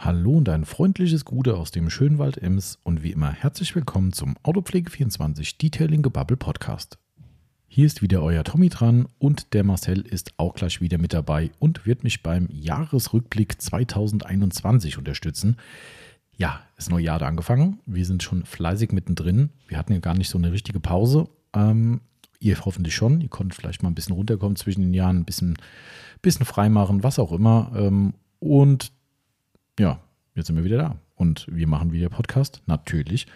Hallo und ein freundliches Gute aus dem schönen Wald Ems und wie immer herzlich willkommen zum Autopflege24 Detailing Gebubble Podcast. Hier ist wieder euer Tommy dran und der Marcel ist auch gleich wieder mit dabei und wird mich beim Jahresrückblick 2021 unterstützen. Ja, ist neues Jahr angefangen. Wir sind schon fleißig mittendrin. Wir hatten ja gar nicht so eine richtige Pause. Ähm, ihr hoffentlich schon. Ihr konntet vielleicht mal ein bisschen runterkommen zwischen den Jahren, ein bisschen, bisschen freimachen, was auch immer. Ähm, und ja, jetzt sind wir wieder da. Und wir machen wieder Podcast, natürlich.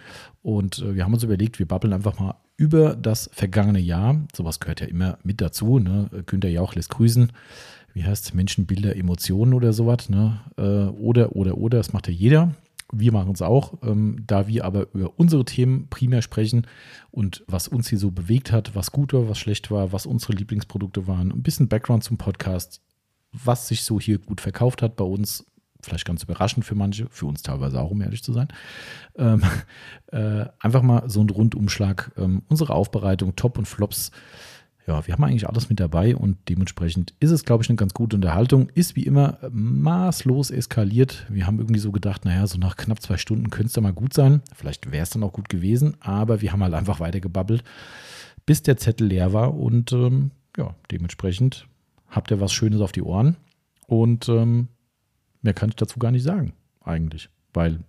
Und äh, wir haben uns überlegt, wir babbeln einfach mal über das vergangene Jahr. Sowas gehört ja immer mit dazu. Ne? Günter Jauch lässt grüßen. Wie heißt? Menschen, Bilder, Emotionen oder sowas. Ne? Äh, oder, oder, oder. Das macht ja jeder. Wir machen es auch. Ähm, da wir aber über unsere Themen primär sprechen und was uns hier so bewegt hat, was gut war, was schlecht war, was unsere Lieblingsprodukte waren, ein bisschen Background zum Podcast, was sich so hier gut verkauft hat bei uns, vielleicht ganz überraschend für manche, für uns teilweise auch, um ehrlich zu sein. Ähm, äh, einfach mal so ein Rundumschlag, ähm, unsere Aufbereitung, Top und Flops. Ja, wir haben eigentlich alles mit dabei und dementsprechend ist es, glaube ich, eine ganz gute Unterhaltung. Ist wie immer maßlos eskaliert. Wir haben irgendwie so gedacht, naja, so nach knapp zwei Stunden könnte es da mal gut sein. Vielleicht wäre es dann auch gut gewesen, aber wir haben halt einfach weiter gebabbelt, bis der Zettel leer war und ähm, ja, dementsprechend habt ihr was Schönes auf die Ohren und ähm, Mehr kann ich dazu gar nicht sagen, eigentlich, weil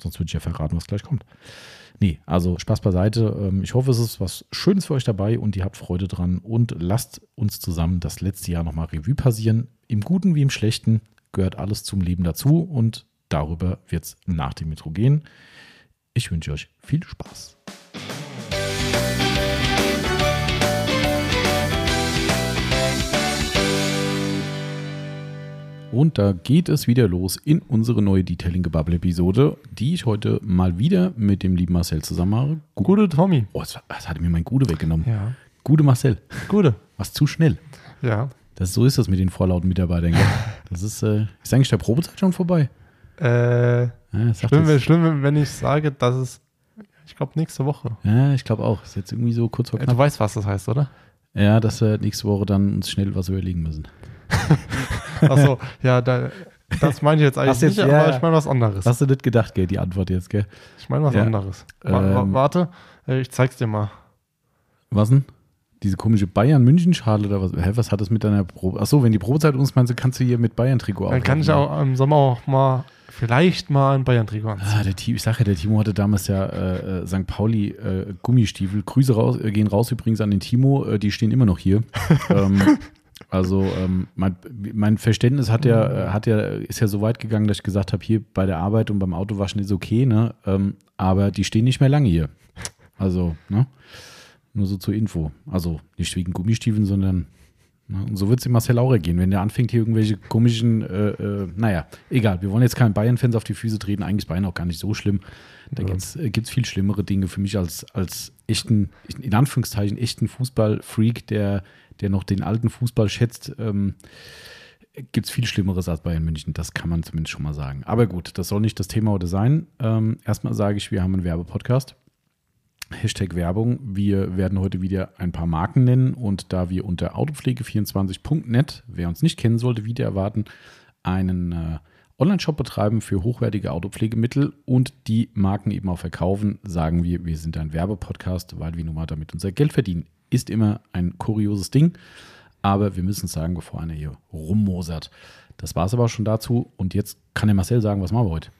sonst würde ich ja verraten, was gleich kommt. Nee, also Spaß beiseite. Ähm, ich hoffe, es ist was Schönes für euch dabei und ihr habt Freude dran und lasst uns zusammen das letzte Jahr nochmal Revue passieren. Im Guten wie im Schlechten gehört alles zum Leben dazu und darüber wird es nach dem Metro gehen. Ich wünsche euch viel Spaß. Und da geht es wieder los in unsere neue Detailing Gebubble Episode, die ich heute mal wieder mit dem lieben Marcel zusammen mache. Gute Tommy. Oh, das, das hatte mir mein Gude weggenommen. Ja. Gute Marcel. Gute. Was zu schnell. Ja. Das, so ist das mit den vorlauten Mitarbeitern. Das ist, äh, ist eigentlich der Probezeit schon vorbei? Äh, Ja, schlimm, schlimm, wenn ich sage, dass es, ich glaube, nächste Woche. ja ich glaube auch. Ist jetzt irgendwie so kurz vor knapp. Du weißt, was das heißt, oder? Ja, dass wir nächste Woche dann uns schnell was überlegen müssen. Achso, ja, da, das meine ich jetzt eigentlich jetzt- nicht, ja, aber ich meine was anderes. Hast du nicht gedacht, gell, die Antwort jetzt, gell? Ich meine was Ja. anderes. Ähm. warte, äh, ich zeig's dir mal. Was denn? Diese komische Bayern-München-Schale oder was? Hä, was hat das mit deiner Probe? Achso, wenn die Probezeit uns meinst, kannst du hier mit Bayern-Trikot Dann kann ich auch im Sommer auch mal, vielleicht mal ein Bayern-Trikot anziehen. Ah, der Timo, ich sage ja, der Timo hatte damals ja äh, äh, St. Pauli äh, Gummistiefel. Grüße raus, äh, gehen raus übrigens an den Timo, äh, die stehen immer noch hier. ähm, also ähm, mein, mein Verständnis hat ja, äh, hat ja, ist ja so weit gegangen, dass ich gesagt habe, hier bei der Arbeit und beim Autowaschen ist okay, ne? Ähm, aber die stehen nicht mehr lange hier. Also, ne? Nur so zur Info. Also nicht wegen Gummistiefeln, sondern Ne? Und so wird es im Marcel Laurer gehen, wenn der anfängt, hier irgendwelche komischen, äh, äh, naja, egal, wir wollen jetzt keinen Bayern-Fans auf die Füße treten, eigentlich ist Bayern auch gar nicht so schlimm. Da Ja. gibt es viel schlimmere Dinge für mich als, als echten, in Anführungszeichen, echten Fußball-Freak, der, der noch den alten Fußball schätzt. Ähm, gibt es viel Schlimmeres als Bayern München, das kann man zumindest schon mal sagen. Aber gut, das soll nicht das Thema heute sein. Ähm, erstmal sage ich, wir haben einen Werbepodcast. Hashtag Werbung. Wir werden heute wieder ein paar Marken nennen und da wir unter autopflege24.net, wer uns nicht kennen sollte, wieder erwarten, einen äh, Online-Shop betreiben für hochwertige Autopflegemittel und die Marken eben auch verkaufen, sagen wir, wir sind ein Werbepodcast, weil wir nun mal damit unser Geld verdienen. Ist immer ein kurioses Ding, aber wir müssen es sagen, bevor einer hier rummosert. Das war es aber schon dazu und jetzt kann der Marcel sagen, was machen wir heute?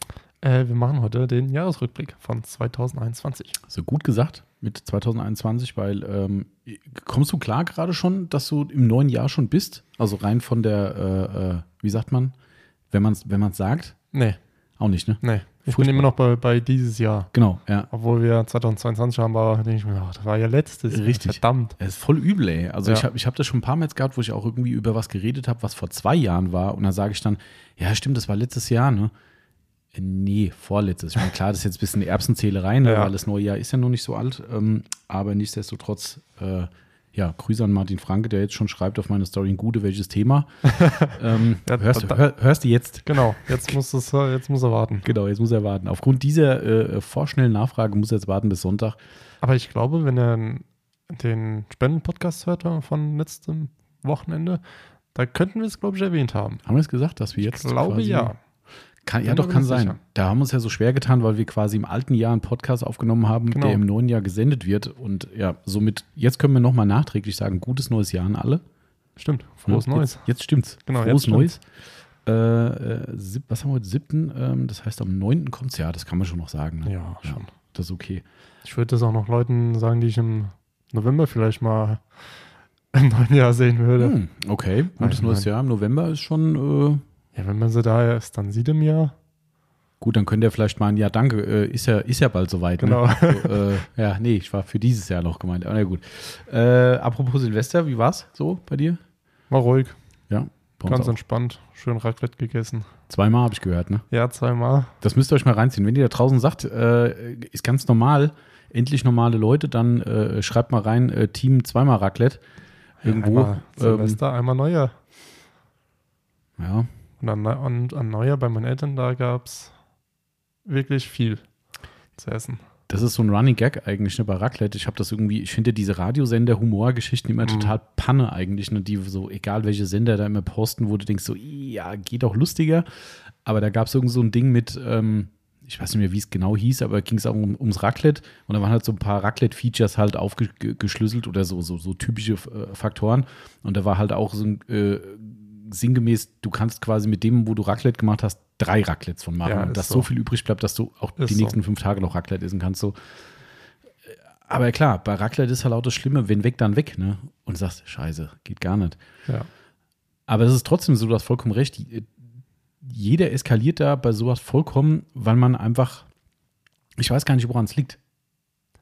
Äh, wir machen heute den Jahresrückblick von 2021. So gut gesagt mit 2021, weil ähm, kommst du klar gerade schon, dass du im neuen Jahr schon bist? Also rein von der, äh, äh, wie sagt man, wenn man es wenn man's sagt? Nee, Auch nicht, ne? nee. Ich Furchtbar. bin immer noch bei, bei dieses Jahr. Genau, ja. Obwohl wir 2022 haben, war, denke ich mir, ach, das war ja letztes. Richtig. Verdammt. Es ist voll übel, ey. Also Ja. ich habe ich hab das schon ein paar Mal jetzt gehabt, wo ich auch irgendwie über was geredet habe, was vor zwei Jahren war. Und dann sage ich dann, ja, stimmt, das war letztes Jahr, ne? Äh, Nee, vorletztes. Ich meine, klar, das ist jetzt ein bisschen Erbsenzählerei, ne? Ja. weil das neue Jahr ist ja noch nicht so alt. Ähm, aber nichtsdestotrotz, äh, ja, Grüße an Martin Franke, der jetzt schon schreibt auf meine Story ein Gute, welches Thema. ähm, hörst, hör, hörst du jetzt? Genau, jetzt muss, es, jetzt muss er warten. Genau, jetzt muss er warten. Aufgrund dieser äh, vorschnellen Nachfrage muss er jetzt warten bis Sonntag. Aber ich glaube, wenn er den Spenden-Podcast hört von letztem Wochenende, da könnten wir es, glaube ich, erwähnt haben. Haben wir es gesagt, dass wir jetzt ich glaube ja. Kann, ja, doch, kann sein. sicher. Da haben wir uns ja so schwer getan, weil wir quasi im alten Jahr einen Podcast aufgenommen haben, Genau. der im neuen Jahr gesendet wird. Und ja, somit, jetzt können wir nochmal nachträglich sagen, gutes neues Jahr an alle. Stimmt, frohes Ja, Neues. Jetzt, jetzt stimmt's. Genau, Frohes jetzt Neues. Äh, äh, was haben wir heute? Siebten? Ähm, das heißt, am 9. kommt's ja, das kann man schon noch sagen. Ne? Ja, schon. Das ist okay. Ich würde das auch noch Leuten sagen, die ich im November vielleicht mal im neuen Jahr sehen würde. Hm, okay, gutes neues. Jahr im November ist schon äh, Ja, wenn man sie da erst dann sieht im Jahr. gut. Dann könnt ihr vielleicht mal ein Ja, danke, äh, ist, ja, ist ja bald soweit. Genau. Ne? So, äh, ja, nee, ich war für dieses Jahr noch gemeint. Aber na gut. Äh, apropos Silvester, wie war's so bei dir? War ruhig, Ja, ganz entspannt, schön Raclette gegessen. Zweimal habe ich gehört, ne? Ja, zweimal. Das müsst ihr euch mal reinziehen. Wenn ihr da draußen sagt, äh, ist ganz normal, endlich normale Leute, dann äh, schreibt mal rein, äh, Team zweimal Raclette. Irgendwo. Einmal ähm, Silvester, einmal Neujahr. ja, Und an, und an Neujahr bei meinen Eltern, da gab es wirklich viel zu essen. das ist so ein Running Gag eigentlich ne, bei Raclette. Ich habe das irgendwie, ich finde diese Radiosender Humorgeschichten immer Mhm. total Panne eigentlich, ne, die so, egal welche Sender da immer posten, wo du denkst so, ja, geht auch lustiger. Aber da gab es irgend so ein Ding mit, ähm, ich weiß nicht mehr, wie es genau hieß, aber ging es auch um, ums Raclette und da waren halt so ein paar Raclette-Features halt aufgeschlüsselt oder so, so, so typische äh, Faktoren. Und da war halt auch so ein äh, sinngemäß, du kannst quasi mit dem, wo du Raclette gemacht hast, drei Raclettes von machen. Ja, dass so. so. viel übrig bleibt, dass du auch Ist die so. nächsten fünf Tage noch Raclette essen kannst. So. Aber klar, bei Raclette ist halt auch das Schlimme, wenn weg, dann weg, ne? Und du sagst, scheiße, geht gar nicht. Ja. Aber es ist trotzdem so, du hast vollkommen recht. Jeder eskaliert da bei sowas vollkommen, weil man einfach, ich weiß gar nicht, woran es liegt.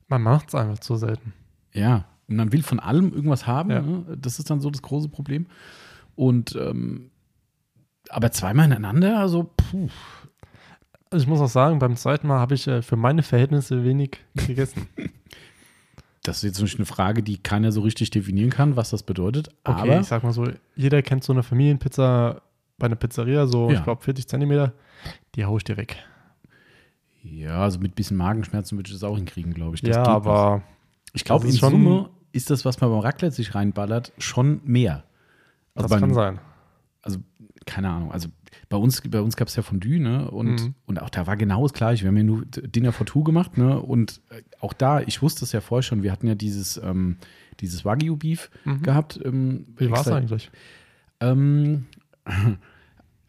Man macht es einfach zu selten. Ja, und man will von allem irgendwas haben. Ja. Ne? Das ist dann so das große Problem. Und ähm, aber zweimal ineinander, also puh. Also ich muss auch sagen, beim zweiten Mal habe ich äh, für meine Verhältnisse wenig gegessen. Das ist jetzt nicht eine Frage, die keiner so richtig definieren kann, was das bedeutet. Okay, aber ich sag mal so, jeder kennt so eine Familienpizza bei einer Pizzeria, so Ja. ich glaube 40 Zentimeter, die hau ich dir weg. ja, also mit bisschen Magenschmerzen würde ich das auch hinkriegen, glaube ich. Das ja, aber ich glaube, in Summe ist das, was man beim Raclette sich reinballert, schon mehr. Also das kann sein. also keine Ahnung, also bei uns, bei uns gab es ja Fondue, ne? Und, Mhm. und auch da war genau das Gleiche. Wir haben ja nur Dinner for Two gemacht, ne? Und äh, auch da, ich wusste es ja vorher schon, wir hatten ja dieses, ähm, dieses Wagyu-Beef Mhm. gehabt. Ähm, Wie war es eigentlich? Ähm,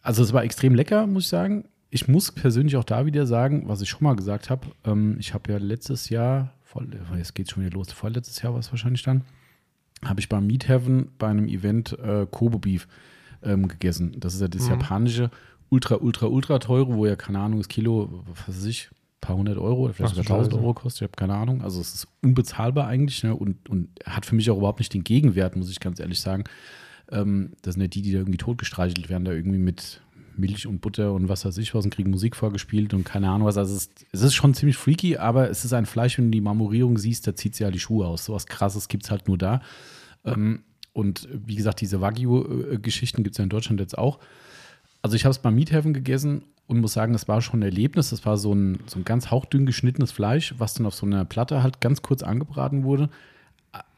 also es war extrem lecker, muss ich sagen. Ich muss persönlich auch da wieder sagen, was ich schon mal gesagt habe. Ähm, ich habe ja letztes Jahr, voll, jetzt geht schon wieder los, vorletztes Jahr war es wahrscheinlich dann, habe ich beim Meat Heaven bei einem Event äh, Kobe Beef ähm, gegessen. Das ist ja das Mhm. japanische, ultra, ultra, ultra teure, wo ja, keine Ahnung, das Kilo, was weiß ich, ein paar hundert Euro oder vielleicht Ach sogar tausend. Euro kostet. Ich habe keine Ahnung. Also es ist unbezahlbar eigentlich ne? und, und hat für mich auch überhaupt nicht den Gegenwert, muss ich ganz ehrlich sagen. Ähm, das sind ja die, die da irgendwie totgestreichelt werden, da irgendwie mit Milch und Butter und was weiß ich was und kriegen Musik vorgespielt und keine Ahnung was. Also es ist, es ist schon ziemlich freaky, aber es ist ein Fleisch, wenn du die Marmorierung siehst, da zieht sie ja die Schuhe aus. So was krasses gibt es halt nur da. Ähm, und wie gesagt, diese Wagyu-Geschichten gibt es ja in Deutschland jetzt auch. Also ich habe es beim Meat Heaven gegessen und muss sagen, das war schon ein Erlebnis. Das war so ein, so ein ganz hauchdünn geschnittenes Fleisch, was dann auf so einer Platte halt ganz kurz angebraten wurde.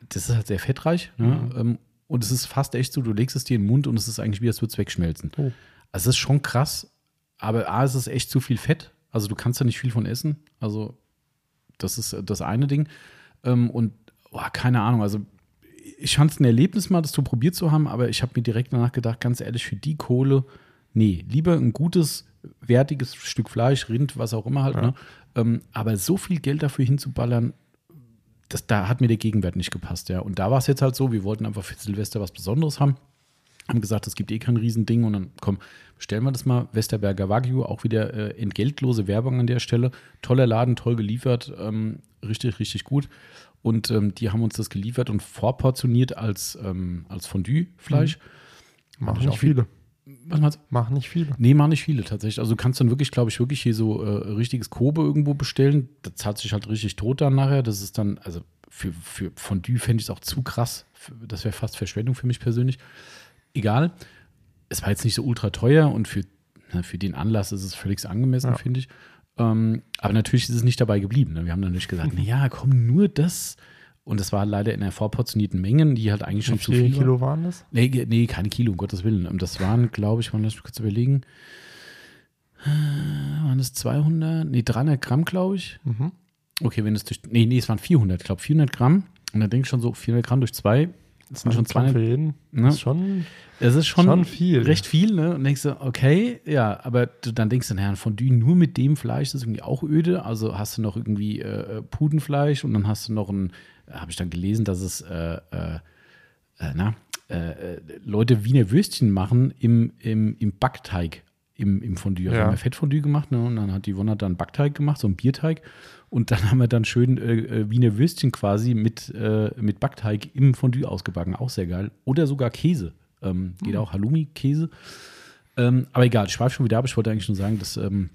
Das ist halt sehr fettreich. Ne? Ähm, Und es ist fast echt so, du legst es dir in den Mund und es ist eigentlich wie, als würde es wegschmelzen. Oh. Also es ist schon krass, aber A, es ist echt zu viel Fett. Also du kannst da nicht viel von essen. Also das ist das eine Ding. Ähm, und oh, keine Ahnung, also ich fand es ein Erlebnis mal, das zu probiert zu haben, aber ich habe mir direkt danach gedacht, ganz ehrlich, für die Kohle, nee, lieber ein gutes, wertiges Stück Fleisch, Rind, was auch immer halt. Ja. Ne? Ähm, aber so viel Geld dafür hinzuballern, das, da hat mir der Gegenwert nicht gepasst, ja. Und da war es jetzt halt so, wir wollten einfach für Silvester was Besonderes haben. Haben gesagt, es gibt eh kein Riesending und dann komm, bestellen wir das mal. Westerberger Wagyu, auch wieder äh, entgeltlose Werbung an der Stelle. Toller Laden, toll geliefert, ähm, richtig, richtig gut. Und ähm, die haben uns das geliefert und vorportioniert als, ähm, als Fondue-Fleisch. Machen ich nicht auch viele. Was meinst du? Machen nicht viele. Nee, machen nicht viele tatsächlich. Also du kannst dann wirklich, glaube ich, wirklich hier so äh, richtiges Kobe irgendwo bestellen. Das zahlt sich halt richtig tot dann nachher. Das ist dann, also für, für Fondue fände ich es auch zu krass. Das wäre fast Verschwendung für mich persönlich. Egal. Es war jetzt nicht so ultra teuer und für, na, für den Anlass ist es völlig angemessen, Ja. finde ich. Ähm, aber natürlich ist es nicht dabei geblieben. Ne? Wir haben dann natürlich gesagt, na ja, komm, nur das. Und das war leider in der vorportionierten Mengen, die halt eigentlich Wie schon zu viel waren. Kilo waren das? Nee, nee, keine Kilo, um Gottes Willen. Das waren, glaube ich, mal lass mich kurz überlegen. waren es 200, nee, 300 Gramm, glaube ich. Mhm. Okay, wenn es durch, nee, nee, es waren 400, ich glaube 400 Gramm. Und dann denke ich schon so, 400 Gramm durch zwei, das sind schon 200. für jeden. Ne? Das ist schon, Es ist schon, schon viel. recht viel, ne? Und denkst du, okay, ja, aber du, dann denkst du, naja, ein Fondue nur mit dem Fleisch ist irgendwie auch öde. Also hast du noch irgendwie äh, Pudenfleisch und dann hast du noch ein, habe ich dann gelesen, dass es, äh, äh, äh, na, äh, äh, Leute Wiener Würstchen machen im, im, im Backteig im, im Fondue. Also Ja. haben wir Fettfondue gemacht, ne? Und dann hat die Wonne dann Backteig gemacht, so einen Bierteig. Und dann haben wir dann schön äh, äh, Wiener Würstchen quasi mit, äh, mit Backteig im Fondue ausgebacken. Auch sehr geil. Oder sogar Käse. Ähm, geht auch Halloumi-Käse. Ähm, aber egal, ich schweife schon wieder ab. Ich wollte eigentlich nur sagen, dass ähm,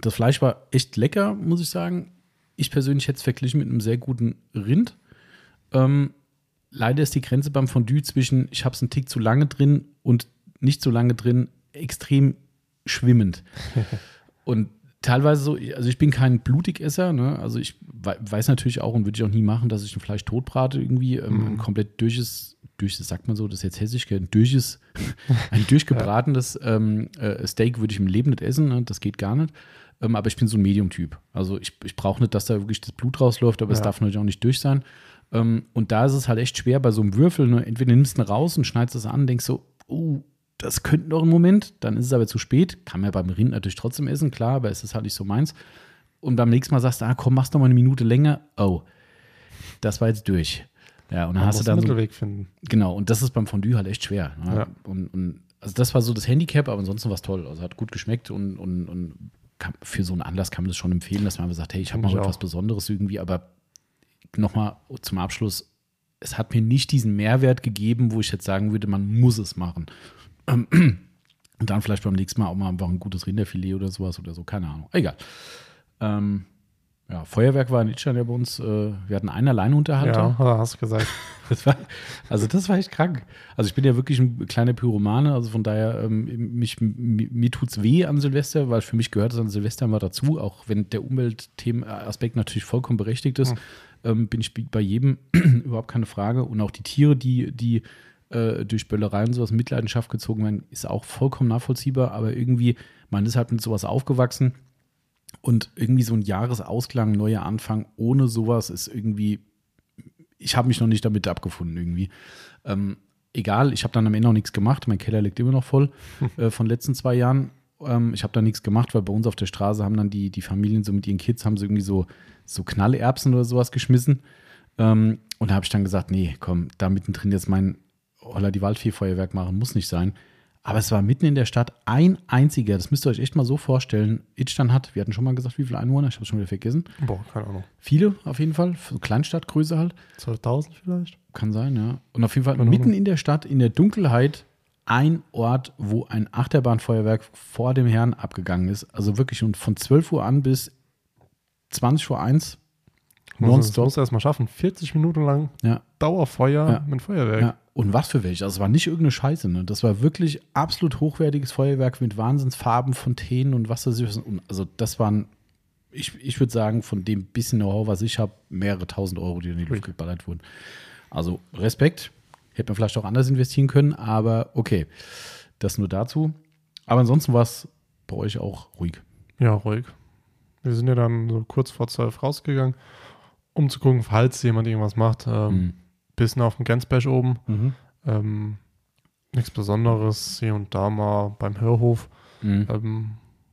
das Fleisch war echt lecker, muss ich sagen. Ich persönlich hätte es verglichen mit einem sehr guten Rind. Ähm, leider ist die Grenze beim Fondue zwischen, ich habe es einen Tick zu lange drin und nicht so lange drin, extrem schwimmend. und teilweise so, also ich bin kein Blutigesser, ne? Also ich wei- weiß natürlich auch und würde ich auch nie machen, dass ich ein Fleisch totbrate irgendwie. Ähm, Ein komplett durches, durches, sagt man so, das ist jetzt hessisch, ein durches, ein durchgebratenes ähm, äh, Steak würde ich im Leben nicht essen, ne? das geht gar nicht. Ähm, aber ich bin so ein Medium-Typ. Also ich, ich brauche nicht, dass da wirklich das Blut rausläuft, aber es Ja. darf natürlich auch nicht durch sein. Ähm, und da ist es halt echt schwer bei so einem Würfel. Ne? Entweder nimmst du ihn raus und schneidest es an, denkst so, oh, das könnte noch ein Moment, dann ist es aber zu spät. Kann man ja beim Rind natürlich trotzdem essen, klar, aber es ist halt nicht so meins. Und beim nächsten Mal sagst du, ah, komm, machst noch mal eine Minute länger. Oh, das war jetzt durch. Ja, und dann Man hast du dann einen so, Mittelweg finden. genau, und das ist beim Fondue halt echt schwer. Ne? Ja. Und, und also das war so das Handicap, aber ansonsten war es toll. Also hat gut geschmeckt und, und, und kann, für so einen Anlass kann man das schon empfehlen, dass man einfach sagt, hey, ich habe mal etwas auch. Besonderes irgendwie, aber nochmal zum Abschluss, es hat mir nicht diesen Mehrwert gegeben, wo ich jetzt sagen würde, man muss es machen. Ähm, Und dann vielleicht beim nächsten Mal auch mal einfach ein gutes Rinderfilet oder sowas oder so, keine Ahnung. Egal. Ähm, ja, Feuerwerk war in Itstein ja bei uns. Äh, wir hatten einen Alleinunterhalter. Ja, hast du gesagt. Das war, also das war echt krank. Also ich bin ja wirklich ein kleiner Pyromane, also von daher, ähm, mich, mir, tut's weh an Silvester, weil für mich gehört es an Silvester immer dazu, auch wenn der Umweltthemenaspekt natürlich vollkommen berechtigt ist, ähm, bin ich bei jedem überhaupt keine Frage. Und auch die Tiere, die, die äh, durch Böllereien und sowas Mitleidenschaft gezogen werden, ist auch vollkommen nachvollziehbar, aber irgendwie, man ist halt mit sowas aufgewachsen und irgendwie so ein Jahresausklang, neuer Anfang ohne sowas ist irgendwie ich habe mich noch nicht damit abgefunden irgendwie. Ähm, egal, ich habe dann am Ende noch nichts gemacht. Mein Keller liegt immer noch voll äh, von den letzten zwei Jahren. Ähm, ich habe da nichts gemacht, weil bei uns auf der Straße haben dann die, die Familien so mit ihren Kids haben so irgendwie so, so Knallerbsen oder sowas geschmissen. Ähm, und da habe ich dann gesagt, nee, komm, da mittendrin jetzt mein Holla die Waldfee-Feuerwerk machen, muss nicht sein. Aber es war mitten in der Stadt ein einziger, das müsst ihr euch echt mal so vorstellen. Itstein hat, wir hatten schon mal gesagt, wie viele Einwohner, ich habe es schon wieder vergessen. Boah, keine Ahnung. Viele auf jeden Fall, Kleinstadtgröße halt. 12.000 vielleicht? Kann sein, ja. Und auf jeden Fall mitten in der Stadt, in der Dunkelheit, ein Ort, wo ein Achterbahnfeuerwerk vor dem Herrn abgegangen ist. Also wirklich und von 12 Uhr an bis 20 vor 1 Muss, das nonstop. musst du erst mal schaffen. 40 Minuten lang Ja, Dauerfeuer Ja. mit Feuerwerk. ja. Und was für welche? Also es war nicht irgendeine Scheiße, ne? Das war wirklich absolut hochwertiges Feuerwerk mit Wahnsinnsfarben, Fontänen und was weiß ich. Also das waren, ich, ich würde sagen, von dem bisschen Know-how, was ich habe, mehrere tausend Euro, die in die Luft geballert wurden. Also Respekt. Hätte man vielleicht auch anders investieren können, aber okay. Das nur dazu. Aber ansonsten war es bei euch auch ruhig. Ja, ruhig. Wir sind ja dann so kurz vor 12 rausgegangen, um zu gucken, falls jemand irgendwas macht. Ähm, Mhm. Bisschen auf dem Gänzberg oben. Mhm. Ähm, nichts Besonderes. Hier und da mal beim Hörhof. Mhm. Ähm,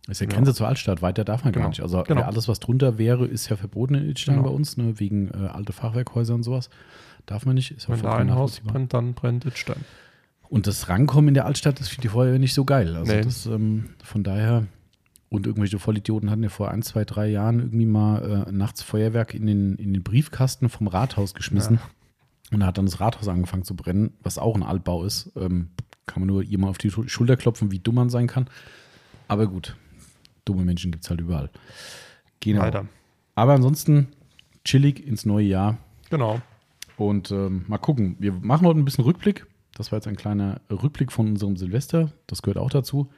Das ist ja Ja. Grenze zur Altstadt, weiter darf man gar Genau. nicht. Also Genau. alles, was drunter wäre, ist ja verboten in Itstein Genau. bei uns, ne, wegen äh, alte Fachwerkhäuser und sowas. Darf man nicht, ist ja wenn da ein Haus brennt, dann brennt Itstein. Und das Rankommen in der Altstadt ist für die Feuerwehr nicht so geil. Also Nee. das, ähm, von daher, und irgendwelche Vollidioten hatten ja vor ein, zwei, drei Jahren irgendwie mal äh, nachts Feuerwerk in den, in den Briefkasten vom Rathaus geschmissen. Und da hat dann das Rathaus angefangen zu brennen, was auch ein Altbau ist. Ähm, kann man nur jemand auf die Schul- Schulter klopfen, wie dumm man sein kann. Aber gut, dumme Menschen gibt es halt überall. Genau. Leider. Aber ansonsten chillig ins neue Jahr. Genau. Und ähm, mal gucken. Wir machen heute ein bisschen Rückblick. Das war jetzt ein kleiner Rückblick von unserem Silvester. Das gehört auch dazu.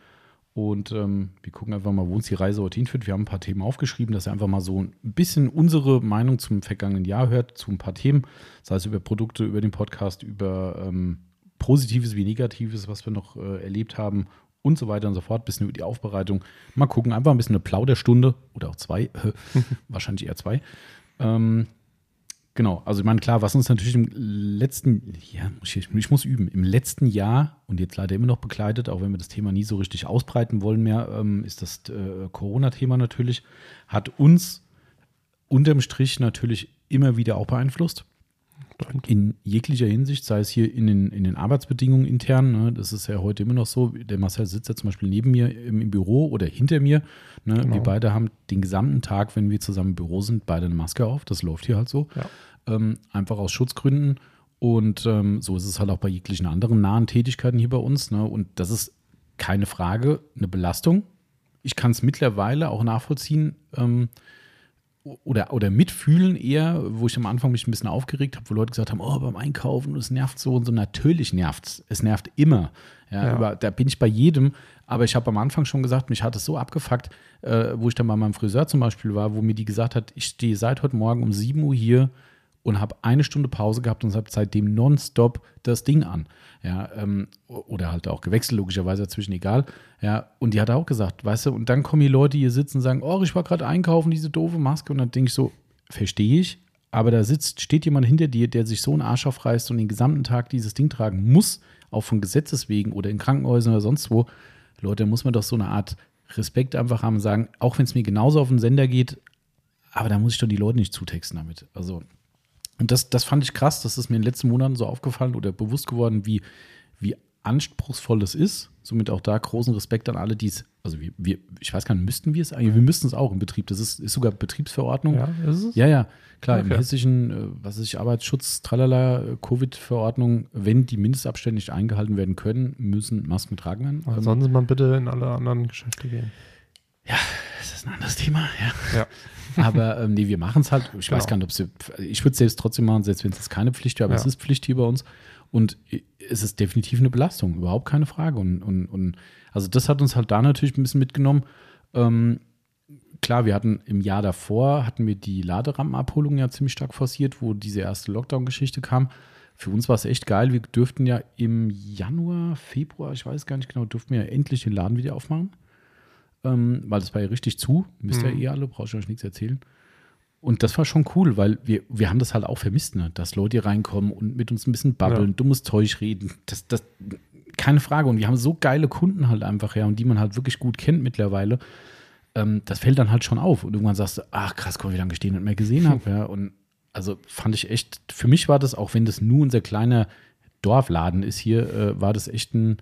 Und ähm, wir gucken einfach mal, wo uns die Reise heute hinführt. Wir haben ein paar Themen aufgeschrieben, dass ihr einfach mal so ein bisschen unsere Meinung zum vergangenen Jahr hört, zu ein paar Themen. Sei es über Produkte, über den Podcast, über ähm, Positives wie Negatives, was wir noch äh, erlebt haben. und so weiter und so fort, bisschen über die Aufbereitung. Mal gucken, einfach ein bisschen eine Plauderstunde oder auch zwei, wahrscheinlich eher zwei. Ähm, genau, also ich meine, klar, was uns natürlich im letzten, ja, ich, ich muss üben, im letzten Jahr und jetzt leider immer noch begleitet, auch wenn wir das Thema nie so richtig ausbreiten wollen mehr, ähm, ist das äh, Corona-Thema natürlich, hat uns unterm Strich natürlich immer wieder auch beeinflusst in jeglicher Hinsicht, sei es hier in den, in den Arbeitsbedingungen intern, ne, das ist ja heute immer noch so, der Marcel sitzt ja zum Beispiel neben mir im, im Büro oder hinter mir. Ne, genau. Wir beide haben den gesamten Tag, wenn wir zusammen im Büro sind, beide eine Maske auf. Das läuft hier halt so. Ja. Ähm, einfach aus Schutzgründen. Und ähm, so ist es halt auch bei jeglichen anderen nahen Tätigkeiten hier bei uns. Ne? Und das ist keine Frage, eine Belastung. Ich kann es mittlerweile auch nachvollziehen. Ähm, oder, oder mitfühlen eher, wo ich am Anfang mich ein bisschen aufgeregt habe, wo Leute gesagt haben, oh, beim Einkaufen, es nervt so und so. Natürlich nervt es. Es nervt immer. Ja, ja. Über, da bin ich bei jedem. Aber ich habe am Anfang schon gesagt, mich hat es so abgefuckt, äh, wo ich dann bei meinem Friseur zum Beispiel war, wo mir die gesagt hat, ich stehe seit heute Morgen um 7 Uhr hier und habe eine Stunde Pause gehabt und habe seitdem nonstop das Ding an. Ja, ähm, oder halt auch gewechselt, logischerweise dazwischen egal. Ja, und die hat auch gesagt, weißt du, und dann kommen die Leute hier sitzen und sagen, oh, ich war gerade einkaufen, diese doofe Maske. Und dann denke ich so, verstehe ich, aber da sitzt, steht jemand hinter dir, der sich so einen Arsch aufreißt und den gesamten Tag dieses Ding tragen muss, auch von Gesetzes wegen oder in Krankenhäusern oder sonst wo. Leute, da muss man doch so eine Art Respekt einfach haben und sagen, auch wenn es mir genauso auf den Sender geht, aber da muss ich doch die Leute nicht zutexten damit. Also und das, das fand ich krass, das ist mir in den letzten Monaten so aufgefallen oder bewusst geworden, wie, wie anspruchsvoll das ist. Somit auch da großen Respekt an alle, die es, also wir, wir, ich weiß gar nicht, müssten wir es eigentlich, wir müssten es auch im Betrieb. Das ist, ist sogar Betriebsverordnung. Ja, ist es? Ja, ja, klar, okay. im hessischen, äh, was ist ich, Arbeitsschutz, tralala, Covid-Verordnung, wenn die Mindestabstände nicht eingehalten werden können, müssen Masken tragen werden. Also sollen Sie mal bitte in alle anderen Geschäfte gehen. Ja, das ist ein anderes Thema, ja. Ja. Aber ähm, nee, wir machen es halt. Ich genau. weiß gar nicht, ob sie. Ich würde es selbst trotzdem machen, selbst wenn es keine Pflicht wäre, aber ja. es ist Pflicht hier bei uns. Und es ist definitiv eine Belastung, überhaupt keine Frage. Und, und, und also das hat uns halt da natürlich ein bisschen mitgenommen. Ähm, klar, wir hatten im Jahr davor, hatten wir die Laderampenabholung ja ziemlich stark forciert, wo diese erste Lockdown-Geschichte kam. Für uns war es echt geil. Wir dürften ja im Januar, Februar, ich weiß gar nicht genau, durften wir ja endlich den Laden wieder aufmachen ähm, weil das war ja richtig zu. Wisst ihr mhm. eh alle, brauche ich euch nichts erzählen. Und das war schon cool, weil wir, wir haben das halt auch vermisst, ne? dass Leute reinkommen und mit uns ein bisschen babbeln, ja. dummes Zeug reden. Das, das, keine Frage. Und wir haben so geile Kunden halt einfach, ja, und die man halt wirklich gut kennt mittlerweile. Ähm, das fällt dann halt schon auf. Und irgendwann sagst du, ach krass, mal, wie lange ich den nicht mehr gesehen habe. Ja. Und also fand ich echt, für mich war das, auch wenn das nur unser kleiner Dorfladen ist hier, äh, war das echt ein,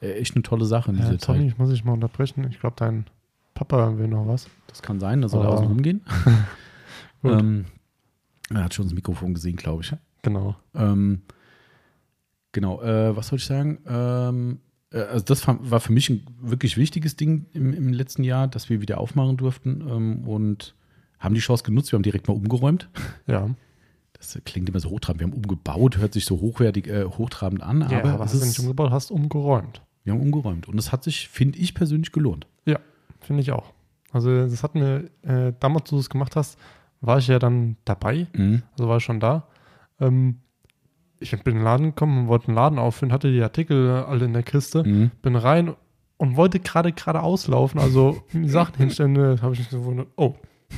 echt eine tolle Sache in dieser ja, Zeit. Ich muss dich mal unterbrechen. Ich glaube, dein Papa will noch was. Das kann sein, da soll er außen rumgehen. ähm, er hat schon das Mikrofon gesehen, glaube ich. Genau. Ähm, genau, äh, was soll ich sagen? Ähm, äh, also das war für mich ein wirklich wichtiges Ding im, im letzten Jahr, dass wir wieder aufmachen durften ähm, und haben die Chance genutzt. Wir haben direkt mal umgeräumt. Ja. Das klingt immer so hochtrabend. Wir haben umgebaut, hört sich so hochwertig, äh, hochtrabend an. Ja, aber, aber hast du nicht umgebaut, hast umgeräumt. Wir haben umgeräumt. Und das hat sich, finde ich persönlich, gelohnt. Ja, finde ich auch. Also, das hat mir, äh, damals, als du es gemacht hast, war ich ja dann dabei. Mhm. Also war ich schon da. Ähm, ich bin in den Laden gekommen und wollte einen Laden auffüllen, hatte die Artikel alle in der Kiste, mhm. bin rein und wollte gerade gerade auslaufen, also Sachen hinstellen, habe ich mich so gewundert, oh,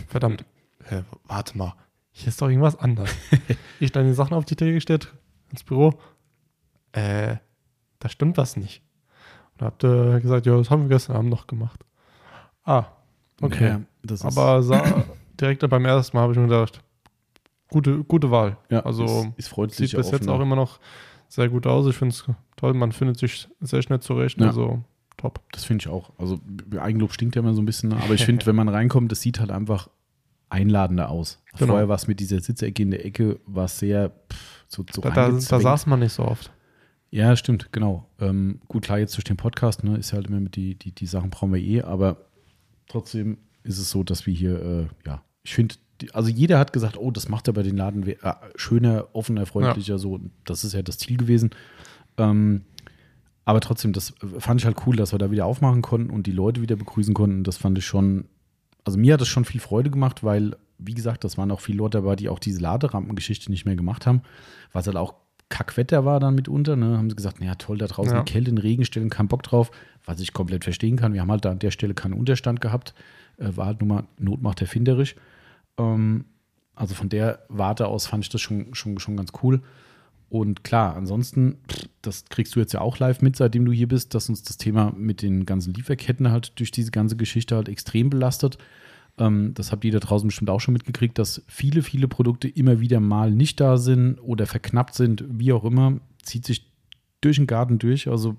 verdammt, äh, warte mal, hier ist doch irgendwas anders. ich dann die Sachen auf die Theke gestellt, ins Büro, äh, da stimmt was nicht. Und habt ihr gesagt, ja, das haben wir gestern Abend noch gemacht. Ah, okay. Ja, Aber sah, direkt beim ersten Mal habe ich mir gedacht, gute, gute Wahl. Ja, also es freut sieht bis jetzt auch immer noch sehr gut aus. Ich finde es toll, man findet sich sehr schnell zurecht. Ja. Also top. Das finde ich auch. Also Eigenlob stinkt ja immer so ein bisschen, aber ich finde, wenn man reinkommt, das sieht halt einfach einladender aus. Genau. Vorher war es mit dieser Sitzecke in der Ecke, war sehr pff, so, so da, da, da saß man nicht so oft. Ja, stimmt, genau. Ähm, gut, klar, jetzt durch den Podcast, ne, ist ja halt immer mit die, die, die Sachen brauchen wir eh, aber trotzdem ist es so, dass wir hier, äh, ja, ich finde, also jeder hat gesagt, oh, das macht aber den Laden äh, schöner, offener, freundlicher, ja. so. Das ist ja das Ziel gewesen. Ähm, aber trotzdem, das fand ich halt cool, dass wir da wieder aufmachen konnten und die Leute wieder begrüßen konnten. Das fand ich schon, also mir hat das schon viel Freude gemacht, weil, wie gesagt, das waren auch viele Leute dabei, die auch diese Laderampengeschichte nicht mehr gemacht haben, was halt auch Kackwetter war dann mitunter, ne, haben sie gesagt, naja, toll, da draußen Ja. Kälte, in den Regen stellen, keinen Bock drauf, was ich komplett verstehen kann. Wir haben halt da an der Stelle keinen Unterstand gehabt, äh, war halt nur mal Not macht erfinderisch. Ähm, also von der Warte aus fand ich das schon, schon, schon ganz cool. Und klar, ansonsten, das kriegst du jetzt ja auch live mit, seitdem du hier bist, dass uns das Thema mit den ganzen Lieferketten halt durch diese ganze Geschichte halt extrem belastet. Ähm, das habt ihr da draußen bestimmt auch schon mitgekriegt, dass viele, viele Produkte immer wieder mal nicht da sind oder verknappt sind, wie auch immer, zieht sich durch den Garten durch. Also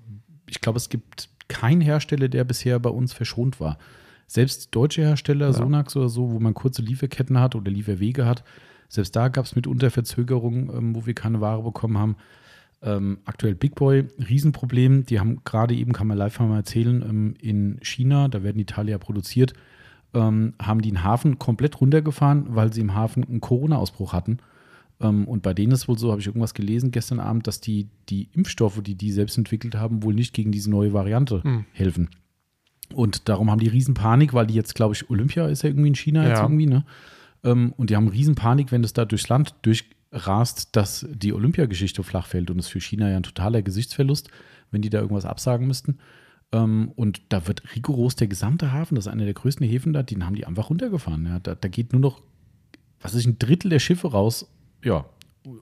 ich glaube, es gibt keinen Hersteller, der bisher bei uns verschont war. Selbst deutsche Hersteller, Ja. Sonax oder so, wo man kurze Lieferketten hat oder Lieferwege hat, selbst da gab es mitunter Verzögerungen, ähm, wo wir keine Ware bekommen haben. Ähm, aktuell Big Boy, Riesenproblem. Die haben gerade eben, kann man live mal erzählen, ähm, in China, da werden die Teile ja produziert, ähm, haben die den Hafen komplett runtergefahren, weil sie im Hafen einen Corona-Ausbruch hatten. Ähm, und bei denen ist wohl so, habe ich irgendwas gelesen gestern Abend, dass die, die Impfstoffe, die die selbst entwickelt haben, wohl nicht gegen diese neue Variante Hm. helfen. Und darum haben die Riesenpanik, weil die jetzt, glaube ich, Olympia ist ja irgendwie in China jetzt Ja. irgendwie, ne? Ähm, und die haben Riesenpanik, wenn das da durchs Land durchrast, dass die Olympiageschichte flach fällt. Und das ist für China ja ein totaler Gesichtsverlust, wenn die da irgendwas absagen müssten. Ähm, und da wird rigoros der gesamte Hafen, das ist einer der größten Häfen da, den haben die einfach runtergefahren. Ja. Da, da geht nur noch, was ist ein Drittel der Schiffe raus. Ja,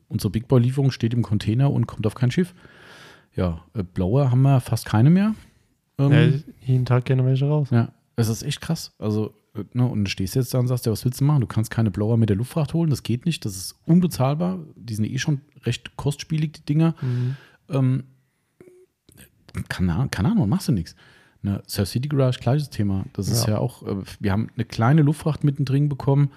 unsere Big Boy-Lieferung steht im Container und kommt auf kein Schiff. Ja, äh, Blower haben wir fast keine mehr. Ähm, Ja, jeden Tag gerne welche raus. ja, es ist echt krass. Also, äh, ne, und du stehst jetzt da und sagst, ja, was willst du machen? Du kannst keine Blower mit der Luftfracht holen, das geht nicht, das ist unbezahlbar. Die sind eh schon recht kostspielig, die Dinger. Mhm. Ähm, keine, Ahnung- keine Ahnung, machst du nichts. Ne, Surf City Garage, gleiches Thema. Das ist ja Ja. auch, äh, wir haben eine kleine Luftfracht mittendrin bekommen,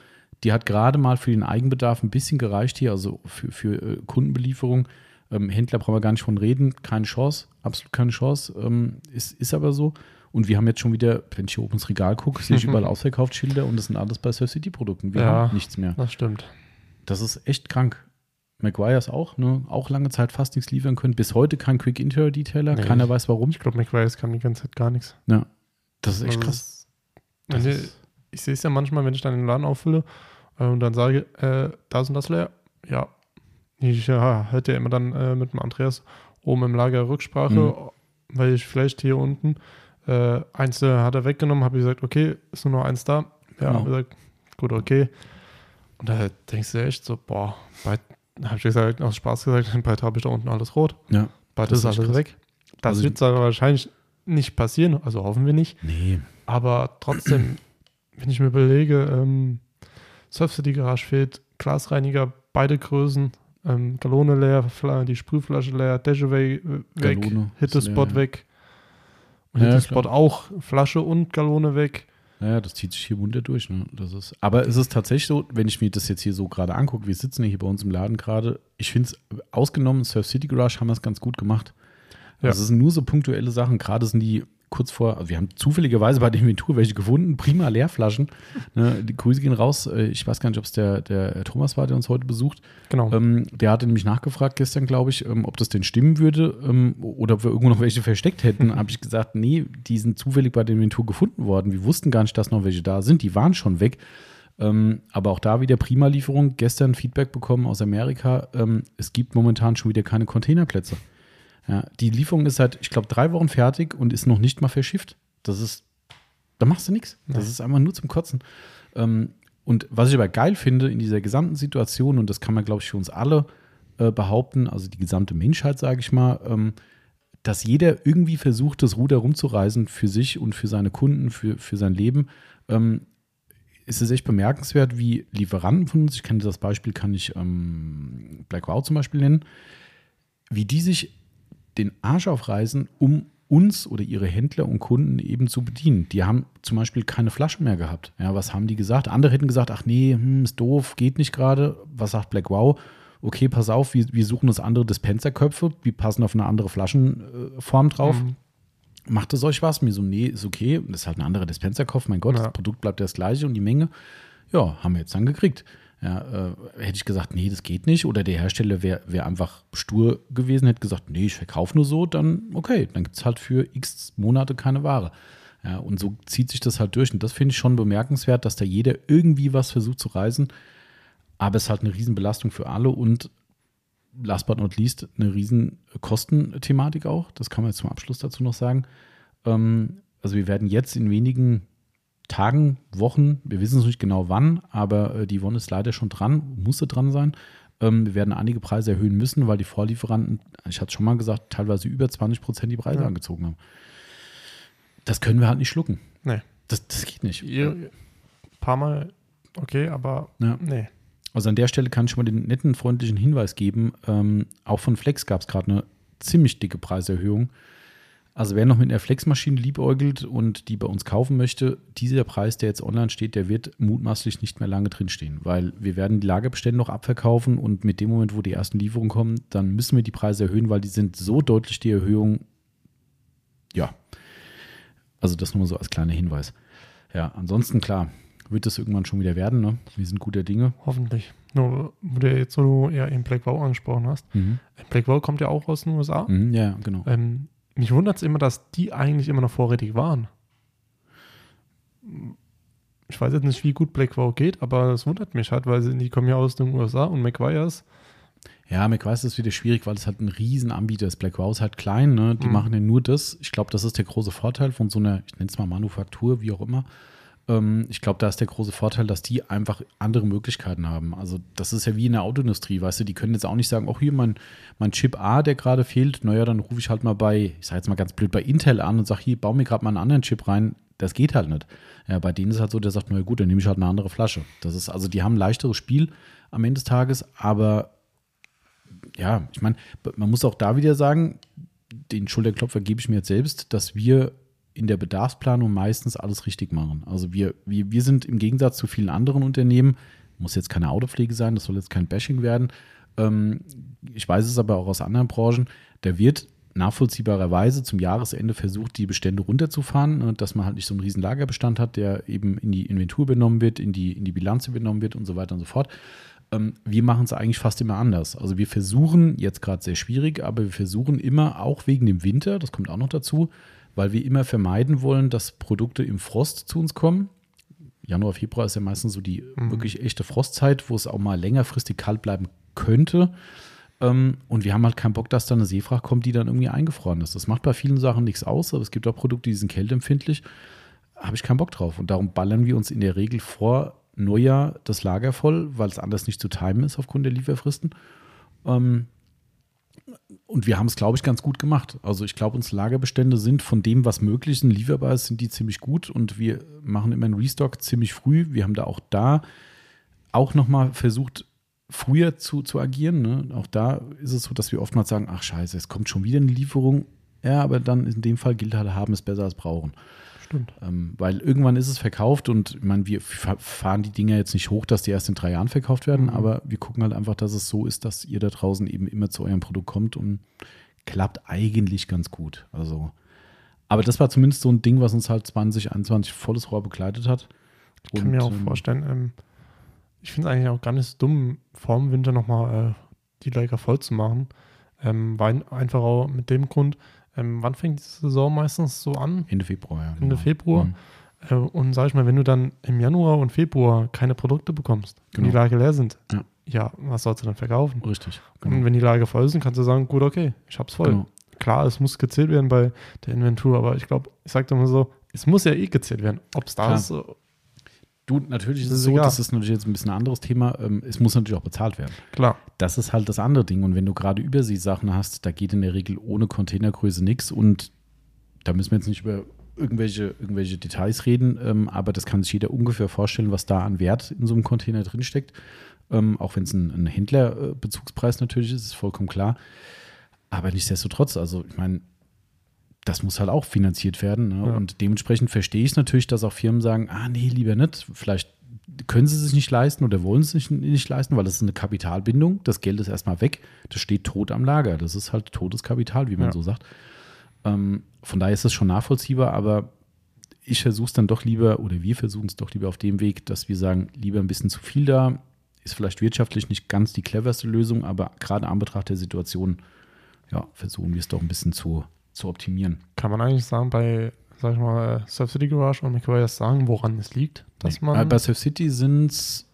die hat gerade mal für den Eigenbedarf ein bisschen gereicht hier, also für, für äh, Kundenbelieferung. Ähm, Händler brauchen wir gar nicht von reden, keine Chance, absolut keine Chance. Ähm, ist, ist aber so. Und wir haben jetzt schon wieder, wenn ich hier oben ins Regal gucke, sehe ich überall Ausverkaufsschilder und das sind alles bei Surf City Produkten. Wir Ja. haben nichts mehr. Das stimmt. Das ist echt krank. Maguire's auch, ne? Auch lange Zeit fast nichts liefern können. Bis heute kein Quick Interior Detailer. Nee. Keiner weiß warum. Ich glaube, McWise kann die ganze Zeit gar nichts. Ja. Das ist echt Also krass. Das die, ist, ich sehe es ja manchmal, wenn ich dann den Laden auffülle äh, und dann sage, äh, da ist und das leer. Ja. Ich ja, hätte ja immer dann äh, mit dem Andreas oben im Lager Rücksprache, Mhm. weil ich vielleicht hier unten äh, eins äh, hat er weggenommen, habe ich gesagt, okay, ist nur noch eins da. Ja, Genau. gesagt, gut, okay. Und da denkst du echt so, boah, bald, habe ich gesagt, aus Spaß gesagt, bald habe ich da unten alles rot. ja. Bald Das ist alles krass. weg. Das Also wird aber wahrscheinlich nicht passieren, also hoffen wir nicht. Nee. Aber trotzdem, wenn ich mir überlege, ähm, Surf City Garage fehlt, Glasreiniger, beide Größen, ähm, Galone leer, die Sprühflasche leer, Dashaway äh, weg, Galone ist Hittespot leer. weg. Und Ja, Hittespot klar. auch, Flasche und Galone weg. Naja, das zieht sich hier munter durch. Ne? Das ist, aber es ist tatsächlich so, wenn ich mir das jetzt hier so gerade angucke, wir sitzen ja hier bei uns im Laden gerade, ich finde es, ausgenommen Surf City Garage haben wir es ganz gut gemacht. Ja. Also es sind nur so punktuelle Sachen, gerade sind die kurz vor, also wir haben zufälligerweise bei der Inventur welche gefunden, prima Leerflaschen. ne? Die Grüße gehen raus. Äh, Ich weiß gar nicht, ob es der, der Thomas war, der uns heute besucht. Genau. Ähm, der hatte nämlich nachgefragt gestern, glaube ich, ähm, ob das denn stimmen würde ähm, oder ob wir irgendwo noch welche versteckt hätten. Habe ich gesagt, nee, die sind zufällig bei der Inventur gefunden worden. Wir wussten gar nicht, dass noch welche da sind. Die waren schon weg. Ähm, aber auch da wieder prima Lieferung. Gestern Feedback bekommen aus Amerika. Ähm, es gibt momentan schon wieder keine Containerplätze. Ja, die Lieferung ist seit, ich glaube, drei Wochen fertig und ist noch nicht mal verschifft. Das ist, da machst du nichts. Das ist einfach nur zum Kotzen. Ähm, und was ich aber geil finde in dieser gesamten Situation, und das kann man, glaube ich, für uns alle äh, behaupten, also die gesamte Menschheit, sage ich mal, ähm, dass jeder irgendwie versucht, das Ruder rumzureißen für sich und für seine Kunden, für, für sein Leben. Ähm, ist es echt bemerkenswert, wie Lieferanten von uns, ich kenne das Beispiel, kann ich ähm, Black Wow zum Beispiel nennen, wie die sich den Arsch aufreißen, um uns oder ihre Händler und Kunden eben zu bedienen. Die haben zum Beispiel keine Flaschen mehr gehabt. Ja, was haben die gesagt? Andere hätten gesagt, ach nee, hm, ist doof, geht nicht gerade. Was sagt Black Wow? Okay, pass auf, wir, wir suchen uns andere Dispenserköpfe, die passen auf eine andere Flaschenform drauf. Mhm. Macht es euch was? Mir so, nee, ist okay. Das ist halt ein anderer Dispenserkopf. Mein Gott, Ja. das Produkt bleibt das gleiche und die Menge. Ja, haben wir jetzt dann gekriegt. Ja, äh, hätte ich gesagt, nee, das geht nicht. Oder der Hersteller wäre wär einfach stur gewesen, hätte gesagt, nee, ich verkaufe nur so, dann okay, dann gibt es halt für x Monate keine Ware. Ja, und so zieht sich das halt durch. Und das finde ich schon bemerkenswert, dass da jeder irgendwie was versucht zu reisen. Aber es ist halt eine Riesenbelastung für alle und last but not least eine riesen Kostenthematik auch. Das kann man jetzt zum Abschluss dazu noch sagen. Ähm, also wir werden jetzt in wenigen Tagen, Wochen, wir wissen es nicht genau wann, aber äh, die Won ist leider schon dran, musste dran sein. Ähm, wir werden einige Preise erhöhen müssen, weil die Vorlieferanten, ich hatte es schon mal gesagt, teilweise über 20 Prozent die Preise ja. angezogen haben. Das können wir halt nicht schlucken. Nee. Das, das geht nicht. Ein paar Mal okay, aber ja. nee. Also an der Stelle kann ich mal den netten, freundlichen Hinweis geben. Ähm, auch von Flex gab es gerade eine ziemlich dicke Preiserhöhung. Also wer noch mit einer Flex-Maschine liebäugelt und die bei uns kaufen möchte, dieser Preis, der jetzt online steht, der wird mutmaßlich nicht mehr lange drinstehen, weil wir werden die Lagerbestände noch abverkaufen und mit dem Moment, wo die ersten Lieferungen kommen, dann müssen wir die Preise erhöhen, weil die sind so deutlich die Erhöhung. Ja. Also das nur so als kleiner Hinweis. Ja, ansonsten klar, wird das irgendwann schon wieder werden, ne? Wir sind guter Dinge. Hoffentlich. Nur, wo du jetzt so eher in Black Wow angesprochen hast. Mhm. Black Wow kommt ja auch aus den USA. Mhm, ja, genau. Ähm, mich wundert es immer, dass die eigentlich immer noch vorrätig waren. Ich weiß jetzt nicht, wie gut Black Wow geht, aber es wundert mich halt, weil sie, die kommen ja aus den USA und McGuire's. Ja, McGuire's ist wieder schwierig, weil es halt ein Riesenanbieter ist. Black Wow ist halt klein, ne? Die mhm. machen ja nur das. Ich glaube, das ist der große Vorteil von so einer, ich nenne es mal Manufaktur, wie auch immer. Ähm, ich glaube, da ist der große Vorteil, dass die einfach andere Möglichkeiten haben. Also, das ist ja wie in der Autoindustrie, weißt du, die können jetzt auch nicht sagen, auch hier mein, mein Chip A, der gerade fehlt, naja, dann rufe ich halt mal bei, ich sage jetzt mal ganz blöd, bei Intel an und sage, hier, baue mir gerade mal einen anderen Chip rein. Das geht halt nicht. Ja, bei denen ist halt so, der sagt, na gut, dann nehme ich halt eine andere Flasche. Das ist, also die haben ein leichteres Spiel am Ende des Tages, aber ja, ich meine, man muss auch da wieder sagen, den Schulterklopfer gebe ich mir jetzt selbst, dass wir in der Bedarfsplanung meistens alles richtig machen. Also wir, wir, wir sind im Gegensatz zu vielen anderen Unternehmen, muss jetzt keine Autopflege sein, das soll jetzt kein Bashing werden. Ähm, ich weiß es aber auch aus anderen Branchen, da wird nachvollziehbarerweise zum Jahresende versucht, die Bestände runterzufahren, ne, dass man halt nicht so einen riesen Lagerbestand hat, der eben in die Inventur übernommen wird, in die, in die Bilanz übernommen wird und so weiter und so fort. Ähm, wir machen es eigentlich fast immer anders. Also wir versuchen, jetzt gerade sehr schwierig, aber wir versuchen immer, auch wegen dem Winter, das kommt auch noch dazu, weil wir immer vermeiden wollen, dass Produkte im Frost zu uns kommen. Januar, Februar ist ja meistens so die mhm. wirklich echte Frostzeit, wo es auch mal längerfristig kalt bleiben könnte. Ähm, und wir haben halt keinen Bock, dass da eine Seefracht kommt, die dann irgendwie eingefroren ist. Das macht bei vielen Sachen nichts aus, aber es gibt auch Produkte, die sind kälteempfindlich. Habe ich keinen Bock drauf. Und darum ballern wir uns in der Regel vor Neujahr das Lager voll, weil es anders nicht zu timen ist aufgrund der Lieferfristen. Ähm, und wir haben es, glaube ich, ganz gut gemacht. Also ich glaube, unsere Lagerbestände sind von dem, was möglich ist, lieferbar ist, sind die ziemlich gut und wir machen immer einen Restock ziemlich früh. Wir haben da auch da auch nochmal versucht, früher zu, zu agieren. Ne? Auch da ist es so, dass wir oftmals sagen, ach scheiße, es kommt schon wieder eine Lieferung. Ja, aber dann in dem Fall gilt halt, haben es besser als brauchen. Stimmt. Ähm, weil irgendwann ist es verkauft und ich meine, wir fahren die Dinger jetzt nicht hoch, dass die erst in drei Jahren verkauft werden, mhm. aber wir gucken halt einfach, dass es so ist, dass ihr da draußen eben immer zu eurem Produkt kommt und klappt eigentlich ganz gut. Also, aber das war zumindest so ein Ding, was uns halt 2021 volles Rohr begleitet hat. Ich kann und, mir auch ähm, vorstellen, ähm, ich finde es eigentlich auch gar nicht so dumm, vor dem Winter nochmal äh, die Lager voll zu machen. Ähm, weil einfach auch mit dem Grund, ähm, wann fängt die Saison meistens so an? Ende Februar, ja. Ende genau. Februar. Mhm. Äh, und sag ich mal, wenn du dann im Januar und Februar keine Produkte bekommst, genau. die. Lager leer sind, ja. ja, was sollst du dann verkaufen? Richtig. Genau. Und wenn die Lager voll sind, kannst du sagen, gut, okay, ich hab's voll. Genau. Klar, es muss gezählt werden bei der Inventur, aber ich glaube, ich sag dir mal so, es muss ja eh gezählt werden. Ob es da Klar. ist, Du, natürlich ist es so, das ist natürlich jetzt ein bisschen ein anderes Thema. Ähm, es muss natürlich auch bezahlt werden. Klar. Das ist halt das andere Ding. Und wenn du gerade Überseesachen hast, da geht in der Regel ohne Containergröße nichts. Und da müssen wir jetzt nicht über irgendwelche, irgendwelche Details reden, ähm, aber das kann sich jeder ungefähr vorstellen, was da an Wert in so einem Container drinsteckt. Ähm, auch wenn es ein, ein Händlerbezugspreis natürlich ist, ist vollkommen klar. Aber nichtsdestotrotz, also ich meine, das muss halt auch finanziert werden. Ne? Ja. Und dementsprechend verstehe ich es natürlich, dass auch Firmen sagen, ah nee, lieber nicht. Vielleicht können sie es sich nicht leisten oder wollen es sich nicht leisten, weil das ist eine Kapitalbindung. Das Geld ist erstmal weg. Das steht tot am Lager. Das ist halt totes Kapital, wie man ja. so sagt. Ähm, von daher ist das schon nachvollziehbar, aber ich versuche es dann doch lieber, oder wir versuchen es doch lieber auf dem Weg, dass wir sagen, lieber ein bisschen zu viel da. Ist vielleicht wirtschaftlich nicht ganz die cleverste Lösung, aber gerade an Betracht der Situation, ja, versuchen wir es doch ein bisschen zu zu optimieren. Kann man eigentlich sagen, bei, sag ich mal, Surf City Garage und McQuarrie sagen, woran es liegt, dass nee. man. Bei Surf City sind es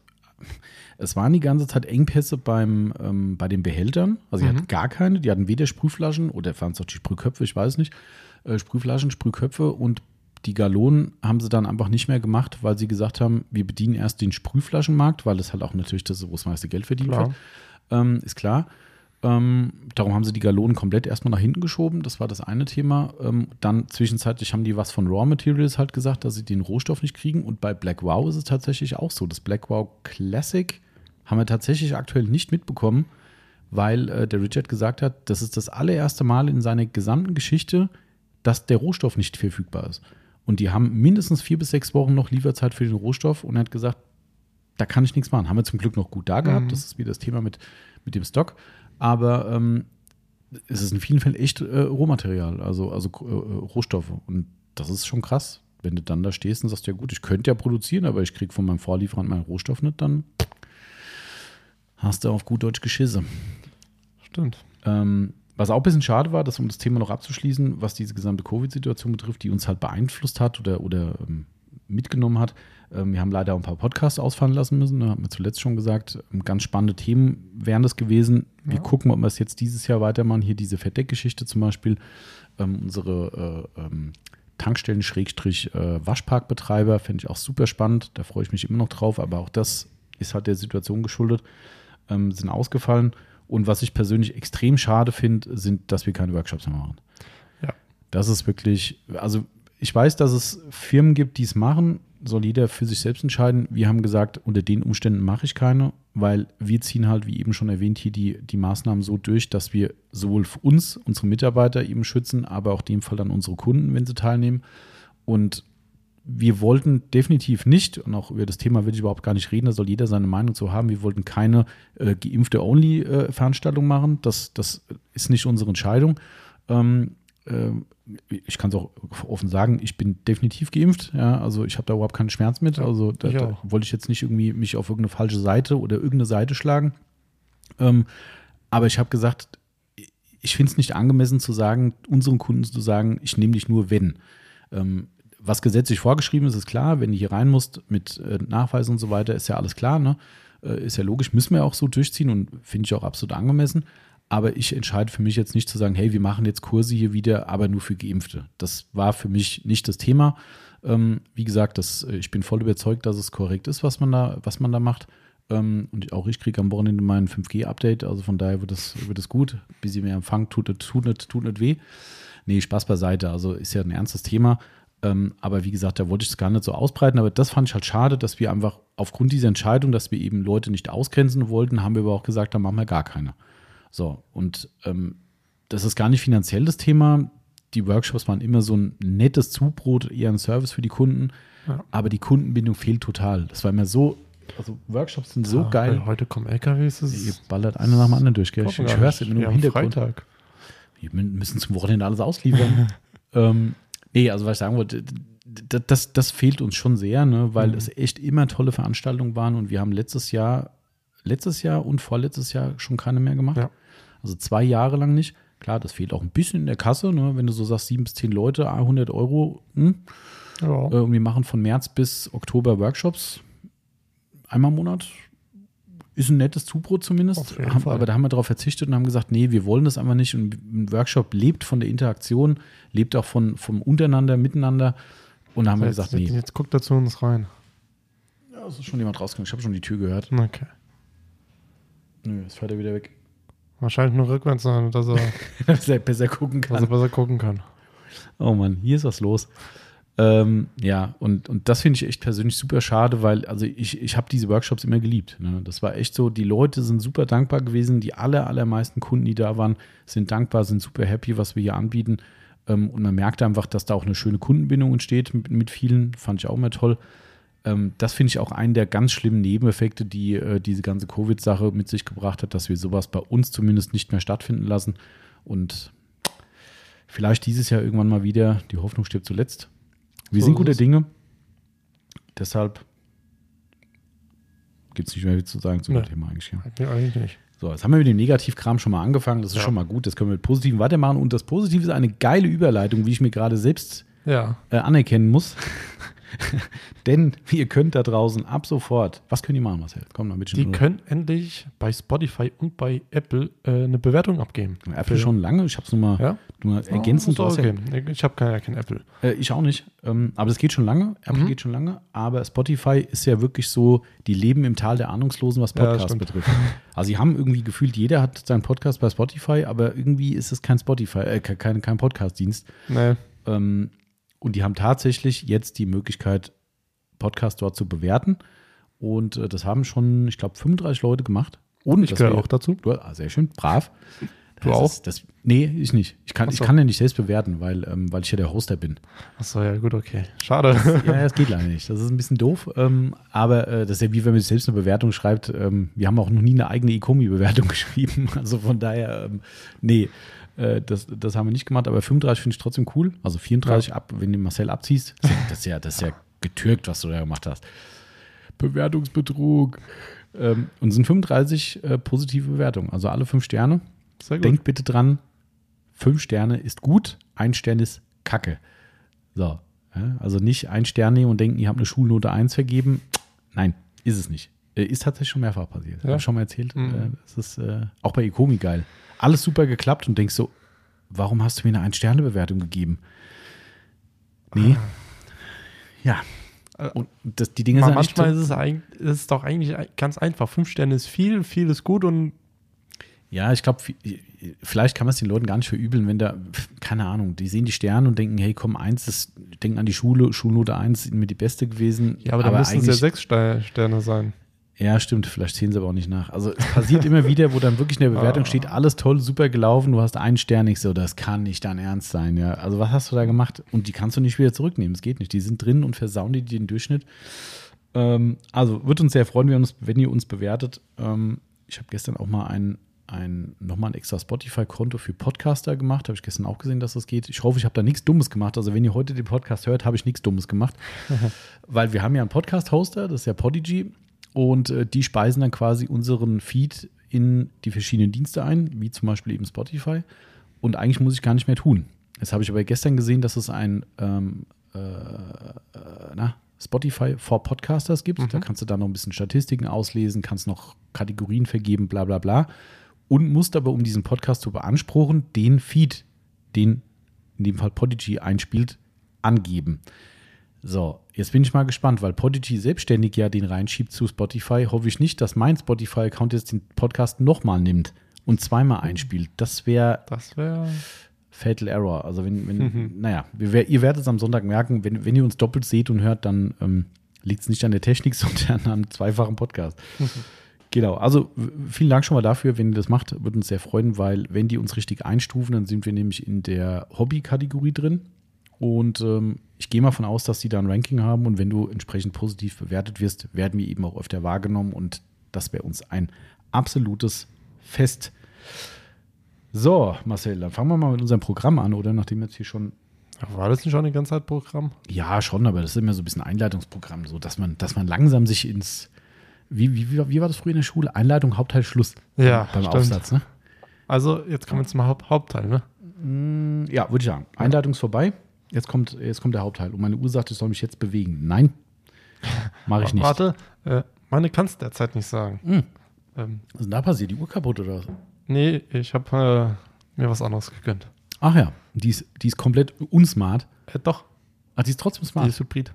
es waren die ganze Zeit Engpässe beim, ähm, bei den Behältern. Also, die Mhm. hatten gar keine. Die hatten weder Sprühflaschen oder waren es auch die Sprühköpfe, ich weiß nicht. Äh, Sprühflaschen, Sprühköpfe und die Galonen haben sie dann einfach nicht mehr gemacht, weil sie gesagt haben, wir bedienen erst den Sprühflaschenmarkt, weil es halt auch natürlich das, wo das meiste Geld verdient Klar. wird. Ähm, ist klar. Ähm, darum haben sie die Galonen komplett erstmal nach hinten geschoben. Das war das eine Thema. Ähm, dann zwischenzeitlich haben die was von Raw Materials halt gesagt, dass sie den Rohstoff nicht kriegen. Und bei Black Wow ist es tatsächlich auch so. Das Black Wow Classic haben wir tatsächlich aktuell nicht mitbekommen, weil äh, der Richard gesagt hat, das ist das allererste Mal in seiner gesamten Geschichte, dass der Rohstoff nicht verfügbar ist. Und die haben mindestens vier bis sechs Wochen noch Lieferzeit für den Rohstoff und er hat gesagt, da kann ich nichts machen. Haben wir zum Glück noch gut da gehabt. Mhm. Das ist wieder das Thema mit, mit dem Stock. Aber ähm, es ist in vielen Fällen echt äh, Rohmaterial, also, also äh, Rohstoffe. Und das ist schon krass. Wenn du dann da stehst und sagst, ja gut, ich könnte ja produzieren, aber ich kriege von meinem Vorlieferant meinen Rohstoff nicht, dann hast du auf gut Deutsch Geschisse. Stimmt. Ähm, was auch ein bisschen schade war, das um das Thema noch abzuschließen, was diese gesamte Covid-Situation betrifft, die uns halt beeinflusst hat oder, oder ähm, mitgenommen hat. Ähm, wir haben leider ein paar Podcasts ausfallen lassen müssen. Da haben wir zuletzt schon gesagt, ähm, ganz spannende Themen wären das gewesen. Wir Ja. gucken, ob wir es jetzt dieses Jahr weitermachen. Hier diese Fettdeckgeschichte zum Beispiel. Ähm, unsere äh, ähm, Tankstellen-Waschparkbetreiber fände ich auch super spannend. Da freue ich mich immer noch drauf. Aber auch das ist halt der Situation geschuldet. Ähm, sind ausgefallen. Und was ich persönlich extrem schade finde, sind, dass wir keine Workshops mehr machen. Ja. Das ist wirklich, also ich weiß, dass es Firmen gibt, die es machen, soll jeder für sich selbst entscheiden. Wir haben gesagt, unter den Umständen mache ich keine, weil wir ziehen halt, wie eben schon erwähnt, hier die, die Maßnahmen so durch, dass wir sowohl für uns, unsere Mitarbeiter eben schützen, aber auch in dem Fall dann unsere Kunden, wenn sie teilnehmen. Und wir wollten definitiv nicht, und auch über das Thema will ich überhaupt gar nicht reden, da soll jeder seine Meinung zu haben, wir wollten keine äh, geimpfte Only-Veranstaltung machen. Das, das ist nicht unsere Entscheidung. Ähm, äh, ich kann es auch offen sagen, ich bin definitiv geimpft. Ja, also ich habe da überhaupt keinen Schmerz mit. Also da, da wollte ich jetzt nicht irgendwie mich auf irgendeine falsche Seite oder irgendeine Seite schlagen. Ähm, aber ich habe gesagt, ich finde es nicht angemessen zu sagen, unseren Kunden zu sagen, ich nehme dich nur wenn. Ähm, was gesetzlich vorgeschrieben ist, ist klar, wenn du hier rein musst mit äh, Nachweis und so weiter, ist ja alles klar, ne? Äh, ist ja logisch, müssen wir auch so durchziehen und finde ich auch absolut angemessen. Aber ich entscheide für mich jetzt nicht zu sagen, hey, wir machen jetzt Kurse hier wieder, aber nur für Geimpfte. Das war für mich nicht das Thema. Ähm, wie gesagt, das, äh, ich bin voll überzeugt, dass es korrekt ist, was man da, was man da macht. Ähm, und auch ich kriege am Wochenende mein 5G-Update, also von daher wird es wird es gut. Bis sie mehr Empfang tut, nicht- tut, nicht, tut nicht weh. Nee, Spaß beiseite. Also ist ja ein ernstes Thema. Ähm, aber wie gesagt, da wollte ich es gar nicht so ausbreiten. Aber das fand ich halt schade, dass wir einfach aufgrund dieser Entscheidung, dass wir eben Leute nicht ausgrenzen wollten, haben wir aber auch gesagt, dann machen wir gar keine. So, und ähm, das ist gar nicht finanziell das Thema. Die Workshops waren immer so ein nettes Zubrot, eher ein Service für die Kunden. Ja. Aber die Kundenbindung fehlt total. Das war immer so, also Workshops sind so Ja, geil. Heute kommen LKWs. Das Ihr ballert einer nach dem anderen durch, gell? Ich, ich höre es immer nur im Hintergrund. Freitag. Wir müssen zum Wochenende alles ausliefern. ähm, nee, also was ich sagen wollte, d- d- das, das fehlt uns schon sehr, ne, weil Mhm. es echt immer tolle Veranstaltungen waren und wir haben letztes Jahr, letztes Jahr und vorletztes Jahr schon keine mehr gemacht. Ja. Also zwei Jahre lang nicht. Klar, das fehlt auch ein bisschen in der Kasse, ne, wenn du so sagst, sieben bis zehn Leute, ah, 100 Euro. Hm, Ja. äh, und wir machen von März bis Oktober Workshops. Einmal im Monat. Ist ein nettes Zubrot zumindest. Haben, aber da haben wir darauf verzichtet und haben gesagt, nee, wir wollen das einfach nicht. Und ein Workshop lebt von der Interaktion, lebt auch von, vom Untereinander, Miteinander. Und da haben wir jetzt, gesagt, nee. jetzt guckt er zu uns rein. Ja, es ist schon jemand rausgekommen. Ich habe schon die Tür gehört. Okay. Nö, jetzt fährt er wieder weg. Wahrscheinlich nur rückwärts dass er, Dass er besser gucken dass er kann. besser gucken kann. Oh Mann, hier ist was los. Ähm, ja, und, und das finde ich echt persönlich super schade, weil also ich, ich habe diese Workshops immer geliebt. Ne? Das war echt so, die Leute sind super dankbar gewesen. Die aller, allermeisten Kunden, die da waren, sind dankbar, sind super happy, was wir hier anbieten. Ähm, und man merkt einfach, dass da auch eine schöne Kundenbindung entsteht mit, mit vielen. Fand ich auch immer toll. Ähm, das finde ich auch einen der ganz schlimmen Nebeneffekte, die äh, diese ganze Covid-Sache mit sich gebracht hat, dass wir sowas bei uns zumindest nicht mehr stattfinden lassen. Und vielleicht dieses Jahr irgendwann mal wieder. Die Hoffnung stirbt zuletzt. Wir So sind es. Dinge. Deshalb gibt es nicht mehr viel zu sagen zu dem. Thema eigentlich. Ja. Eigentlich nicht. So, jetzt haben wir mit dem Negativkram schon mal angefangen. Das ist Ja. schon mal gut. Das können wir mit Positiven weitermachen. Und das Positive ist eine geile Überleitung, wie ich mir gerade selbst Ja. äh, anerkennen muss. Denn ihr könnt da draußen ab sofort, was können die machen, Marcel? Komm noch mit Die können endlich bei Spotify und bei Apple äh, eine Bewertung abgeben. Apple schon lange, ich habe es nur mal, Ja? nur mal ergänzend. Oh, hast ja- okay. Ich habe kein, kein Apple. Äh, ich auch nicht. Ähm, aber das geht schon lange. Apple Mhm. geht schon lange. Aber Spotify ist ja wirklich so, die leben im Tal der Ahnungslosen, was Ja, Podcasts stimmt. betrifft. Also sie haben irgendwie gefühlt, jeder hat seinen Podcast bei Spotify, aber irgendwie ist es kein Spotify, äh, ke- kein, kein Podcast-Dienst. Nee. Ähm, und die haben tatsächlich jetzt die Möglichkeit, Podcasts dort zu bewerten. Und äh, das haben schon, ich glaube, 35 Leute gemacht. Und Ich das gehöre auch dazu. Du, ah, sehr schön, brav. Du Das auch? Ist, das, nee, ich nicht. Ich kann, Ach ich so. kann ja nicht selbst bewerten, weil, ähm, weil ich ja der Hoster bin. Achso, ja, gut, okay. Schade. Ja, das geht leider nicht. Das ist ein bisschen doof. Ähm, aber äh, das ist ja wie wenn man selbst eine Bewertung schreibt. Ähm, wir haben auch noch nie eine eigene Ecomi-Bewertung geschrieben. Also von daher, ähm, nee, äh, das, das haben wir nicht gemacht. Aber 35 finde ich trotzdem cool. Also 34 ab, wenn du Marcel abziehst. Das ist ja, das ist ja getürkt, was du da gemacht hast. Bewertungsbetrug. Ähm, und es sind 35 äh, positive Bewertungen. Also alle fünf Sterne. Denkt bitte dran, fünf Sterne ist gut, ein Stern ist Kacke. So. Ja, also nicht ein Stern nehmen und denken, ihr habt eine Schulnote 1 vergeben. Nein, ist es nicht. Äh, Ist tatsächlich schon mehrfach passiert. Ja. Hab ich schon mal erzählt. Mhm. Äh, Das ist äh, auch bei Ecomi geil. Alles super geklappt und denkst so, warum hast du mir eine Ein-Sterne-Bewertung gegeben? Nee. Ja. Äh, Und das, die Dinge sind manchmal ist es, eigentlich, ist es doch eigentlich ganz einfach. Fünf Sterne ist viel, viel ist gut und Ja, ich glaube, vielleicht kann man es den Leuten gar nicht verübeln, wenn da, keine Ahnung, die sehen die Sterne und denken, hey, komm, eins ist, denken an die Schule, Schulnote 1 ist mir die beste gewesen. ja, aber da müssen es ja sechs Ste- Sterne sein. Ja, stimmt, vielleicht zählen sie aber auch nicht nach. Also es passiert immer wieder, wo dann wirklich in der Bewertung Ah. steht, alles toll, super gelaufen, du hast einen Stern, ich so, das kann nicht dein Ernst sein, ja. Also was hast du da gemacht? Und die kannst du nicht wieder zurücknehmen, es geht nicht. Die sind drin und versauen dir den Durchschnitt. Ähm, also wird uns sehr freuen, wenn, uns, wenn ihr uns bewertet. Ähm, ich habe gestern auch mal ein, ein, nochmal ein extra Spotify-Konto für Podcaster gemacht. Habe ich gestern auch gesehen, dass das geht. Ich hoffe, ich habe da nichts Dummes gemacht. Also wenn ihr heute den Podcast hört, habe ich nichts Dummes gemacht. Weil wir haben ja einen Podcast-Hoster, das ist ja Podigy. Und äh, die speisen dann quasi unseren Feed in die verschiedenen Dienste ein, wie zum Beispiel eben Spotify. Und eigentlich muss ich gar nicht mehr tun. Jetzt habe ich aber gestern gesehen, dass es ein ähm, äh, äh, na, Spotify for Podcasters gibt. Da kannst du dann noch ein bisschen Statistiken auslesen, kannst noch Kategorien vergeben, bla bla bla. Und musst aber, um diesen Podcast zu beanspruchen, den Feed, den in dem Fall Podigy einspielt, angeben. So, jetzt bin ich mal gespannt, weil Podigy selbstständig ja den reinschiebt zu Spotify. Hoffe ich nicht, dass mein Spotify-Account jetzt den Podcast nochmal nimmt und zweimal einspielt. Das wäre Das wäre. Fatal Error. Also wenn, wenn Mhm. naja, ihr werdet es am Sonntag merken, wenn, wenn ihr uns doppelt seht und hört, dann ähm, liegt es nicht an der Technik, sondern an einem zweifachen Podcast. Genau, also vielen Dank schon mal dafür, wenn ihr das macht, würde uns sehr freuen, weil wenn die uns richtig einstufen, dann sind wir nämlich in der Hobby-Kategorie drin. Und ähm, ich gehe mal von aus, dass die da ein Ranking haben und wenn du entsprechend positiv bewertet wirst, werden wir eben auch öfter wahrgenommen und das wäre uns ein absolutes Fest. So, Marcel, dann fangen wir mal mit unserem Programm an, oder? Nachdem jetzt hier schon War das nicht schon die ganze Zeit Programm? ja, schon, aber das ist immer so ein bisschen Einleitungsprogramm, so dass man, dass man langsam sich ins. Wie, wie, wie, wie war das früher in der Schule? Einleitung, Hauptteil, Schluss. Ja, beim stimmt. Aufsatz, ne? Also, jetzt kommen wir zum Haupt Hauptteil, ne? Mm, Ja, würde ich sagen. Einleitung ist vorbei. Jetzt kommt, jetzt kommt der Hauptteil. Und meine Uhr sagt, ich soll mich jetzt bewegen. Nein, mache ich nicht. Warte, äh, meine kannst du derzeit nicht sagen. Hm. Ähm, Was ist denn da passiert? Die Uhr kaputt oder was? nee, ich habe äh, mir was anderes gegönnt. Ach ja, die ist, die ist komplett unsmart. Äh, doch, Ach, die ist trotzdem die smart. ist Hybrid.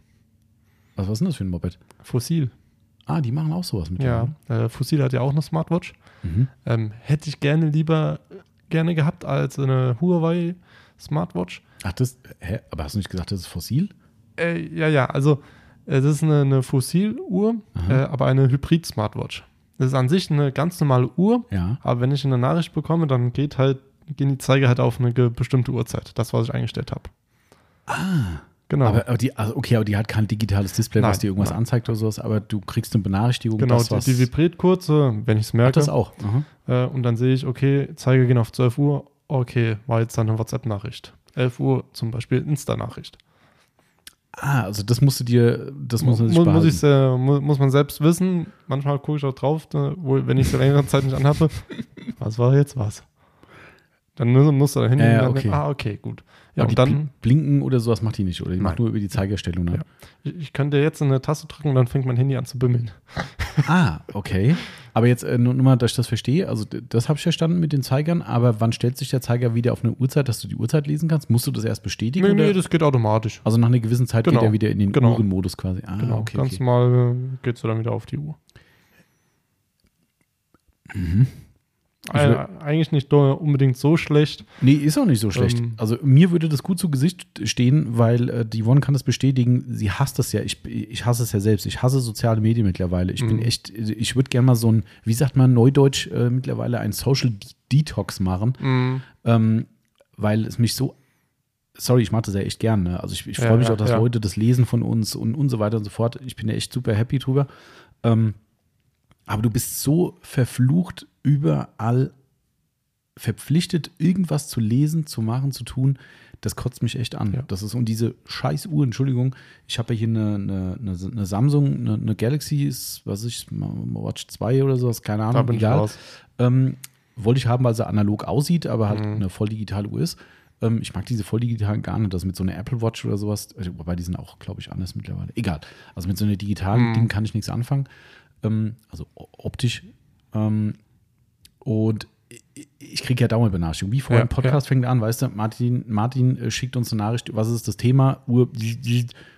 was, was ist denn das für ein Moped? Fossil. Ah, die machen auch sowas mit. Ja, äh, Fossil hat ja auch eine Smartwatch. Mhm. Ähm, hätte ich gerne lieber gerne gehabt als eine Huawei Smartwatch. Ach, das, hä? Aber hast du nicht gesagt, das ist fossil? Äh, ja, ja, also äh, das ist eine, eine Fossiluhr, äh, aber eine Hybrid-Smartwatch. Das ist an sich eine ganz normale Uhr, Ja. aber wenn ich eine Nachricht bekomme, dann geht halt, gehen die Zeiger halt auf eine bestimmte Uhrzeit. Das, was ich eingestellt habe. Ah. Genau. Aber, aber die, also okay, aber die hat kein digitales Display, was Nein, dir irgendwas nein. anzeigt oder sowas, aber du kriegst eine Benachrichtigung, genau, das, die, was, die vibriert kurz, äh, wenn ich es merke. das auch. Äh, und dann sehe ich, okay, Zeiger gehen auf 12 Uhr. Okay, war jetzt dann eine WhatsApp-Nachricht. 11 Uhr zum Beispiel Insta-Nachricht. Ah, also das musst du dir, das muss man sich muss, ich's, äh, mu muss man selbst wissen. Manchmal gucke ich auch drauf, ne, wo, wenn ich es längere Zeit nicht anhabe. Was war jetzt was? Dann musst du ja, und dann, okay. ah, okay, gut. Ja, und die dann, bl- Blinken oder sowas macht die nicht, oder? Die macht nur über die Zeigerstellung. Ne? Ja. ich, könnte jetzt eine Taste drücken und dann fängt mein Handy an zu bimmeln. Ah, okay. Aber jetzt äh, nur, nur mal, dass ich das verstehe. Also, das habe ich verstanden mit den Zeigern. Aber wann stellt sich der Zeiger wieder auf eine Uhrzeit, dass du die Uhrzeit lesen kannst? Musst du das erst bestätigen? Nee, oder? nee, das geht automatisch. also, nach einer gewissen Zeit Genau. geht er wieder in den Genau. Uhrenmodus quasi. Ah, genau, okay. ganz okay. normal äh, geht's du dann wieder auf die Uhr. Mhm. Äh, eigentlich nicht unbedingt so schlecht. Nee, ist auch nicht so schlecht. Ähm. also mir würde das gut zu Gesicht stehen, weil äh, die Yvonne kann das bestätigen. Sie hasst das ja. Ich, ich hasse es ja selbst. Ich hasse soziale Medien mittlerweile. Ich bin Mhm. echt, ich würde gerne mal so ein, wie sagt man neudeutsch äh, mittlerweile, ein Social De Detox machen, Mhm. ähm, weil es mich so, sorry, ich mache das ja echt gern. Ne? Also ich, ich Ja, freue mich ja, auch, dass ja. Leute das lesen von uns und, und so weiter und so fort. Ich bin ja echt super happy drüber. Ähm, aber du bist so verflucht überall verpflichtet, irgendwas zu lesen, zu machen, zu tun, das kotzt mich echt an. Ja. Das ist und diese scheiß Uhr, Entschuldigung, ich habe ja hier eine, eine, eine, eine Samsung, eine, eine Galaxy, ist, was ich, Watch 2 oder sowas, keine Ahnung, egal. Ähm, wollte ich haben, weil sie analog aussieht, aber halt Mhm. eine voll digitale Uhr ist. Ähm, ich mag diese voll digitalen gar nicht, das mit so einer Apple Watch oder sowas, äh, wobei die sind auch, glaube ich, anders mittlerweile. Egal. Also mit so einer digitalen Mhm. Ding kann ich nichts anfangen. Ähm, also optisch. Ähm, und ich- kriege ja dauernd Benachrichtigungen. Wie vorher Ja, ein Podcast fängt an, weißt du, Martin, Martin äh, schickt uns eine Nachricht, was ist das Thema? Uhr,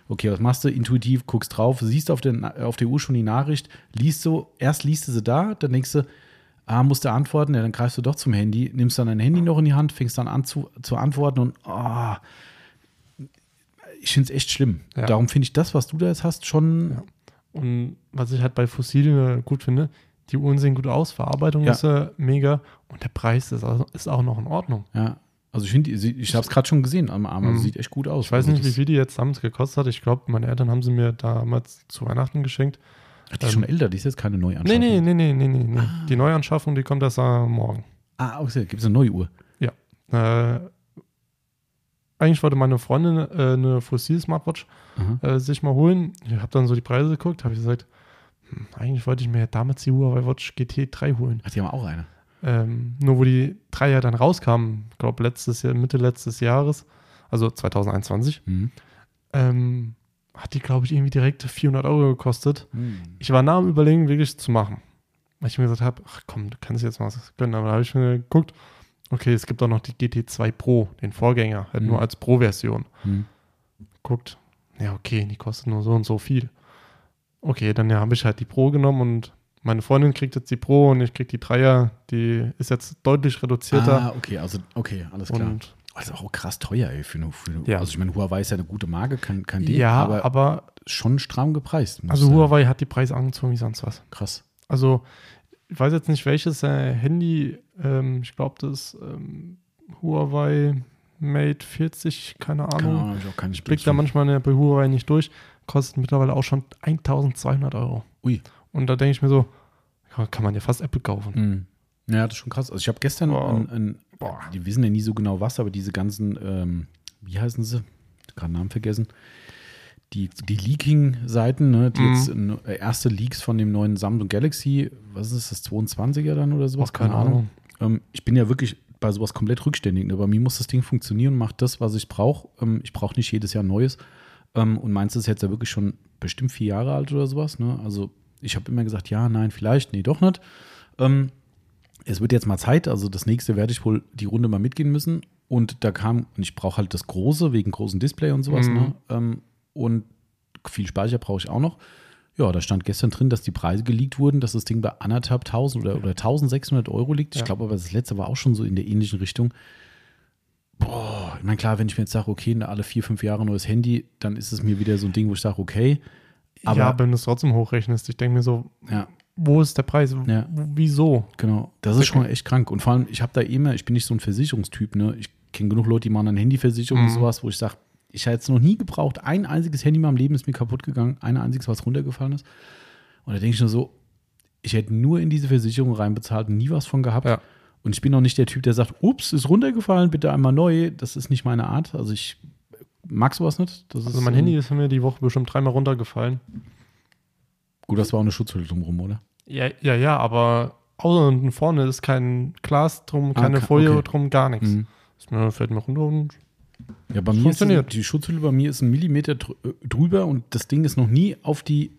okay, was machst du? Intuitiv, guckst drauf, siehst auf der, auf der Uhr schon die Nachricht, liest so, erst liest du sie da, dann denkst du, ah, musst du antworten, ja, dann greifst du doch zum Handy, nimmst dann dein Handy noch in die Hand, fängst dann an zu, zu antworten und ah, ich finde es echt schlimm. Ja. Darum finde ich das, was du da jetzt hast, schon Ja. Und was ich halt bei Fossilien gut finde, die Uhren sehen gut aus, Verarbeitung Ja. ist äh, mega und der Preis ist, also, ist auch noch in Ordnung. Ja, also ich finde, ich habe es gerade schon gesehen am Arm, also Mhm. sieht echt gut aus. Ich weiß also nicht, wie viel die jetzt damals gekostet hat. Ich glaube, meine Eltern haben sie mir damals zu Weihnachten geschenkt. Ach, die ist schon älter, die ist jetzt keine Neuanschaffung. nee, nee, nee, nee, nee. nee. Ah. Die Neuanschaffung, die kommt erst äh, morgen. Ah, okay, gibt es eine neue Uhr? Äh, eigentlich wollte meine Freundin äh, eine Fossil-Smartwatch Aha. äh, sich mal holen. Ich habe dann so die Preise geguckt, habe ich gesagt, hm, eigentlich wollte ich mir damals die Huawei Watch GT3 holen. Ach, die haben auch eine. Ähm, nur wo die drei ja dann rauskamen, ich glaube letztes Jahr, Mitte letztes Jahres, also 2021, Mhm. ähm, hat die, glaube ich, irgendwie direkt 400 Euro gekostet. Mhm. Ich war nah am Überlegen, wirklich zu machen. Weil ich mir gesagt habe, ach komm, du kannst jetzt mal was gönnen. Aber da habe ich mir geguckt, okay, es gibt auch noch die GT2 Pro, den Vorgänger, halt Mhm. nur als Pro-Version. Mhm. Guckt, ja, okay, die kostet nur so und so viel. Okay, dann ja, habe ich halt die Pro genommen und meine Freundin kriegt jetzt die Pro und ich krieg die Dreier. Die ist jetzt deutlich reduzierter. Ah, okay, also, okay, alles klar. und das ist auch krass teuer, ey, für eine, für eine Ja. Also ich meine, Huawei ist ja eine gute Marke, kein, kein Ding, ja, aber, aber, schon stramm gepreist. also sagen. Huawei hat die Preise angezogen wie sonst was. Krass. Also, ich weiß jetzt nicht, welches äh, Handy, ähm, ich glaube, das ähm, Huawei Mate 40, keine Keine Ahnung. Ahnung, hab ich keine Ich blick da manchmal bei Huawei nicht durch. Kostet mittlerweile auch schon 1200 Euro. Ui. Und da denke ich mir so, kann man ja fast Apple kaufen. Mhm. Ja, das ist schon krass. Also ich habe gestern, Wow. ein, ein, Boah. die wissen ja nie so genau was, aber diese ganzen, ähm, wie heißen sie? Gerade Namen vergessen. Die, die Leaking-Seiten, ne, die Mhm. jetzt äh, erste Leaks von dem neuen Samsung Galaxy, was ist das, 22er dann oder sowas? Ach, keine Ahnung. Ähm, ich bin ja wirklich bei sowas komplett rückständig. Ne? Bei mir muss das Ding funktionieren, macht das, was ich brauche. Ähm, ich brauche nicht jedes Jahr Neues. Ähm, und meins ist jetzt ja wirklich schon bestimmt vier Jahre alt oder sowas. Ne? Also ich habe immer gesagt, ja, nein, vielleicht, nee, doch nicht. Ähm, es wird jetzt mal Zeit, also das nächste werde ich wohl die Runde mal mitgehen müssen. Und da kam, und ich brauche halt das große, wegen großen Display und sowas. Mhm. Ne? Und viel Speicher brauche ich auch noch. Ja, da stand gestern drin, dass die Preise geleakt wurden, dass das Ding bei anderthalb tausend oder, oder 1600 Euro liegt. Ich Ja. glaube aber, das letzte war auch schon so in der ähnlichen Richtung. Boah, ich meine, klar, wenn ich mir jetzt sage, okay, alle vier, fünf Jahre neues Handy, dann ist es mir wieder so ein Ding, wo ich sage, okay. Aber ja, wenn du es trotzdem hochrechnest, ich denke mir so, ja, wo ist der Preis? Ja. Wieso? Genau, das ist schon echt krank. Und vor allem, ich habe da immer, ich bin nicht so ein Versicherungstyp, ne? Ich kenne genug Leute, die machen eine Handyversicherung und Mhm. sowas, wo ich sage, ich habe jetzt noch nie gebraucht, ein einziges Handy in meinem Leben ist mir kaputt gegangen, ein einziges, was runtergefallen ist. Und da denke ich nur so, ich hätte nur in diese Versicherung reinbezahlt und nie was von gehabt. Ja. Und ich bin auch nicht der Typ, der sagt, ups, ist runtergefallen, bitte einmal neu. Das ist nicht meine Art. Also ich mag sowas nicht. Das Also ist, mein ähm, Handy ist mir die Woche bestimmt dreimal runtergefallen. Gut, das war auch eine Schutzhülle drumherum, oder? Ja, ja, ja, aber außen und vorne ist kein Glas drum, keine Ah, Folie okay. drum, gar nichts. Mhm. Das fällt mir runter und Ja, bei mir ist funktioniert. die Schutzhülle bei mir ist ein Millimeter äh, drüber und das Ding ist noch nie auf die,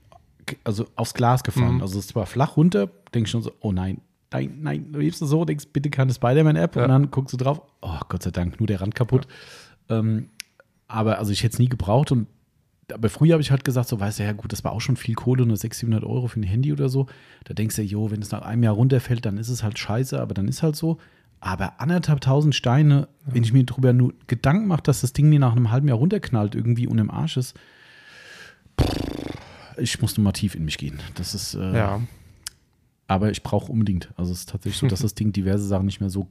also aufs Glas gefallen. Mhm. Also es war flach runter, denke ich schon so, oh nein, nein, nein, du lebst so, denkst bitte keine Spider-Man-App Ja. und dann guckst du drauf, oh Gott sei Dank, nur der Rand kaputt. Ähm, aber also ich hätte es nie gebraucht und aber früher habe ich halt gesagt, so weißt du, ja gut, das war auch schon viel Kohle, nur 600, 700 Euro für ein Handy oder so. Da denkst du, jo, wenn es nach einem Jahr runterfällt, dann ist es halt scheiße, aber dann ist halt so. Aber anderthalb tausend Steine, wenn ich mir darüber nur Gedanken mache, dass das Ding mir nach einem halben Jahr runterknallt, irgendwie und im Arsch ist, ich muss nur mal tief in mich gehen. Das ist, äh, ja. aber ich brauche unbedingt. Also es ist tatsächlich so, dass das Ding diverse Sachen nicht mehr so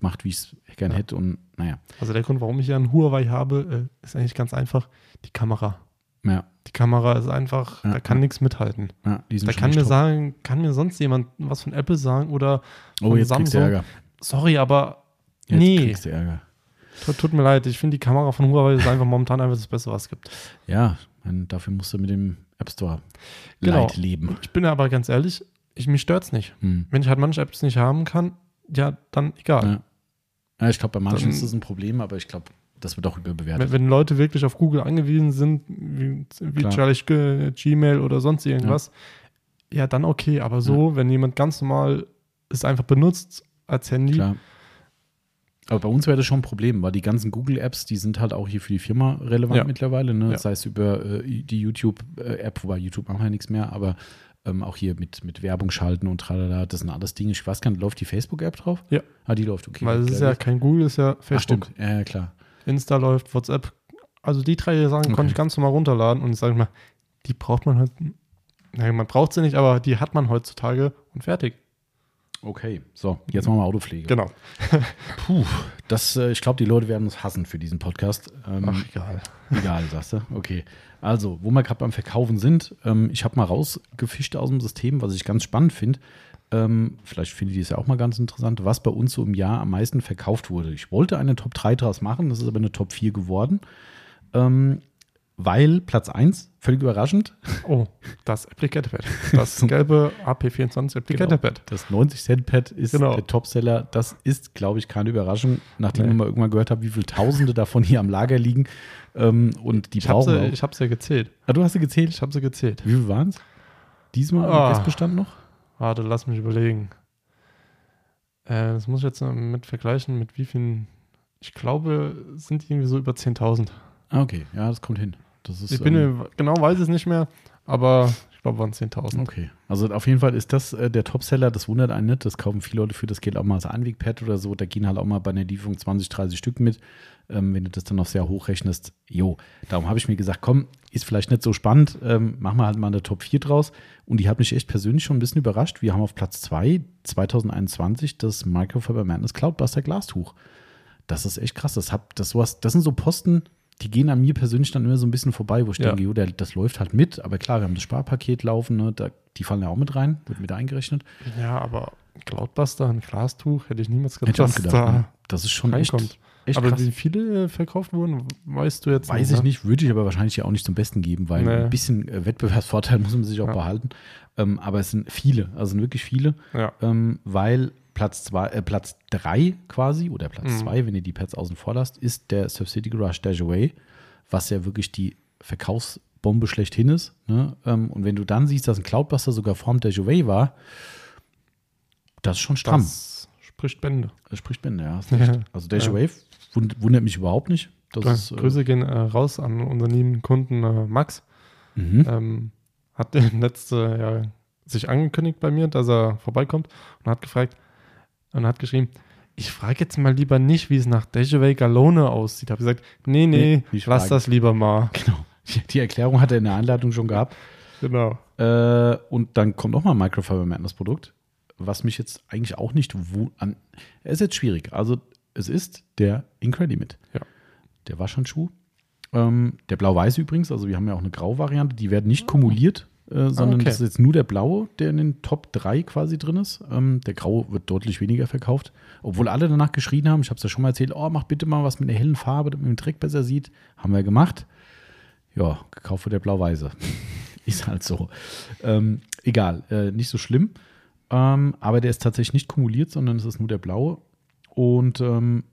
macht, wie ich es gern Ja. hätte. Und naja, Also der Grund, warum ich ja einen Huawei habe, äh, ist eigentlich ganz einfach. Die Kamera. ja, Die Kamera ist einfach, Ja, da kann ja. nichts mithalten. ja Da kann mir top. sagen, kann mir sonst jemand was von Apple sagen oder oh, von jetzt kriegst du Samsung. Ärger. Sorry, aber Jetzt nee, kriegst du Ärger. tut, tut mir leid. Ich finde die Kamera von Huawei ist einfach momentan einfach das Beste, was es gibt. Ja, dafür musst du mit dem App Store Genau. Leid leben. Ich bin aber ganz ehrlich, ich, mich stört es nicht. Hm. Wenn ich halt manche Apps nicht haben kann, ja, dann egal. Ja. Ja, ich glaube, bei manchen Dann- ist das ein Problem, aber ich glaube, das wird auch überbewertet. Wenn, wenn Leute wirklich auf Google angewiesen sind, wie, wie G- Gmail oder sonst irgendwas, ja. dann okay. Aber so, wenn jemand ganz normal es einfach benutzt als Handy, Klar. Aber bei uns wäre das schon ein Problem, weil die ganzen Google-Apps, die sind halt auch hier für die Firma relevant Ja. mittlerweile, ne? Ja. sei es über äh, die YouTube-App, wobei YouTube machen wir ja nichts mehr, aber ähm, auch hier mit, mit Werbung schalten und tralala, das sind alles Dinge. Ich weiß gar nicht, läuft die Facebook-App drauf? Ja. Ah, die läuft, okay. weil es ist ja kein Google, es ist ja Ach, Facebook. stimmt, ja, ja, klar. Insta läuft, WhatsApp. Also die drei Sachen Okay. konnte ich ganz normal runterladen und ich sage mal, die braucht man halt, naja, man braucht sie nicht, aber die hat man heutzutage und fertig. Okay, so, jetzt machen wir Autopflege. Genau. Puh, das, äh, ich glaube, die Leute werden uns hassen für diesen Podcast. Ähm, Ach, egal. Egal, sagst du? Okay. Also, wo wir gerade beim Verkaufen sind, ähm, ich habe mal rausgefischt aus dem System, was ich ganz spannend finde. Ähm, vielleicht findet ihr es ja auch mal ganz interessant, was bei uns so im Jahr am meisten verkauft wurde. Ich wollte eine Top 3 draus machen, das ist aber eine Top 4 geworden. Ähm, weil Platz 1, völlig überraschend, Oh, das Applicator-Pad. Das gelbe AP24 Applicator-Pad. das 90-Cent-Pad ist Genau. der Topseller. Das ist, glaube ich, keine Überraschung, nachdem Nee. ich mal irgendwann gehört habe, wie viele Tausende davon hier am Lager liegen. Ähm, und die Ich habe brauchen sie, ich hab sie gezählt. ah, du hast sie gezählt? Ich habe sie gezählt. Wie viel waren es? Diesmal im Ah. Restbestand noch? Warte, lass mich überlegen. Äh, das muss ich jetzt mit vergleichen, mit wie vielen. Ich glaube, es sind irgendwie so über 10.000. Ah, okay. Ja, das kommt hin. Das ist, Ich bin ähm, mir genau weiß es nicht mehr, aber ich glaube, waren 10.000. okay. Also auf jeden Fall ist das äh, der Topseller. Das wundert einen nicht. Das kaufen viele Leute für das Geld auch mal als Einwegpad oder so. Da gehen halt auch mal bei einer Lieferung 20, 30 Stück mit. Ähm, wenn du das dann noch sehr hoch rechnest, jo. Darum habe ich mir gesagt, komm, ist vielleicht nicht so spannend. Ähm, machen wir halt mal eine Top 4 draus. Und die hat mich echt persönlich schon ein bisschen überrascht. Wir haben auf Platz 2 2021 das Microfiber Madness Cloudbuster Glastuch. Das ist echt krass. Das, hat, das, sowas, das sind so Posten, die gehen an mir persönlich dann immer so ein bisschen vorbei, wo ich Ja. denke, jo, der, das läuft halt mit. Aber klar, wir haben das Sparpaket laufen, ne, da, die fallen ja auch mit rein, wird mit eingerechnet. Ja, aber Cloudbuster, ein Glastuch, hätte ich niemals Hätte ich gedacht, gedacht. da ne? Das ist schon echt, reinkommt. echt aber krass. wie viele äh, verkauft wurden, weißt du jetzt Weiß ich ne? nicht, würde ich aber wahrscheinlich ja auch nicht zum Besten geben, weil Nee. ein bisschen äh, Wettbewerbsvorteil muss man sich auch Ja. behalten. Ähm, aber es sind viele, also sind wirklich viele, Ja. ähm, weil Platz zwei, äh, Platz drei quasi oder Platz Mhm. zwei, wenn ihr die Pads außen vor lasst, ist der Surf City Garage Dash Away, was ja wirklich die Verkaufsbombe schlechthin ist. Ne? Ähm, und wenn du dann siehst, dass ein Cloudbuster sogar vorm Dash Away war, das ist schon stramm. Das spricht Bände. Das spricht Bände, ja. recht. Also Dash Ja. Away wund wundert mich überhaupt nicht. Das Ja, äh, Grüße gehen äh, raus an unseren lieben Kunden äh, Max. mhm. Ähm, hat letzte Jahr sich angekündigt bei mir, dass er vorbeikommt und hat gefragt und hat geschrieben, ich frage jetzt mal lieber nicht, wie es nach Dejaway Galone aussieht. Habe gesagt, nee, nee, Nee, lass das lieber mal. Genau. Die, Erklärung hat er in der Einleitung schon gehabt. Genau. Äh, und dann kommt noch mal ein Microfiber Madness Produkt, was mich jetzt eigentlich auch nicht an. Es ist jetzt schwierig. Also, es ist der Incredimit. Ja. Der Waschhandschuh. Ähm, der blau-weiß übrigens, also wir haben ja auch eine Grau-Variante, die werden nicht kumuliert, äh, sondern okay. das ist jetzt nur der blaue, der in den Top 3 quasi drin ist. Ähm, der Grau wird deutlich weniger verkauft. Obwohl alle danach geschrien haben, ich habe es ja schon mal erzählt, oh, mach bitte mal was mit einer hellen Farbe, damit man den Dreck besser sieht. Haben wir gemacht. Ja, gekauft wird der blau-weiße. ist halt so. Ähm, egal, äh, nicht so schlimm. Ähm, aber der ist tatsächlich nicht kumuliert, sondern es ist nur der blaue. Und ähm,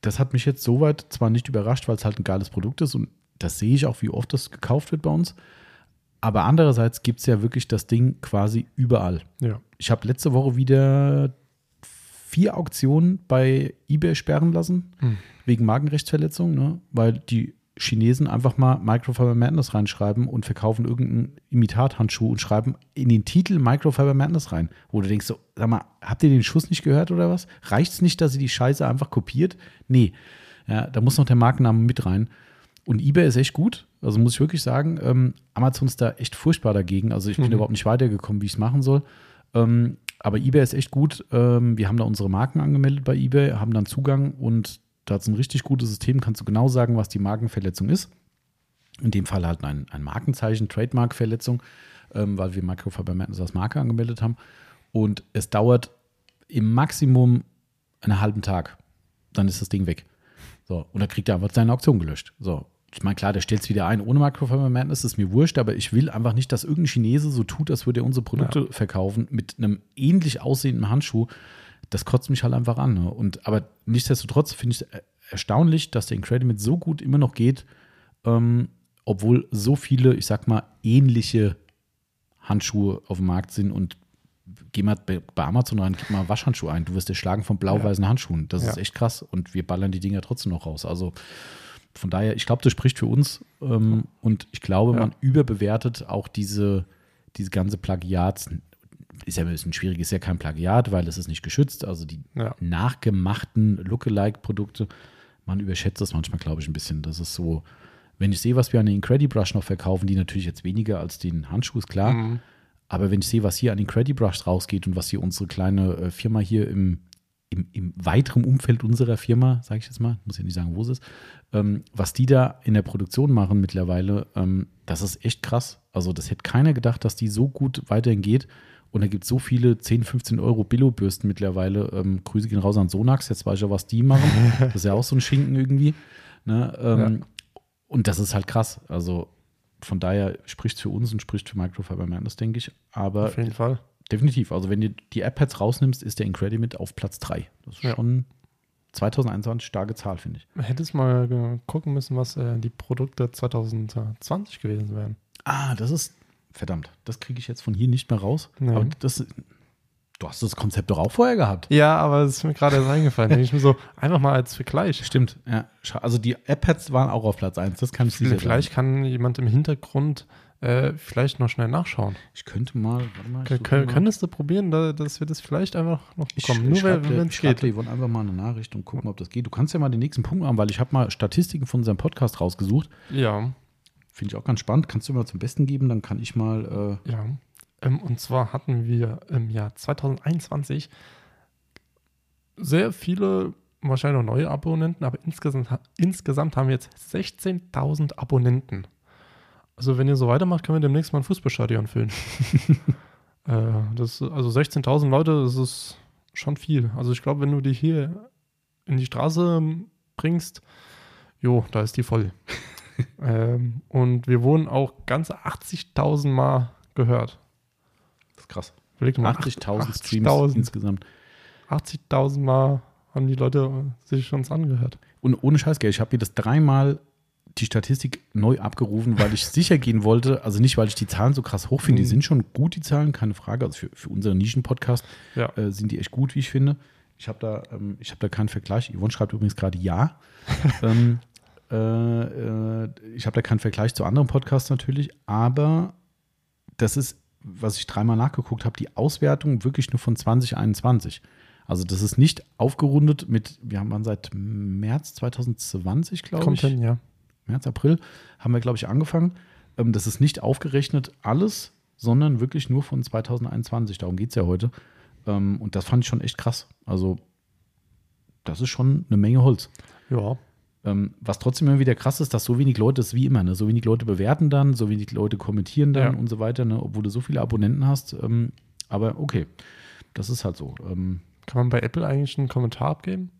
das hat mich jetzt soweit zwar nicht überrascht, weil es halt ein geiles Produkt ist und das sehe ich auch, wie oft das gekauft wird bei uns. Aber andererseits gibt es ja wirklich das Ding quasi überall. Ja. Ich habe letzte Woche wieder vier Auktionen bei eBay sperren lassen, Hm. wegen Markenrechtsverletzung, ne? weil die Chinesen einfach mal Microfiber Madness reinschreiben und verkaufen irgendeinen Imitathandschuh und schreiben in den Titel Microfiber Madness rein, wo du denkst so, sag mal, habt ihr den Schuss nicht gehört oder was? Reicht es nicht, dass ihr die Scheiße einfach kopiert? Nee, ja, da muss noch der Markenname mit rein. Und eBay ist echt gut, also muss ich wirklich sagen, ähm, Amazon ist da echt furchtbar dagegen, also ich bin Mhm. überhaupt nicht weitergekommen, wie ich es machen soll. Ähm, aber eBay ist echt gut. Ähm, wir haben da unsere Marken angemeldet bei eBay, haben dann Zugang und da es ein richtig gutes System, kannst du genau sagen, was die Markenverletzung ist. In dem Fall halt ein, ein Markenzeichen, Trademark-Verletzung, ähm, weil wir Microfiber Madness als Marke angemeldet haben. Und es dauert im Maximum einen halben Tag. Dann ist das Ding weg. So, und dann kriegt er einfach seine Auktion gelöscht. So, ich meine, klar, der stellt es wieder ein ohne Microfiber Madness, ist mir wurscht, aber ich will einfach nicht, dass irgendein Chinese so tut, als würde er unsere Produkte verkaufen mit einem ähnlich aussehenden Handschuh. Das kotzt mich halt einfach an. Ne? Und, aber nichtsdestotrotz finde ich es erstaunlich, dass der Incredimate so gut immer noch geht, ähm, obwohl so viele, ich sag mal, ähnliche Handschuhe auf dem Markt sind und geh mal bei Amazon rein, gib mal Waschhandschuh ein. Du wirst erschlagen von blau-weißen Handschuhen. Das Ja. ist echt krass. Und wir ballern die Dinger trotzdem noch raus. Also von daher, ich glaube, das spricht für uns. Ähm, und ich glaube, Ja. man überbewertet auch diese, diese ganze Plagiats. Ist ja ein bisschen schwierig, ist ja kein Plagiat, weil es ist nicht geschützt. Also die Ja. nachgemachten Lookalike-Produkte, man überschätzt das manchmal, glaube ich, ein bisschen. Das ist so, wenn ich sehe, was wir an den Incredibrush noch verkaufen, die natürlich jetzt weniger als den Handschuh, ist klar. Mhm. Aber wenn ich sehe, was hier an den Incredibrush rausgeht und was hier unsere kleine äh, Firma hier im, im, im weiteren Umfeld unserer Firma, sage ich jetzt mal, muss ja nicht sagen, wo es ist, ähm, was die da in der Produktion machen mittlerweile, ähm, das ist echt krass. Also das hätte keiner gedacht, dass die so gut weiterhin geht. Und da gibt es so viele 10, 15 Euro Billo-Bürsten mittlerweile. Ähm, Grüße gehen raus an Sonax, jetzt weiß ich ja, was die machen. Das ist ja auch so ein Schinken irgendwie. Ne? Ähm, Und das ist halt krass. Also von daher spricht es für uns und spricht für Microfiber Madness, denke ich. Aber Auf jeden Fall. Definitiv. Also wenn du die App-Pads rausnimmst, ist der Incredimate auf Platz 3. Das ist Ja. schon 2021 starke Zahl, finde ich. Man hätte es mal gucken müssen, was äh, die Produkte 2020 gewesen wären. Ah, das ist, verdammt, das kriege ich jetzt von hier nicht mehr raus. Nee. Aber das, du hast das Konzept doch auch vorher gehabt. Ja, aber es ist mir gerade erst eingefallen. Ich mir so, einfach mal als Vergleich. Stimmt, ja. Also die App-Pads waren auch auf Platz 1, das kann ich sicher Vielleicht sagen. kann jemand im Hintergrund äh, vielleicht noch schnell nachschauen. Ich könnte mal, mal. ich Kön könntest du probieren, da, dass wir das vielleicht einfach noch Ich, bekommen? ich Nur wenn es ich geht. dir Yvonne einfach mal eine Nachricht und gucken, ob das geht. Du kannst ja mal den nächsten Punkt machen, weil ich habe mal Statistiken von unserem Podcast rausgesucht. Ja, Finde ich auch ganz spannend. Kannst du mal zum Besten geben, dann kann ich mal. Äh, ja. Ähm, und zwar hatten wir im Jahr 2021 sehr viele, wahrscheinlich noch neue Abonnenten, aber insgesamt, insgesamt haben wir jetzt 16.000 Abonnenten. Also wenn ihr so weitermacht, können wir demnächst mal ein Fußballstadion füllen. äh, das, also 16.000 Leute, das ist schon viel. Also ich glaube, wenn du die hier in die Straße bringst, jo, da ist die voll. ähm, und wir wurden auch ganze 80.000 Mal gehört. das ist krass. Überleg mal, 80.000 Streams 80.000 insgesamt. 80.000 Mal haben die Leute sich uns angehört. Und ohne Scheißgeld, ich habe mir das dreimal die Statistik neu abgerufen, weil ich sicher gehen wollte. Also nicht, weil ich die Zahlen so krass hoch finde. Die Mhm. sind schon gut, die Zahlen, keine Frage. Also für, für unseren Nischen-Podcast Ja. äh, sind die echt gut, wie ich finde. Ich habe da, ähm, ich hab da keinen Vergleich. Yvonne schreibt übrigens gerade ja. ähm, äh, äh, ich habe da keinen Vergleich zu anderen Podcasts natürlich, aber das ist, was ich dreimal nachgeguckt habe, die Auswertung wirklich nur von 2021. Also das ist nicht aufgerundet mit, wir haben dann seit März 2020, glaube Kommt ich. hin, ja. März, April haben wir, glaube ich, angefangen. Ähm, das ist nicht aufgerechnet alles, sondern wirklich nur von 2021. Darum geht es ja heute. Ähm, und das fand ich schon echt krass. Also, das ist schon eine Menge Holz. Ja. Ähm, was trotzdem immer wieder krass ist, dass so wenig Leute, das ist wie immer, ne? so wenig Leute bewerten dann, so wenig Leute kommentieren dann Ja. und so weiter, ne? obwohl du so viele Abonnenten hast. Ähm, aber okay, das ist halt so. Ähm, Kann man bei Apple eigentlich einen Kommentar abgeben?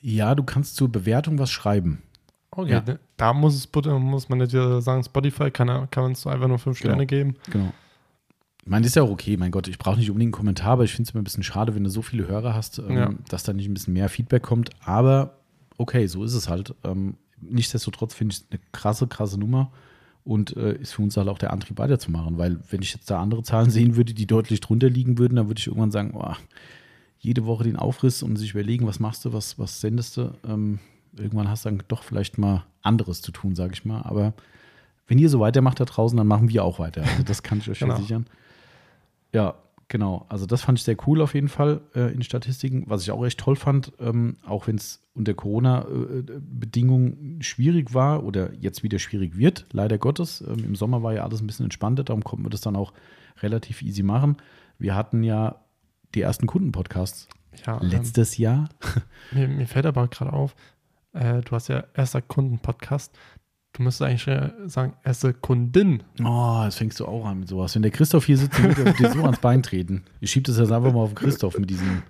ja, du kannst zur Bewertung was schreiben. Okay, Ja. da muss, es, muss man nicht sagen, Spotify kann, er- kann man es einfach nur fünf Genau. Sterne geben. Genau. Ich meine, ist ja auch okay, mein Gott, ich brauche nicht unbedingt einen Kommentar, aber ich finde es immer ein bisschen schade, wenn du so viele Hörer hast, ähm, Ja. dass da nicht ein bisschen mehr Feedback kommt. Aber okay, so ist es halt. Ähm, nichtsdestotrotz finde ich es eine krasse, krasse Nummer und äh, ist für uns halt auch der Antrieb weiterzumachen, weil wenn ich jetzt da andere Zahlen sehen würde, die deutlich drunter liegen würden, dann würde ich irgendwann sagen, oh, jede Woche den Aufriss und sich überlegen, was machst du, was, was sendest du. Ähm, irgendwann hast du dann doch vielleicht mal anderes zu tun, sage ich mal. Aber wenn ihr so weitermacht da draußen, dann machen wir auch weiter. Also das kann ich euch Genau. versichern. Ja, genau. Also das fand ich sehr cool auf jeden Fall äh, in Statistiken. Was ich auch echt toll fand, ähm, auch wenn es unter Corona-Bedingungen schwierig war oder jetzt wieder schwierig wird, leider Gottes. Ähm, Im Sommer war ja alles ein bisschen entspannter, darum konnten wir das dann auch relativ easy machen. Wir hatten ja die ersten Kundenpodcasts Ja, ähm, letztes Jahr. mir, mir fällt aber gerade auf, äh, du hast ja erster Kunden-Podcast. Du müsstest eigentlich sagen, erste Kundin. Oh, jetzt fängst du auch an mit sowas. Wenn der Christoph hier sitzt, wird er dir so ans Bein treten. Ich schieb das jetzt einfach mal auf den Christoph mit diesem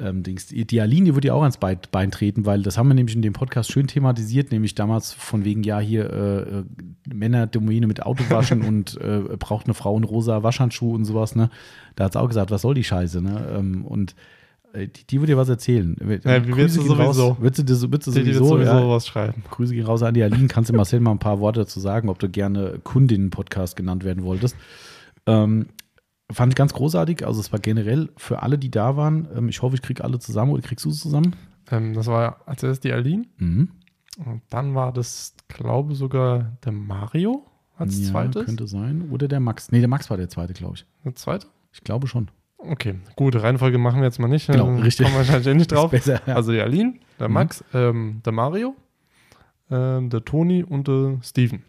ähm, Dings. Die Aline die würde ja auch ans Bein, Bein treten, weil das haben wir nämlich in dem Podcast schön thematisiert, nämlich damals von wegen, ja, hier äh, äh, Männerdomäne mit Autowaschen und äh, braucht eine Frau einen rosa Waschhandschuh und sowas, ne? Da hat es auch gesagt, was soll die Scheiße, ne? Ähm, und die, die würde dir was erzählen. Ja, wie willst du raus. sowieso? Würdest du, dir- würdest du Die, die wird sowieso, sowieso ja, was schreiben. Grüße gehen raus an die Aline. Kannst du Marcel mal ein paar Worte dazu sagen, ob du gerne Kundinnen-Podcast genannt werden wolltest? Ähm, fand ich ganz großartig. Also es war generell für alle, die da waren. Ähm, ich hoffe, ich kriege alle zusammen oder kriegst du es zusammen? Ähm, das war als erstes die Aline. Mhm. Und dann war das, glaube sogar der Mario als ja, zweites. Könnte sein. Oder der Max. Nee, der Max war der zweite, glaube ich. Der zweite? Ich glaube schon. Okay, gut, Reihenfolge machen wir jetzt mal nicht. Genau, dann richtig. Kommen wir wahrscheinlich nicht drauf. Besser, ja. Also die Aline, der Mhm. Max, ähm, der Mario, ähm, der Toni und der Steven.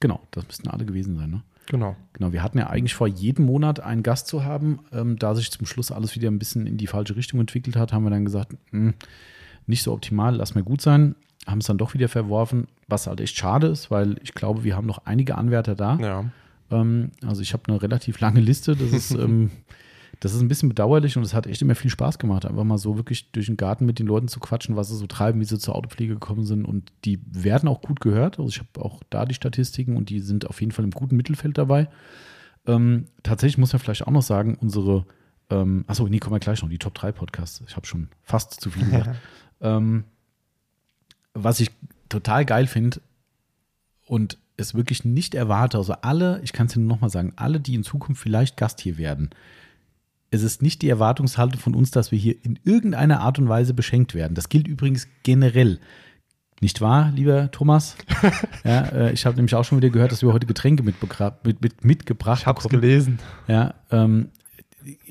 genau, das müssten alle gewesen sein. Ne? Genau. Genau, wir hatten ja eigentlich vor, jeden Monat einen Gast zu haben. Ähm, da sich zum Schluss alles wieder ein bisschen in die falsche Richtung entwickelt hat, haben wir dann gesagt, mh, nicht so optimal, lass mal gut sein. Haben es dann doch wieder verworfen, was halt echt schade ist, weil ich glaube, wir haben noch einige Anwärter da. Ja. Ähm, also ich habe eine relativ lange Liste. Das ist, ähm, das ist ein bisschen bedauerlich und es hat echt immer viel Spaß gemacht, einfach mal so wirklich durch den Garten mit den Leuten zu quatschen, was sie so treiben, wie sie zur Autopflege gekommen sind. Und die werden auch gut gehört. Also ich habe auch da die Statistiken und die sind auf jeden Fall im guten Mittelfeld dabei. Ähm, tatsächlich muss man vielleicht auch noch sagen, unsere, ähm, achso, nee, kommen wir gleich noch, die Top 3 Podcasts. Ich habe schon fast zu viel gesagt. ähm, was ich total geil finde und es wirklich nicht erwarte, also alle, ich kann es dir nur nochmal sagen, alle, die in Zukunft vielleicht Gast hier werden, es ist nicht die Erwartungshaltung von uns, dass wir hier in irgendeiner Art und Weise beschenkt werden. Das gilt übrigens generell. Nicht wahr, lieber Thomas? ja, äh, ich habe nämlich auch schon wieder gehört, dass wir heute Getränke mit, mit, mitgebracht Ich habe es gelesen. Ja, ähm,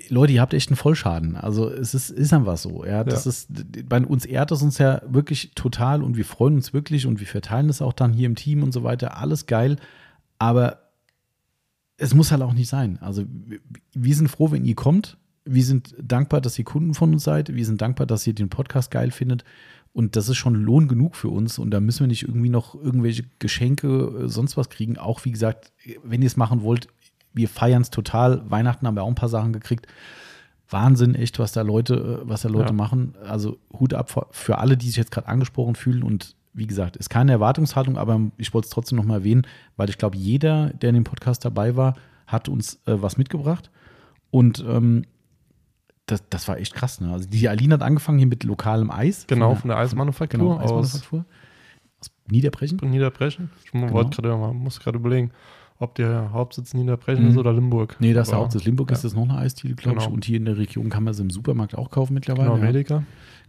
Leute, ihr habt echt einen Vollschaden. Also es ist, ist einfach so. Ja, das Ja. ist, bei uns ehrt es uns ja wirklich total und wir freuen uns wirklich und wir verteilen es auch dann hier im Team und so weiter. Alles geil. Aber es muss halt auch nicht sein. Also wir- sind froh, wenn ihr kommt. Wir sind dankbar, dass ihr Kunden von uns seid. Wir sind dankbar, dass ihr den Podcast geil findet. Und das ist schon Lohn genug für uns. Und da müssen wir nicht irgendwie noch irgendwelche Geschenke, äh, sonst was kriegen. Auch wie gesagt, wenn ihr es machen wollt, wir feiern es total. Weihnachten haben wir auch ein paar Sachen gekriegt. Wahnsinn, echt, was da Leute, äh, was da Leute Ja. machen. Also Hut ab für alle, die sich jetzt gerade angesprochen fühlen. Und wie gesagt, ist keine Erwartungshaltung, aber ich wollte es trotzdem noch mal erwähnen, weil ich glaube, jeder, der in dem Podcast dabei war, hat uns äh, was mitgebracht. Und ähm, das, das war echt krass. Ne? Also die Aline hat angefangen hier mit lokalem Eis. Genau, der- von der Eismanufaktur genau, aus Eismanufaktur. Aus Niederbrechen. Niederbrechen. Ich Genau. wollte gerade, muss gerade überlegen, ob der Hauptsitz Niederbrechen Mhm. ist oder Limburg. Nee, das ist der Hauptsitz. Limburg ja. ist das noch eine Eisdiele, glaube ich. Genau. Und hier in der Region kann man sie im Supermarkt auch kaufen mittlerweile. Genau, ja. Medica.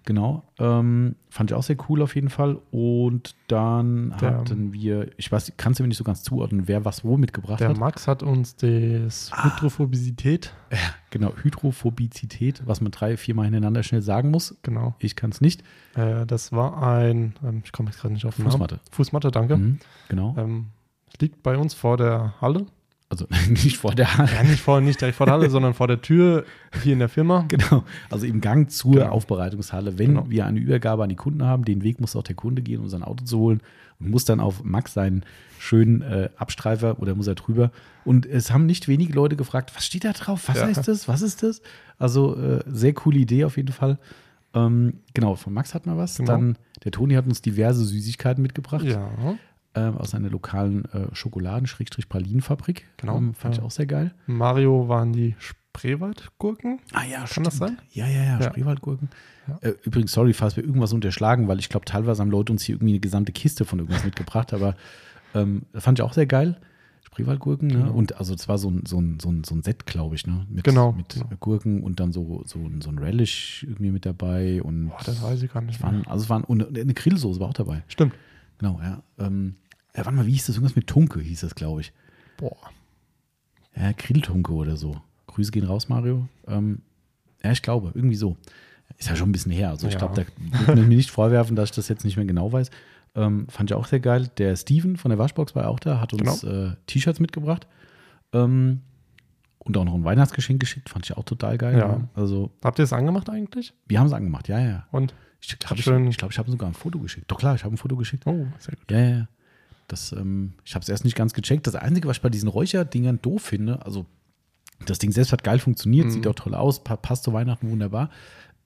Genau. Ähm, fand ich auch sehr cool auf jeden Fall. Und dann Der- hatten wir, ich weiß, kannst du mir nicht so ganz zuordnen, wer was wo mitgebracht Der hat. Max hat uns das Ah. Hydrophobisität, Genau, Hydrophobizität, was man drei, viermal hintereinander schnell sagen muss. genau. Ich kann es nicht. Äh, das war ein, ähm, ich komme jetzt gerade nicht auf den Fußmatte. Namen. Fußmatte, danke. Mhm, genau. Ähm, liegt bei uns vor der Halle. Also nicht vor der Hand. Ja, nicht, vor, nicht direkt vor der Halle, sondern vor der Tür hier in der Firma. Genau, also im Gang zur Genau. Aufbereitungshalle. Wenn Genau. wir eine Übergabe an die Kunden haben, den Weg muss auch der Kunde gehen, um sein Auto zu holen und muss dann auf Max seinen schönen äh, Abstreifer oder muss er drüber. Und es haben nicht wenige Leute gefragt, was steht da drauf? Was Ja. heißt das? Was ist das? Also äh, sehr coole Idee auf jeden Fall. Ähm, genau, von Max hat man was. Genau. Dann der Toni hat uns diverse Süßigkeiten mitgebracht. Ja. Äh, aus einer lokalen äh, Schokoladen-Pralinenfabrik. Genau. Ähm, fand Ja. ich auch sehr geil. Mario waren die Spreewaldgurken. Ah ja, Kann das sein? Ja, ja, ja, Ja. Spreewaldgurken. Ja. Äh, übrigens, sorry, falls wir irgendwas unterschlagen, weil ich glaube, teilweise haben Leute uns hier irgendwie eine gesamte Kiste von irgendwas mitgebracht, aber ähm, fand ich auch sehr geil. Spreewaldgurken, ne? Genau. Und also es war so ein, so ein, so ein, so ein Set, glaube ich, ne? Mit, Genau, mit genau. Gurken und dann so, so, ein- so ein Relish irgendwie mit dabei und Boah, das weiß ich gar nicht waren, also es waren, und eine Grillsoße war auch dabei. Stimmt. Genau, ja. Ähm, ja, warte mal, wie hieß das? Irgendwas mit Tunke hieß das, glaube ich. Boah. Ja, Grilltunke oder so. Grüße gehen raus, Mario. Ähm, ja, ich glaube, irgendwie so. Ist ja schon ein bisschen her. Also ich Ja. glaube, da wird man mir nicht vorwerfen, dass ich das jetzt nicht mehr genau weiß. Ähm, fand ich auch sehr geil. Der Steven von der Waschbox war auch da, hat uns äh, T-Shirts mitgebracht. Ähm, und auch noch ein Weihnachtsgeschenk geschickt. Fand ich auch total geil. Ja. Also, Habt ihr es angemacht eigentlich? wir haben es angemacht, ja, ja. Und? Ich glaube, ich, ich, glaub, ich habe sogar ein Foto geschickt. Doch klar, ich habe ein Foto geschickt. Oh, sehr gut. Ja, ja, ja. Das, ähm, ich habe es erst nicht ganz gecheckt. Das Einzige, was ich bei diesen Räucherdingern doof finde, also das Ding selbst hat geil funktioniert, Mhm. sieht auch toll aus, pa passt zu Weihnachten wunderbar.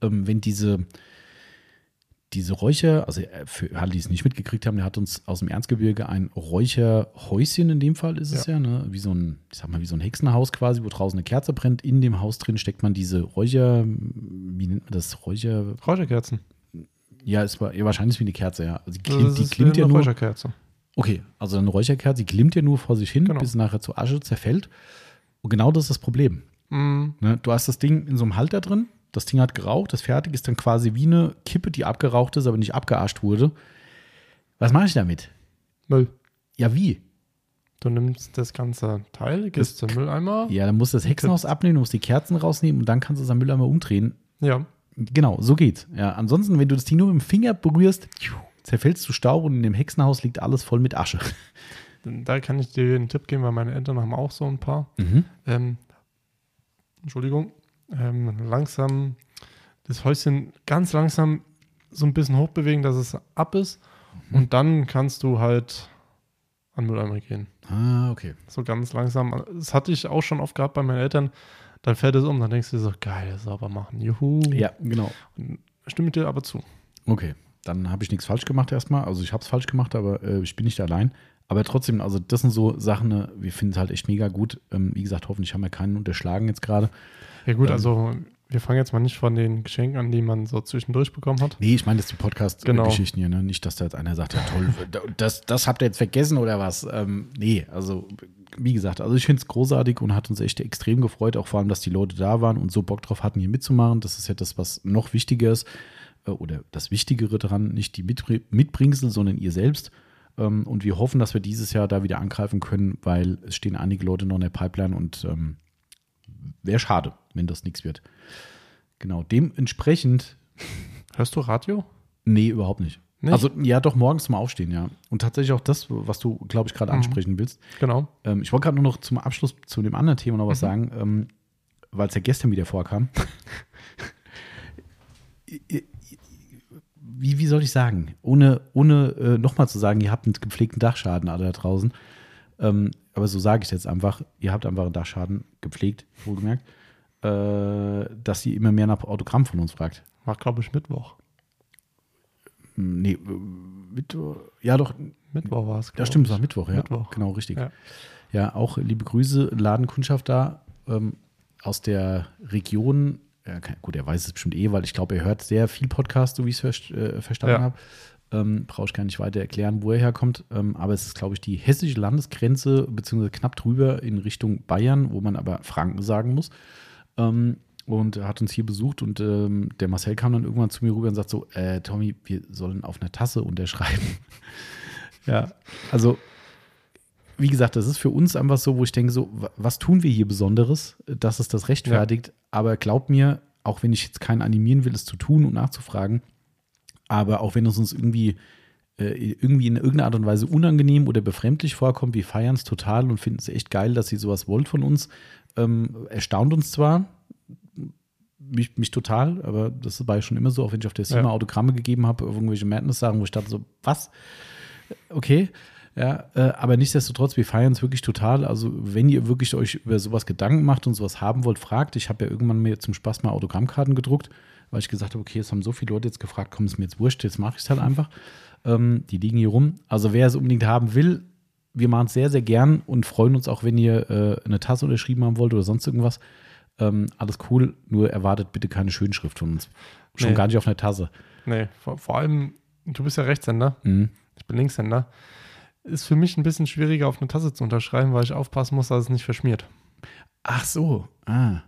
Ähm, wenn diese, diese Räucher, also äh, für alle, die es nicht mitgekriegt haben, der hat uns aus dem Erzgebirge ein Räucherhäuschen, in dem Fall ist es ja, ne? wie so ein, ich sag mal, wie so ein Hexenhaus quasi, wo draußen eine Kerze brennt. In dem Haus drin steckt man diese Räucher, wie nennt man das, Räucher, Räucherkerzen. Ja, es war ja, wahrscheinlich wie eine Kerze, ja. Also die, Das klim- die ist klimmt ja eine nur. Räucherkerze. Okay, also eine Räucherkerze, die glimmt ja nur vor sich hin, Genau. bis nachher zu Asche zerfällt. Und genau das ist das Problem. Mm, Ne? Du hast das Ding in so einem Halter drin, das Ding hat geraucht, das fertig ist dann quasi wie eine Kippe, die abgeraucht ist, aber nicht abgeascht wurde. Was mache ich damit? Müll. Ja, wie? Du nimmst das ganze Teil, gehst zum Mülleimer. Ja, dann musst du das Hexenhaus abnehmen, du musst die Kerzen rausnehmen und dann kannst du es am Mülleimer umdrehen. Ja. Genau, so geht's. Ja, ansonsten, wenn du das Ding nur mit dem Finger berührst, zerfällst du Staub und in dem Hexenhaus liegt alles voll mit Asche. Da kann ich dir einen Tipp geben, weil meine Eltern haben auch so ein paar. Mhm. Ähm, Entschuldigung. Ähm, langsam das Häuschen ganz langsam so ein bisschen hochbewegen, dass es ab ist. Mhm. Und dann kannst du halt an Mülleimer gehen. Ah, okay. So ganz langsam. Das hatte ich auch schon oft gehabt bei meinen Eltern. Dann fährt es um, dann denkst du dir so, geil, sauber machen. Juhu. Ja, genau. Stimme ich dir aber zu. Okay, dann habe ich nichts falsch gemacht erstmal. Also ich habe es falsch gemacht, aber äh, ich bin nicht allein. Aber trotzdem, also das sind so Sachen, ne, wir finden es halt echt mega gut. Ähm, wie gesagt, hoffentlich haben wir keinen unterschlagen jetzt gerade. Ja gut, Ähm. also wir fangen jetzt mal nicht von den Geschenken an, die man so zwischendurch bekommen hat. Nee, ich meine, das die Genau. Podcast-Geschichten hier, ne? Nicht, dass da jetzt einer sagt, ja toll, das, das habt ihr jetzt vergessen oder was. Ähm, nee, also wie gesagt, also ich finde es großartig und hat uns echt extrem gefreut, auch vor allem, dass die Leute da waren und so Bock drauf hatten, hier mitzumachen. Das ist ja das, was noch wichtiger ist. äh, Oder das Wichtigere daran, nicht die Mitbr- Mitbringsel, sondern ihr selbst. Ähm, Und wir hoffen, dass wir dieses Jahr da wieder angreifen können, weil es stehen einige Leute noch in der Pipeline und ähm, wäre schade, wenn das nichts wird. Genau, dementsprechend Hörst du Radio? Nee, überhaupt nicht. Nicht? Also ja, doch morgens zum Aufstehen, ja. Und tatsächlich auch das, was du, glaube ich, gerade Mhm. ansprechen willst. Genau. Ähm, ich wollte gerade nur noch zum Abschluss zu dem anderen Thema noch was Mhm. sagen, ähm, weil es ja gestern wieder vorkam. wie, wie soll ich sagen? Ohne, ohne äh, nochmal zu sagen, ihr habt einen gepflegten Dachschaden alle da draußen. Ähm, aber so sage ich jetzt einfach, ihr habt einfach einen Dachschaden gepflegt, wohlgemerkt, äh, dass sie immer mehr nach Autogramm von uns fragt. War, glaube ich, Mittwoch. Hm, Nee, äh, Mittwoch, ja doch, Mittwoch war es. Ja, stimmt, es war Mittwoch, ja. Mittwoch. Genau, richtig. Ja, Ja. auch liebe Grüße, Ladenkundschaft da ähm, aus der Region. Ja, gut, er weiß es bestimmt eh, weil ich glaube, er hört sehr viel Podcast, so wie ich es ver äh, verstanden Ja. habe. Ähm, Brauche ich gar nicht weiter erklären, wo er herkommt. Ähm, aber es ist, glaube ich, die hessische Landesgrenze, beziehungsweise knapp drüber in Richtung Bayern, wo man aber Franken sagen muss. Ähm, und er hat uns hier besucht und ähm, der Marcel kam dann irgendwann zu mir rüber und sagt so, äh, Tommy, wir sollen auf einer Tasse unterschreiben. ja, also wie gesagt, das ist für uns einfach so, wo ich denke, so, wa- was tun wir hier Besonderes, dass es das rechtfertigt? Aber glaub mir, auch wenn ich jetzt keinen animieren will, es zu tun und nachzufragen, aber auch wenn es uns irgendwie, äh, irgendwie in irgendeiner Art und Weise unangenehm oder befremdlich vorkommt, wir feiern es total und finden es echt geil, dass ihr sowas wollt von uns. Ähm, erstaunt uns zwar, mich, mich total, aber das war ja schon immer so, auch wenn ich auf der SEMA Ja. Autogramme gegeben habe, irgendwelche Madness-Sachen, wo ich dachte so, was? Okay, ja, äh, aber nichtsdestotrotz, wir feiern es wirklich total. Also, wenn ihr wirklich euch über sowas Gedanken macht und sowas haben wollt, fragt. Ich habe ja irgendwann mir zum Spaß mal Autogrammkarten gedruckt. Weil ich gesagt habe, okay, es haben so viele Leute jetzt gefragt, komm, ist mir jetzt wurscht, jetzt mache ich es halt einfach. Ähm, die liegen hier rum. Also wer es unbedingt haben will, wir machen es sehr, sehr gern und freuen uns auch, wenn ihr äh, eine Tasse unterschrieben haben wollt oder sonst irgendwas. Ähm, alles cool, nur erwartet bitte keine Schönschrift von uns. Schon Nee. gar nicht auf einer Tasse. Nee, vor, vor allem, du bist ja Rechtshänder, Mhm. ich bin Linkshänder. Ist für mich ein bisschen schwieriger, auf eine Tasse zu unterschreiben, weil ich aufpassen muss, dass es nicht verschmiert. Ach so, ah.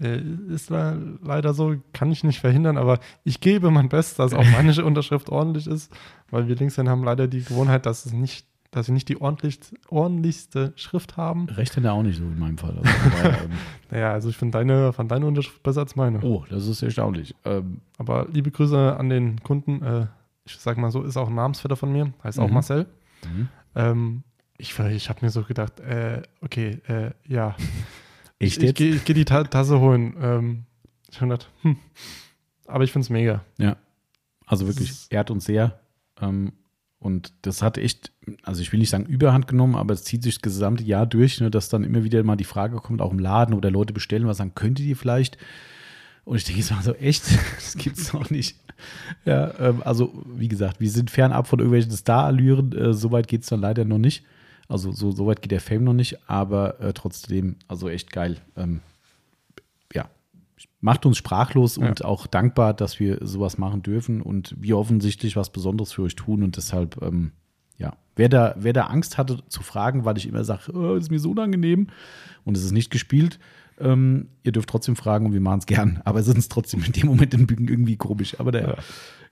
Äh, Ist le- leider so, kann ich nicht verhindern, aber ich gebe mein Bestes, dass auch meine Unterschrift ordentlich ist, weil wir Linkshänder haben leider die Gewohnheit, dass es nicht, dass wir nicht die ordentlich, ordentlichste Schrift haben. Rechtshänder auch nicht so in meinem Fall. Also, ähm, Naja, also ich finde deine, fand deine Unterschrift besser als meine. oh, das ist erstaunlich. Ähm, Aber liebe Grüße an den Kunden. Äh, ich sag mal so, ist auch ein Namensvetter von mir, heißt auch Mhm. Marcel. mhm. Ähm, ich ich habe mir so gedacht, äh, okay, äh, ja. Echt ich jetzt? gehe ich geh die Ta Tasse holen. Ähm, ich hab gedacht, hm. Aber ich finde es mega. Ja. Also wirklich, ehrt uns sehr. Ähm, und das hat echt, also ich will nicht sagen Überhand genommen, aber es zieht sich das gesamte Jahr durch, ne, dass dann immer wieder mal die Frage kommt, auch im Laden oder Leute bestellen was, sagen, könntet ihr vielleicht? Und ich denke jetzt mal so, echt? Das gibt's doch nicht. Ja, ähm, also wie gesagt, wir sind fernab von irgendwelchen Star-Allüren. Äh, so weit geht es dann leider noch nicht. Also so, so weit geht der Fame noch nicht, aber äh, trotzdem, also echt geil. Ähm, ja, macht uns sprachlos Ja. und auch dankbar, dass wir sowas machen dürfen und wir offensichtlich was Besonderes für euch tun und deshalb, ähm, ja, wer da, wer da Angst hatte zu fragen, weil ich immer sage, oh, ist mir so unangenehm und es ist nicht gespielt, ähm, ihr dürft trotzdem fragen und wir machen es gern, aber es ist trotzdem in dem Moment irgendwie komisch. Aber der, Ja.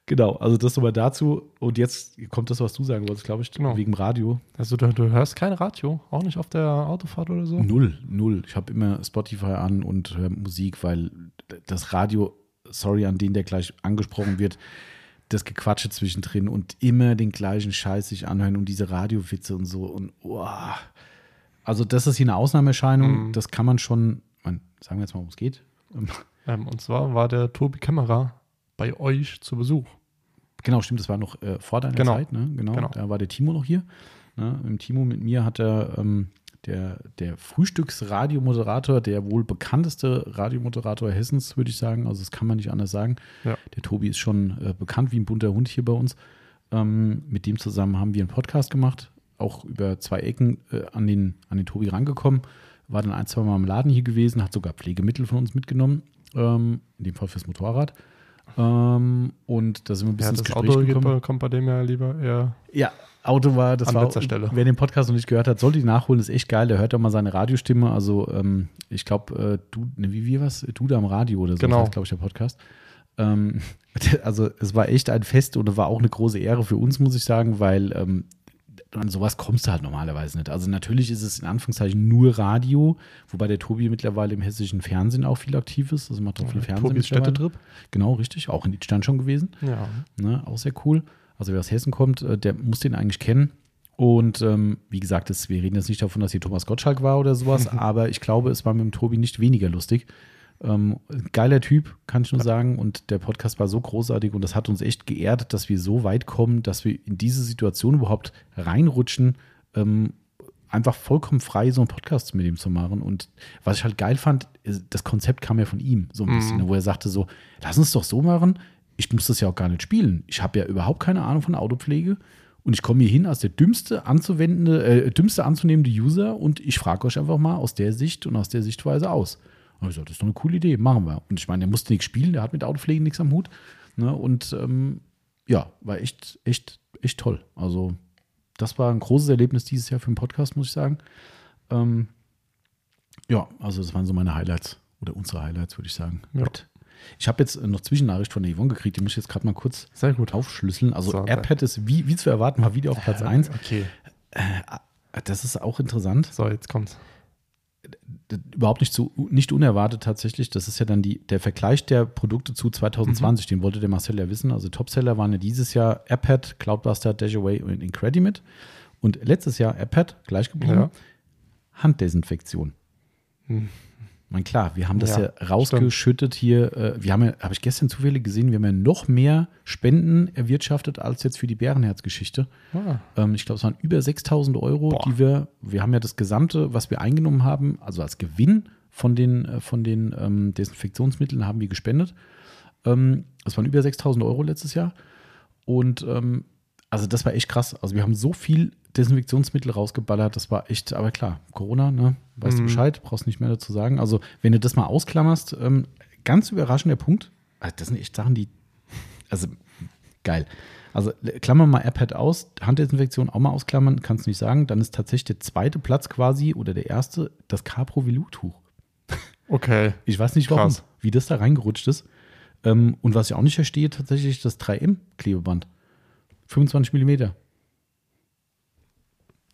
Genau, also das nochmal dazu und jetzt kommt das, was du sagen wolltest, glaube ich, Genau. wegen Radio. Also du, du hörst kein Radio, auch nicht auf der Autofahrt oder so? Null, null. Ich habe immer Spotify an und höre Musik, weil das Radio, sorry an den, der gleich angesprochen wird, das Gequatsche zwischendrin und immer den gleichen Scheiß sich anhören und diese Radiowitze und so und oh. Also das ist hier eine Ausnahmeerscheinung, Mhm. das kann man schon, man, sagen wir jetzt mal, worum es geht. Ähm, Ähm, und zwar war der Tobi Kämmerer bei euch zu Besuch. Genau, stimmt, das war noch äh, vor deiner Genau. Zeit, ne? Genau, Genau. da war der Timo noch hier. Ne? Dem Timo, mit mir hat er ähm, der, der Frühstücksradiomoderator, der wohl bekannteste Radiomoderator Hessens, würde ich sagen. Also das kann man nicht anders sagen. Ja. Der Tobi ist schon äh, bekannt wie ein bunter Hund hier bei uns. Ähm, mit dem zusammen haben wir einen Podcast gemacht, auch über zwei Ecken äh, an, den, an den Tobi rangekommen. War dann ein, zwei Mal im Laden hier gewesen, hat sogar Pflegemittel von uns mitgenommen, ähm, in dem Fall fürs Motorrad. Ähm, und da sind wir ein Ja, bisschen das ins Gespräch Auto gekommen. kommt bei dem ja lieber eher. Ja, Auto war, das An war, letzter Stelle. wer den Podcast noch nicht gehört hat, sollte ihn nachholen, ist echt geil. Der hört doch mal seine Radiostimme. Also, ähm, ich glaube, äh, du, ne, wie, wie was? Du da am Radio oder so, Genau. glaube ich, der Podcast. Ähm, also, es war echt ein Fest und war auch eine große Ehre für uns, muss ich sagen, weil ähm, an sowas kommst du halt normalerweise nicht. Also, natürlich ist es in Anführungszeichen nur Radio, wobei der Tobi mittlerweile im hessischen Fernsehen auch viel aktiv ist. Also, macht auch viel Fernsehen. Tobis. Städtetrip. Genau, richtig. Auch in Liedstein schon gewesen. Ja. Ne, auch sehr cool. Also wer aus Hessen kommt, äh, der muss den eigentlich kennen. Und ähm, wie gesagt, das, wir reden jetzt nicht davon, dass hier Thomas Gottschalk war oder sowas, aber ich glaube, es war mit dem Tobi nicht weniger lustig. Ähm, geiler Typ, kann ich nur sagen. Und der Podcast war so großartig und das hat uns echt geehrt, dass wir so weit kommen, dass wir in diese Situation überhaupt reinrutschen, ähm, einfach vollkommen frei so einen Podcast mit ihm zu machen. Und was ich halt geil fand, das Konzept kam ja von ihm so ein bisschen, wo er sagte so, lass uns doch so machen, ich muss das ja auch gar nicht spielen. Ich habe ja überhaupt keine Ahnung von Autopflege und ich komme hier hin als der dümmste anzuwendende, äh, dümmste anzunehmende User und ich frage euch einfach mal aus der Sicht und aus der Sichtweise aus. Und ich so, das ist doch eine coole Idee, machen wir. Und ich meine, der musste nichts spielen, der hat mit Autopflege nichts am Hut. Ne? Und ähm, ja, war echt, echt, echt toll. Also, das war ein großes Erlebnis dieses Jahr für den Podcast, muss ich sagen. Ähm, ja, also das waren so meine Highlights oder unsere Highlights, würde ich sagen. Ja. Gut. Ich habe jetzt äh, noch Zwischennachricht von der Yvonne gekriegt, die muss ich jetzt gerade mal kurz Sehr gut. aufschlüsseln. Also So, AirPad ist wie, wie zu erwarten, war wieder auf Platz 1. Okay. Das ist auch interessant. So, jetzt kommt's. Überhaupt nicht, so, nicht unerwartet tatsächlich. Das ist ja dann die, der Vergleich der Produkte zu 2020. Den wollte der Marcel ja wissen. Also Topseller waren ja dieses Jahr AirPad, Cloudbuster, Dashaway und Incredimate. Und letztes Jahr AirPad, gleich geblieben, Ja. Handdesinfektion. Hm. Man klar, wir haben das ja, Ja, rausgeschüttet hier. Äh, wir haben ja, habe ich gestern zufällig gesehen, wir haben ja noch mehr Spenden erwirtschaftet als jetzt für die Bärenherz-Geschichte. Ah, Ähm, ich glaube, es waren über 6000 Euro, Boah. die wir, wir haben ja das Gesamte, was wir eingenommen haben, also als Gewinn von den, äh, von den ähm, Desinfektionsmitteln haben wir gespendet. Ähm, das waren über 6000 Euro letztes Jahr. Und ähm, also das war echt krass. Also wir haben so viel Desinfektionsmittel rausgeballert, das war echt, aber klar, Corona, ne? Weißt du Mhm. Bescheid, brauchst nicht mehr dazu sagen. Also, wenn du das mal ausklammerst, ähm, ganz überraschender Punkt. Also das sind echt Sachen, die, also geil. Also klammern mal AirPad aus, Handdesinfektion auch mal ausklammern, kannst du nicht sagen. Dann ist tatsächlich der zweite Platz quasi oder der erste das Capro Velour-Tuch. Okay. Ich weiß nicht warum, Krass. wie das da reingerutscht ist. Ähm, und was ich auch nicht verstehe, tatsächlich das 3M-Klebeband. 25 Millimeter.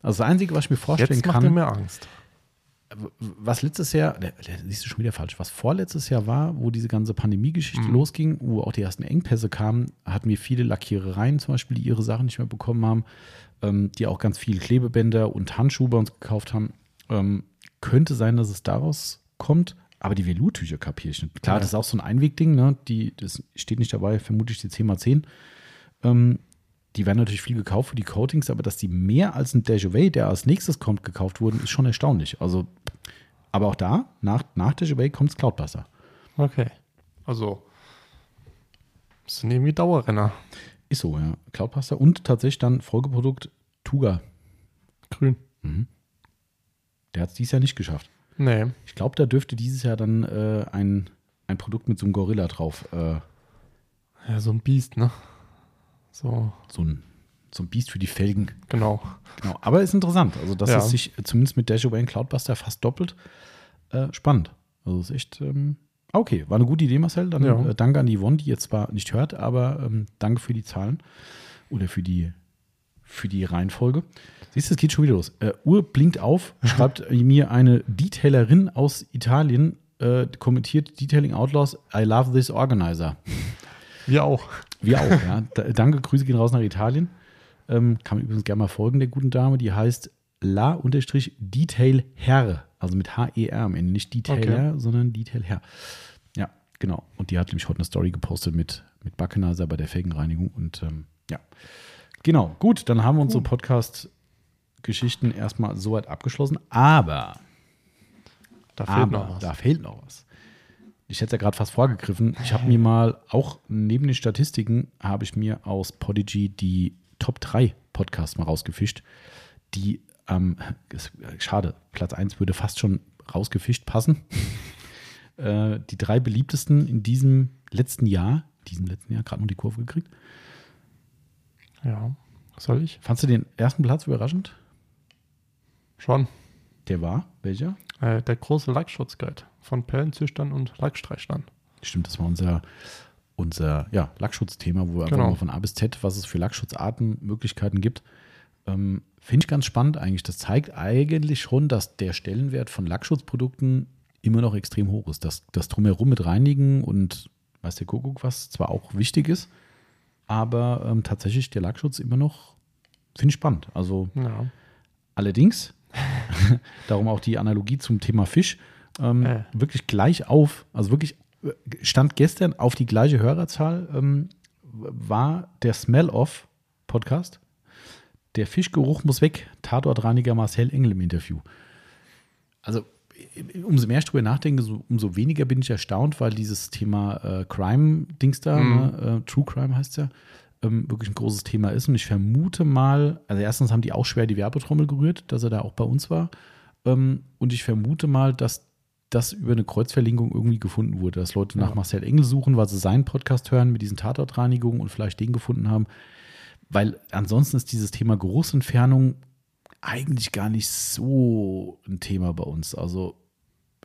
Also das Einzige, was ich mir vorstellen Jetzt macht kann, mir Angst. was letztes Jahr, siehst du schon wieder falsch, was vorletztes Jahr war, wo diese ganze Pandemie-Geschichte Mhm. losging, wo auch die ersten Engpässe kamen, hatten wir viele Lackierereien zum Beispiel, die ihre Sachen nicht mehr bekommen haben, ähm, die auch ganz viel Klebebänder und Handschuhe bei uns gekauft haben. Ähm, könnte sein, dass es daraus kommt, aber die Velour-Tücher kapiere ich nicht. Klar, Ja. das ist auch so ein Einwegding, ne? die, das steht nicht dabei, vermutlich die 10x10. Ähm, die werden natürlich viel gekauft für die Coatings, aber dass die mehr als ein Dejavay, der als nächstes kommt, gekauft wurden, ist schon erstaunlich. Also, aber auch da, nach, nach Dejavay kommt das Cloudbuster. Okay. Also, das sind irgendwie Dauerrenner. Ist so, ja. Cloudbuster und tatsächlich dann Folgeprodukt Tuga. Grün. Der hat es dieses Jahr nicht geschafft. Nee. Ich glaube, da dürfte dieses Jahr dann äh, ein, ein Produkt mit so einem Gorilla drauf, äh, Ja, so ein Biest, ne? So, so, ein, so ein Biest für die Felgen. genau. Genau. Aber ist interessant. Also, dass Ja. es sich äh, zumindest mit Dejavay und Cloudbuster fast doppelt. Äh, spannend. Also, ist echt. Ähm, okay, war eine gute Idee, Marcel. Dann Ja. äh, danke an die Yvonne, die jetzt zwar nicht hört, aber ähm, danke für die Zahlen oder für die, für die Reihenfolge. Siehst du, es geht schon wieder los. Äh, Uhr blinkt auf, schreibt mir eine Detailerin aus Italien, äh, kommentiert Detailing Outlaws, I love this organizer. Wir auch. Wir auch, ja. Da, danke, Grüße gehen raus nach Italien. Ähm, kann man übrigens gerne mal folgen, der guten Dame. Die heißt La-Detail Herr. Also mit H-E-R am Ende. Nicht Detailer, sondern Detail Herr. Ja, genau. Und die hat nämlich heute eine Story gepostet mit, mit Backenizer bei der Felgenreinigung. Und ähm, ja. Genau, gut, dann haben wir unsere Podcast-Geschichten erstmal soweit abgeschlossen. Aber Da fehlt aber noch was. da fehlt noch was. Ich hätte es ja gerade fast vorgegriffen. Ich habe mir mal, auch neben den Statistiken, habe ich mir aus Podigy die Top 3 Podcasts mal rausgefischt, die, ähm, äh, schade, Platz 1 würde fast schon rausgefischt passen. äh, die drei beliebtesten in diesem letzten Jahr, diesem letzten Jahr, gerade noch die Kurve gekriegt. Ja. Soll ich? Fandst du den ersten Platz überraschend? Schon. Der war, welcher? Äh, der große Lackschutzguide von Pellenzüchtern und Lackstreichlern. Stimmt, das war unser, unser ja, Lackschutzthema, wo wir einfach Genau. mal von A bis Z, was es für Lackschutzarten, Möglichkeiten gibt. Ähm, Finde ich ganz spannend eigentlich. Das zeigt eigentlich schon, dass der Stellenwert von Lackschutzprodukten immer noch extrem hoch ist. Das, das Drumherum mit Reinigen und weiß der Kuckuck was zwar auch wichtig ist, aber ähm, tatsächlich der Lackschutz immer noch, finde ich spannend. Also Ja. Allerdings, darum auch die Analogie zum Thema Fisch, ähm, Äh. wirklich gleich auf, also wirklich stand gestern auf die gleiche Hörerzahl, ähm, war der Smell-Off-Podcast. Der Fischgeruch muss weg, Tatortreiniger Marcel Engel im Interview. Also umso mehr ich drüber nachdenke, so, umso weniger bin ich erstaunt, weil dieses Thema äh, Crime-Dings da, Mhm. ne, äh, True Crime heißt ja, ähm, wirklich ein großes Thema ist. Und ich vermute mal, also erstens haben die auch schwer die Werbetrommel gerührt, dass er da auch bei uns war. Ähm, und ich vermute mal, dass das über eine Kreuzverlinkung irgendwie gefunden wurde, dass Leute nach Ja. Marcel Engel suchen, weil sie seinen Podcast hören mit diesen Tatortreinigungen und vielleicht den gefunden haben. Weil ansonsten ist dieses Thema Geruchsentfernung eigentlich gar nicht so ein Thema bei uns. Also,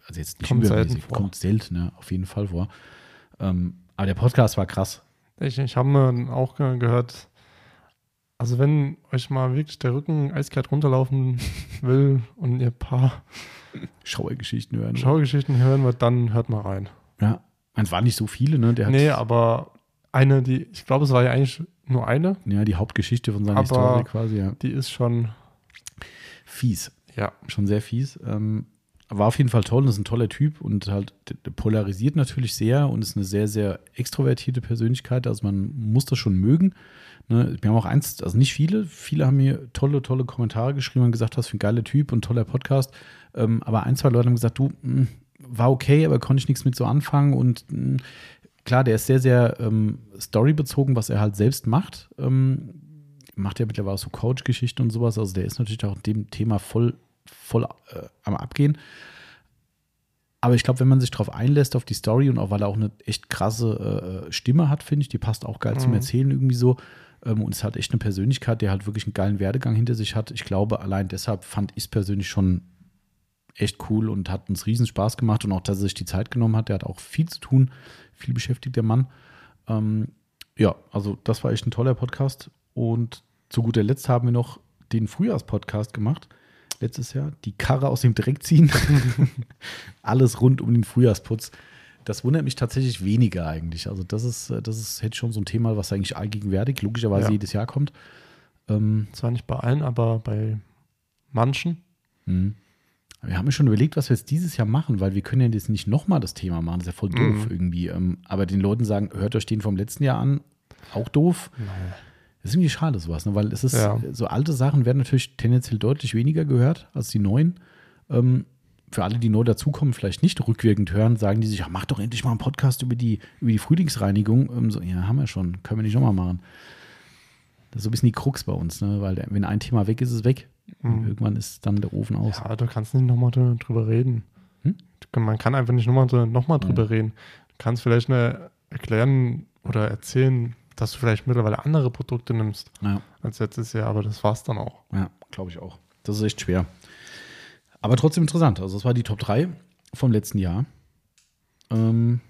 also jetzt nicht Kommt selten vor. kommt selten, ne? auf jeden Fall vor. Ähm, aber der Podcast war krass. Ich, ich habe mir auch ge- gehört, also wenn euch mal wirklich der Rücken eiskalt runterlaufen will und ihr ein paar Schauergeschichten hören. Schaugeschichten hören wollt, dann hört mal rein. Ja, es waren nicht so viele, ne? Der Nee, aber eine, die, ich glaube, es war ja eigentlich nur eine, ja, die Hauptgeschichte von seiner Aber- Historie quasi, ja. die ist schon, Fies. ja, schon sehr fies. Ähm, war auf jeden Fall toll und ist ein toller Typ und halt polarisiert natürlich sehr und ist eine sehr, sehr extrovertierte Persönlichkeit. Also man muss das schon mögen. Ne? Wir haben auch eins, also nicht viele, viele haben mir tolle, tolle Kommentare geschrieben und gesagt, was für ein geiler Typ und toller Podcast. Ähm, aber ein, zwei Leute haben gesagt, du, mh, war okay, aber konnte ich nichts mit so anfangen und mh, klar, der ist sehr, sehr ähm, storybezogen, was er halt selbst macht. Ähm, macht ja mittlerweile auch so Coach-Geschichten und sowas. Also der ist natürlich auch dem Thema voll, voll äh, am Abgehen. Aber ich glaube, wenn man sich darauf einlässt, auf die Story und auch weil er auch eine echt krasse äh, Stimme hat, finde ich, die passt auch geil mhm. zum Erzählen irgendwie so. Ähm, und ist halt echt eine Persönlichkeit, der halt wirklich einen geilen Werdegang hinter sich hat. Ich glaube, allein deshalb fand ich es persönlich schon echt cool und hat uns riesen Spaß gemacht und auch, dass er sich die Zeit genommen hat. Der hat auch viel zu tun, viel beschäftigt der Mann. Ähm, ja, also das war echt ein toller Podcast. Und zu guter Letzt haben wir noch den Frühjahrspodcast gemacht. Letztes Jahr. Die Karre aus dem Dreck ziehen. Alles rund um den Frühjahrsputz. Das wundert mich tatsächlich weniger eigentlich. Also, das ist, das ist jetzt schon so ein Thema, was eigentlich allgegenwärtig, logischerweise ja. jedes Jahr kommt. Ähm, Zwar nicht bei allen, aber bei manchen. Mhm. Wir haben schon überlegt, was wir jetzt dieses Jahr machen, weil wir können ja jetzt nicht nochmal das Thema machen. Das ist ja voll doof mhm. irgendwie. Ähm, aber den Leuten sagen, hört euch den vom letzten Jahr an, auch doof. Nein. Das ist irgendwie schade, sowas, ne? weil es ist, ja. so alte Sachen werden natürlich tendenziell deutlich weniger gehört als die neuen. Ähm, für alle, die neu dazukommen, vielleicht nicht rückwirkend hören, sagen die sich, ach, mach doch endlich mal einen Podcast über die, über die Frühlingsreinigung. Ähm, so, ja, haben wir schon, können wir nicht nochmal machen. Das ist so ein bisschen die Krux bei uns, ne? weil wenn ein Thema weg ist, ist es weg. Mhm. Irgendwann ist dann der Ofen aus. Ja, du kannst nicht nochmal drüber reden. Hm? Man kann einfach nicht nochmal noch mal drüber ja. reden. Du kannst vielleicht eine erklären oder erzählen, dass du vielleicht mittlerweile andere Produkte nimmst ja. als letztes Jahr, aber das war es dann auch. Ja, glaube ich auch. Das ist echt schwer. Aber trotzdem interessant. Also, das war die Top 3 vom letzten Jahr. Ähm,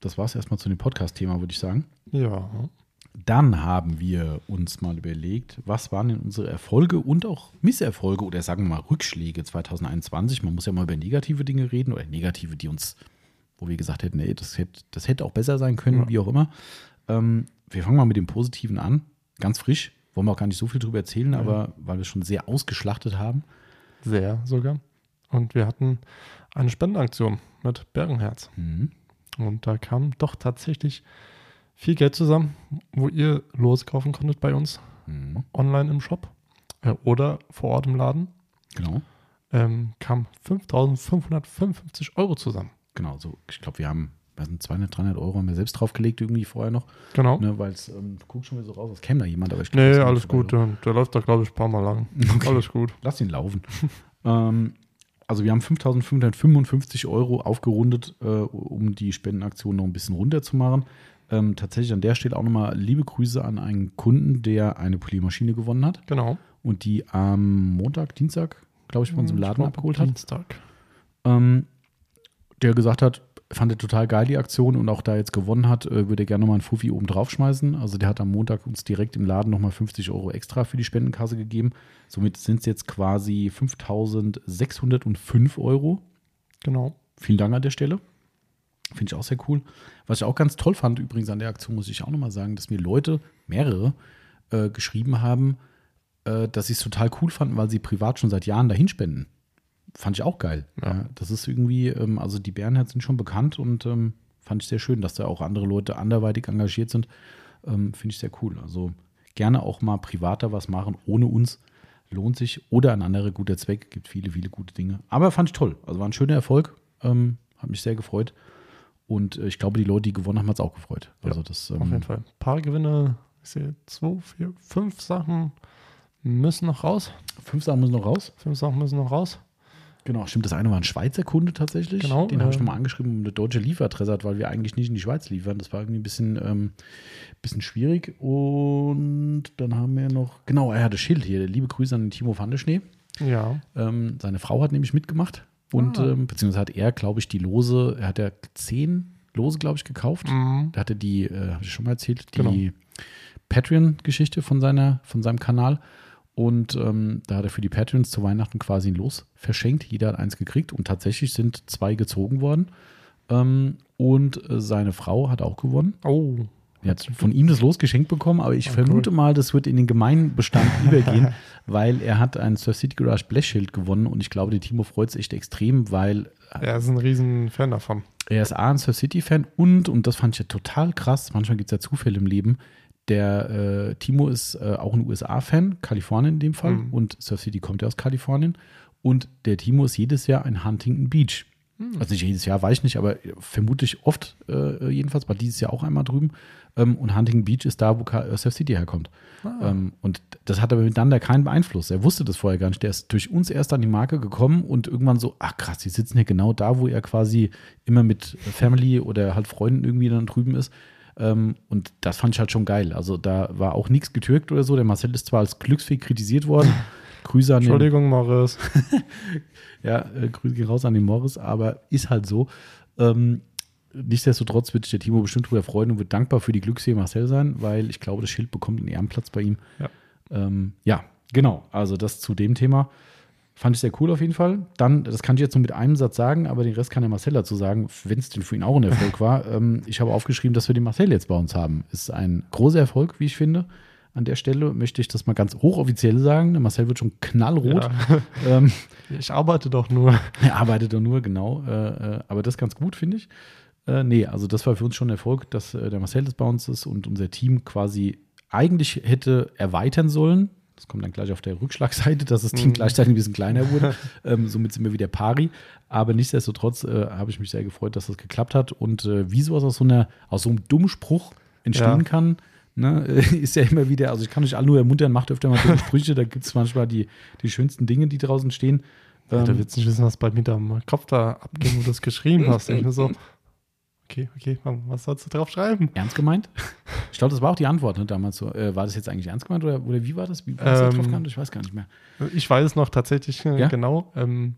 das war es erstmal zu dem Podcast-Thema, würde ich sagen. Ja. Dann haben wir uns mal überlegt, was waren denn unsere Erfolge und auch Misserfolge oder sagen wir mal Rückschläge 2021. Man muss ja mal über negative Dinge reden oder negative, die uns, wo wir gesagt hätten, ey, das hätte, das hätte auch besser sein können, ja. wie auch immer. Ähm, wir fangen mal mit dem Positiven an, ganz frisch. Wollen wir auch gar nicht so viel drüber erzählen, ja. aber weil wir schon sehr ausgeschlachtet haben. Sehr sogar. Und wir hatten eine Spendenaktion mit Bergenherz. Mhm. Und da kam doch tatsächlich viel Geld zusammen, wo ihr loskaufen konntet bei uns mhm. online im Shop äh, oder vor Ort im Laden. Genau. Ähm, kam 5.555 Euro zusammen. Genau, so ich glaube, wir haben weiß nicht, 200, 300 Euro haben wir selbst draufgelegt irgendwie vorher noch. Genau. Ne, Weil es, ähm, du guckst schon wieder so raus, als käme da jemand, aber ich glaube, Nee, alles gut, der, der, läuft da glaube ich ein paar Mal lang. Okay. Alles gut. Lass ihn laufen. ähm, also wir haben 5.555 Euro aufgerundet, äh, um die Spendenaktion noch ein bisschen runterzumachen. Ähm, tatsächlich an der Stelle auch nochmal liebe Grüße an einen Kunden, der eine Poliermaschine gewonnen hat. Genau. Und die am Montag, Dienstag, glaube ich, bei uns im Laden abgeholt hat. Dienstag. Ähm, der gesagt hat, fand er total geil, die Aktion und auch da jetzt gewonnen hat, äh, würde er gerne nochmal einen Fuffi oben drauf schmeißen. Also der hat am Montag uns direkt im Laden nochmal 50 Euro extra für die Spendenkasse gegeben. Somit sind es jetzt quasi 5605 Euro. Genau. Vielen Dank an der Stelle. Finde ich auch sehr cool. Was ich auch ganz toll fand, übrigens an der Aktion, muss ich auch nochmal sagen, dass mir Leute, mehrere, äh, geschrieben haben, äh, dass sie es total cool fanden, weil sie privat schon seit Jahren dahin spenden. Fand ich auch geil. Ja. Das ist irgendwie, ähm, also die Bärenherz sind schon bekannt und ähm, fand ich sehr schön, dass da auch andere Leute anderweitig engagiert sind. Ähm, Finde ich sehr cool. Also gerne auch mal privater was machen, ohne uns. Lohnt sich. Oder ein anderer guter Zweck. Gibt viele, viele gute Dinge. Aber fand ich toll. Also war ein schöner Erfolg. Ähm, hat mich sehr gefreut. Und äh, ich glaube, die Leute, die gewonnen haben, hat es auch gefreut. Also ja, das, ähm, auf jeden Fall. Ein paar Gewinne, ich sehe zwei, vier, fünf Sachen müssen noch raus. Fünf Sachen müssen noch raus? Fünf Sachen müssen noch raus. Genau, stimmt. Das eine war ein Schweizer Kunde tatsächlich. Genau. Den habe ich nochmal angeschrieben, um eine deutsche Lieferadresse hat, weil wir eigentlich nicht in die Schweiz liefern. Das war irgendwie ein bisschen, ähm, bisschen schwierig. Und dann haben wir noch, genau, er hatte Schild hier. Liebe Grüße an den Timo van der Schnee. Ja. Ähm, seine Frau hat nämlich mitgemacht. Und ah. ähm, beziehungsweise hat er, glaube ich, die Lose, er hat ja zehn Lose, glaube ich, gekauft. Mhm. Da hatte die, äh, habe ich schon mal erzählt, die genau. Patreon-Geschichte von, von seinem Kanal. Und ähm, da hat er für die Patreons zu Weihnachten quasi ein Los verschenkt. Jeder hat eins gekriegt und tatsächlich sind zwei gezogen worden. Ähm, und äh, seine Frau hat auch gewonnen. Oh. Er hat von ihm das Los geschenkt bekommen, aber ich oh, vermute cool. mal, das wird in den Gemeinbestand übergehen, weil er hat ein Sir City Garage Blechschild gewonnen und ich glaube, der Timo freut sich echt extrem, weil. Er ist ein riesen Fan davon. Er ist A, ein Sir City-Fan und, und das fand ich ja total krass, manchmal gibt es ja Zufälle im Leben, der äh, Timo ist äh, auch ein USA-Fan, Kalifornien in dem Fall, mhm. und Surf City kommt ja aus Kalifornien. Und der Timo ist jedes Jahr in Huntington Beach. Hm. Also nicht jedes Jahr, weiß ich nicht, aber vermutlich oft, äh, jedenfalls, war dieses Jahr auch einmal drüben. Ähm, und Huntington Beach ist da, wo Surf City herkommt. Ah. Ähm, und das hat aber miteinander keinen Einfluss. Er wusste das vorher gar nicht. Der ist durch uns erst an die Marke gekommen und irgendwann so, ach krass, die sitzen hier genau da, wo er quasi immer mit Family oder halt Freunden irgendwie dann drüben ist. Ähm, und das fand ich halt schon geil. Also da war auch nichts getürkt oder so. Der Marcel ist zwar als glücksfähig kritisiert worden. Grüße an Entschuldigung, den, Morris. ja, äh, Grüße gehen raus an den Morris, aber ist halt so. Ähm, nichtsdestotrotz wird sich der Timo bestimmt darüber freuen und wird dankbar für die Glückssehe Marcel sein, weil ich glaube, das Schild bekommt einen Ehrenplatz bei ihm. Ja, ähm, ja genau. Also das zu dem Thema. Fand ich sehr cool auf jeden Fall. Dann, das kann ich jetzt nur mit einem Satz sagen, aber den Rest kann der Marcel dazu sagen, wenn es denn für ihn auch ein Erfolg war. Ähm, ich habe aufgeschrieben, dass wir den Marcel jetzt bei uns haben. Ist ein großer Erfolg, wie ich finde. An der Stelle möchte ich das mal ganz hochoffiziell sagen. Der Marcel wird schon knallrot. Ja. Ähm, ich arbeite doch nur. Er arbeitet doch nur, genau. Äh, äh, aber das ist ganz gut, finde ich. Äh, nee, also das war für uns schon ein Erfolg, dass äh, der Marcel jetzt bei uns ist und unser Team quasi eigentlich hätte erweitern sollen. Das kommt dann gleich auf der Rückschlagseite, dass das Team mhm. gleichzeitig ein bisschen kleiner wurde. ähm, somit sind wir wieder pari. Aber nichtsdestotrotz äh, habe ich mich sehr gefreut, dass das geklappt hat. Und äh, wie sowas aus so, einer, aus so einem dummen Spruch entstehen ja. kann, ne, ist ja immer wieder, also ich kann euch alle nur ermuntern, macht öfter mal dumme Sprüche, da gibt es manchmal die, die schönsten Dinge, die draußen stehen. Ja, ähm, da willst du nicht wissen, was bei mir da am Kopf da abging, wo du das geschrieben hast. Ich so, okay, okay, was sollst du drauf schreiben? Ernst gemeint? Ich glaube, das war auch die Antwort ne, damals so. Äh, war das jetzt eigentlich ernst gemeint oder, oder wie war das? Wie war das ähm, drauf gekommen? Ich weiß gar nicht mehr. Ich weiß es noch tatsächlich äh, ja? genau. Ähm,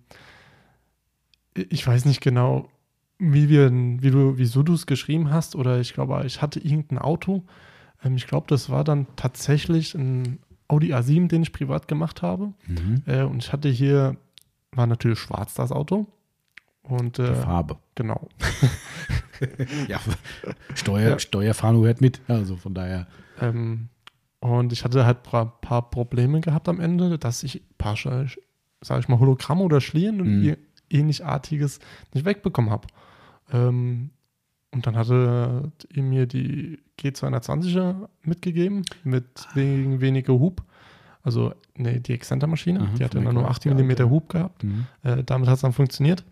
ich weiß nicht genau, wie wir, wie du, wieso du es geschrieben hast, oder ich glaube, ich hatte irgendein Auto. Ähm, ich glaube, das war dann tatsächlich ein Audi A7, den ich privat gemacht habe. Mhm. Äh, und ich hatte hier, war natürlich schwarz das Auto. Und, äh, Farbe. Genau. ja, Steuer, ja. Steuerfahndung hört mit, also von daher. Ähm, und ich hatte halt ein paar Probleme gehabt am Ende, dass ich ein paar, sag ich mal, Hologramme oder Schlieren und mhm. ähnlichartiges nicht wegbekommen habe. Ähm, und dann hatte er mir die G220er mitgegeben mit wegen weniger Hub. Also nee, die Exzentermaschine, mhm, die hatte dann nur 8 mm Hub gehabt. Mhm. Äh, damit hat es dann funktioniert.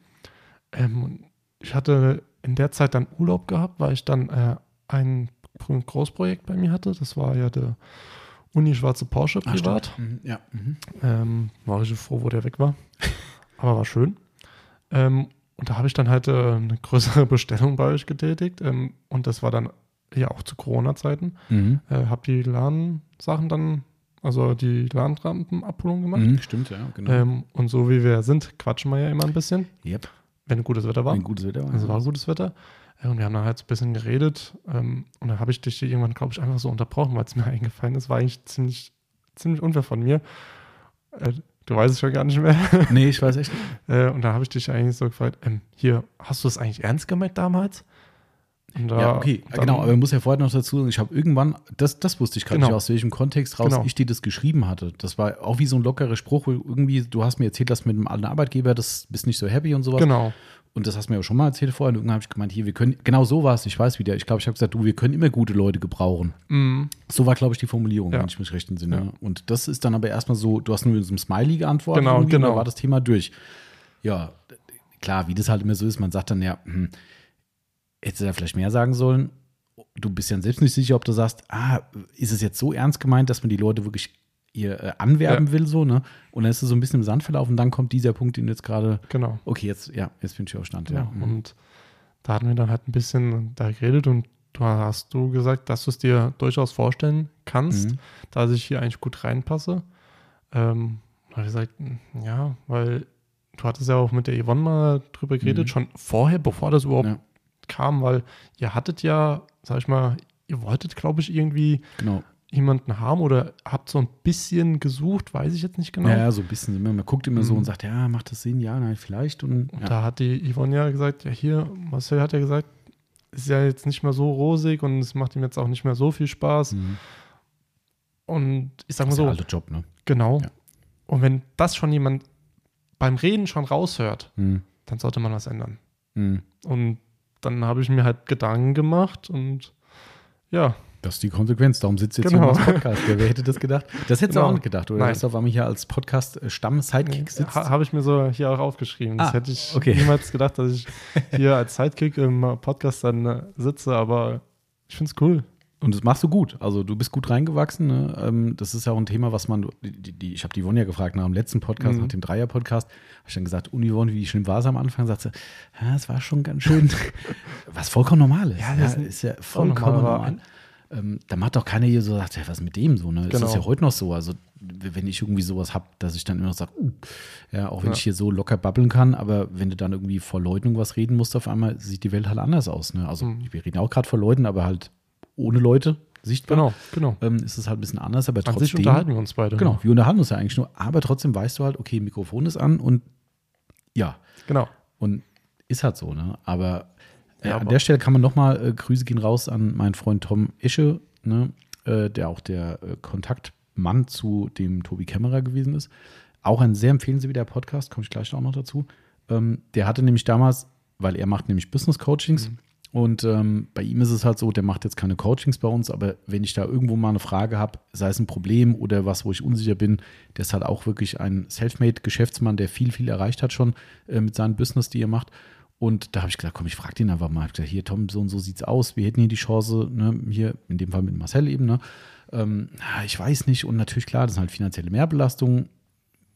Ähm, ich hatte in der Zeit dann Urlaub gehabt, weil ich dann äh, ein Großprojekt bei mir hatte. Das war ja der Uni Schwarze Porsche privat. Ach, mhm, ja. Mhm. Ähm, war ich froh, wo der weg war. Aber war schön. Ähm, und da habe ich dann halt äh, eine größere Bestellung bei euch getätigt. Ähm, und das war dann ja auch zu Corona-Zeiten. Mhm. Äh, habe die LAN-Sachen dann, also die LAN-Rampenabholung gemacht. Mhm, stimmt, ja, genau. Ähm, und so wie wir sind, quatschen wir ja immer ein bisschen. Yep. Wenn gutes Wetter war. Wenn gutes Wetter war. Also war gutes Wetter. Und wir haben dann halt so ein bisschen geredet. Ähm, und dann habe ich dich irgendwann, glaube ich, einfach so unterbrochen, weil es mir eingefallen ist. War eigentlich ziemlich, ziemlich unfair von mir. Äh, du weißt es schon gar nicht mehr. Nee, ich weiß echt nicht. Äh, und da habe ich dich eigentlich so gefragt: ähm, Hier, hast du es eigentlich ernst gemeint damals? Da, ja, okay, genau, aber man muss ja vorher noch dazu sagen, ich habe irgendwann, das, das wusste ich gerade genau. nicht, aus welchem Kontext raus genau. ich dir das geschrieben hatte. Das war auch wie so ein lockerer Spruch, irgendwie, du hast mir erzählt, dass mit einem alten Arbeitgeber, das bist nicht so happy und sowas. Genau. Und das hast du mir ja schon mal erzählt vorher. Und irgendwann habe ich gemeint, hier, wir können, genau so war es, ich weiß wieder. Ich glaube, ich habe gesagt, du, wir können immer gute Leute gebrauchen. Mm. So war, glaube ich, die Formulierung, ja. wenn ich mich recht entsinne. Ja. Und das ist dann aber erstmal so, du hast nur in so einem Smiley geantwortet. Genau, genau. Da war das Thema durch. Ja, klar, wie das halt immer so ist, man sagt dann, ja, hm, hätte er vielleicht mehr sagen sollen du bist ja selbst nicht sicher, ob du sagst, ah, ist es jetzt so ernst gemeint, dass man die Leute wirklich ihr äh, anwerben ja. will, so, ne? Und dann ist es so ein bisschen im Sand verlaufen und dann kommt dieser Punkt, den jetzt gerade. Genau. Okay, jetzt, ja, jetzt bin ich auf Stand, ja. ja. Mhm. Und da hatten wir dann halt ein bisschen da geredet und du hast du gesagt, dass du es dir durchaus vorstellen kannst, mhm. dass ich hier eigentlich gut reinpasse. Ähm, da habe ich gesagt, ja, weil du hattest ja auch mit der Yvonne mal drüber geredet, mhm. schon vorher, bevor das überhaupt ja. Kam, weil ihr hattet ja sag ich mal, ihr wolltet, glaube ich, irgendwie genau. jemanden haben oder habt so ein bisschen gesucht, weiß ich jetzt nicht genau. Ja, so ein bisschen. Man guckt immer mhm. so und sagt, ja, macht das Sinn? Ja, nein, vielleicht. Und, und ja. da hat die Yvonne ja gesagt, ja, hier, Marcel hat ja gesagt, ist ja jetzt nicht mehr so rosig und es macht ihm jetzt auch nicht mehr so viel Spaß. Mhm. Und ich sag mal so. Das ist der alte Job, ne? Genau. Ja. Und wenn das schon jemand beim Reden schon raushört, mhm. dann sollte man was ändern. Mhm. Und dann habe ich mir halt Gedanken gemacht und ja, Das ist die Konsequenz. Darum sitzt jetzt Genau. hier als Podcast. Wer, wer hätte das gedacht? Das hättest du Genau. auch nicht gedacht, oder? Nein. Dass du auf einmal hier als Podcast-Stamm-Sidekick sitzt. Ha, Habe ich mir so hier auch aufgeschrieben. Das Ah, hätte ich okay. niemals gedacht, dass ich hier als Sidekick im Podcast dann äh, sitze, aber ich finde es cool. Und das machst du gut. Also du bist gut reingewachsen. Ne? Ähm, das ist ja auch ein Thema, was man, die, die, ich habe die Yvonne ja gefragt nach dem letzten Podcast, Mhm. nach dem Dreier-Podcast, habe ich dann gesagt, und Yvonne, wie schlimm war es am Anfang? Sagt sie, ja, es war schon ganz schön, was vollkommen normal ist. Ja, Ja, das ist ja vollkommen normal. Ähm, da macht doch keiner hier so, sagt, ja, was mit dem so, ne? Ist das Genau. ja heute noch so. Also wenn ich irgendwie sowas habe, dass ich dann immer noch sage, uh, ja, auch wenn Ja. ich hier so locker babbeln kann, aber wenn du dann irgendwie vor Leuten irgendwas reden musst, auf einmal sieht die Welt halt anders aus. Ne? Also Mhm. wir reden auch gerade vor Leuten, aber halt ohne Leute sichtbar Genau, genau. ähm, ist es halt ein bisschen anders, aber An sich trotzdem. unterhalten wir uns beide. Genau, wir unterhalten uns ja eigentlich nur, aber trotzdem weißt du halt, okay, Mikrofon ist an und ja, Genau. und ist halt so, ne? Aber, äh, Ja, an aber- der Stelle kann man nochmal äh, Grüße gehen raus an meinen Freund Tom Esche, ne? Äh, der auch der äh, Kontaktmann zu dem Tobi Kämmerer gewesen ist. Auch ein sehr empfehlenswerter Podcast, komme ich gleich auch noch dazu. Ähm, der hatte nämlich damals, weil er macht nämlich Business Coachings Mhm. Und ähm, bei ihm ist es halt so, der macht jetzt keine Coachings bei uns, aber wenn ich da irgendwo mal eine Frage habe, sei es ein Problem oder was, wo ich unsicher bin, der ist halt auch wirklich ein Selfmade-Geschäftsmann, der viel, viel erreicht hat schon äh, mit seinem Business, die er macht. Und da habe ich gesagt, komm, ich frage den einfach mal. Ich gesagt, hier, Tom, so und so sieht's aus. Wir hätten hier die Chance, ne, hier in dem Fall mit Marcel eben, ne? Ähm, ah, ich weiß nicht. Und natürlich, klar, das sind halt finanzielle Mehrbelastungen.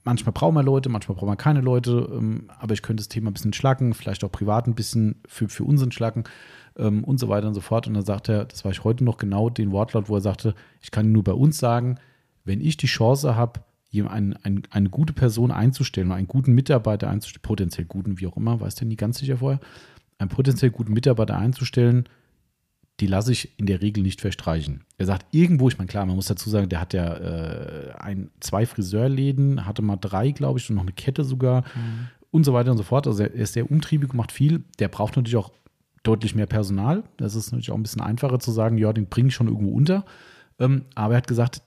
Manchmal brauchen wir Leute, manchmal brauchen wir keine Leute. Ähm, aber ich könnte das Thema ein bisschen schlacken, vielleicht auch privat ein bisschen für, für uns schlacken ähm, und so weiter und so fort. Und dann sagt er, das war ich heute noch genau den Wortlaut, wo er sagte, ich kann nur bei uns sagen, wenn ich die Chance habe, ein, ein, eine gute Person einzustellen, einen guten Mitarbeiter einzustellen, potenziell guten, wie auch immer, weiß der nie ganz sicher vorher, einen potenziell guten Mitarbeiter einzustellen, die lasse ich in der Regel nicht verstreichen. Er sagt irgendwo, ich meine, klar, man muss dazu sagen, der hat ja äh, ein, zwei Friseurläden, hatte mal drei, glaube ich, und noch eine Kette sogar und so weiter und so fort. Also er ist sehr umtriebig, macht viel. Der braucht natürlich auch deutlich mehr Personal. Das ist natürlich auch ein bisschen einfacher zu sagen, ja, den bringe ich schon irgendwo unter. Ähm, aber er hat gesagt,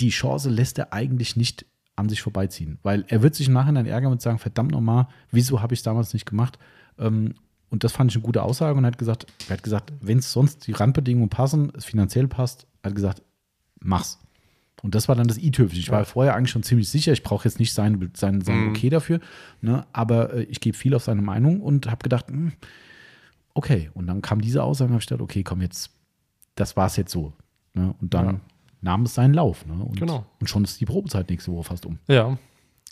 die Chance lässt er eigentlich nicht an sich vorbeiziehen, weil er wird sich im Nachhinein ärgern und sagen, verdammt nochmal, wieso habe ich es damals nicht gemacht? Ähm, und das fand ich eine gute Aussage und er hat gesagt, er hat gesagt, wenn es sonst die Randbedingungen passen, es finanziell passt, er hat gesagt, mach's. Und das war dann das i-Tüpfchen. Ich war Ja. vorher eigentlich schon ziemlich sicher, ich brauche jetzt nicht sein, sein, sein Mhm. Okay dafür, ne? aber äh, ich gebe viel auf seine Meinung und habe gedacht, hm, okay. Und dann kam diese Aussage und habe ich gedacht, okay, komm jetzt, das war es jetzt so. Ne? Und dann Ja. nahm es seinen Lauf. Ne? Und, Genau. und schon ist die Probezeit nächste Woche fast um. Ja,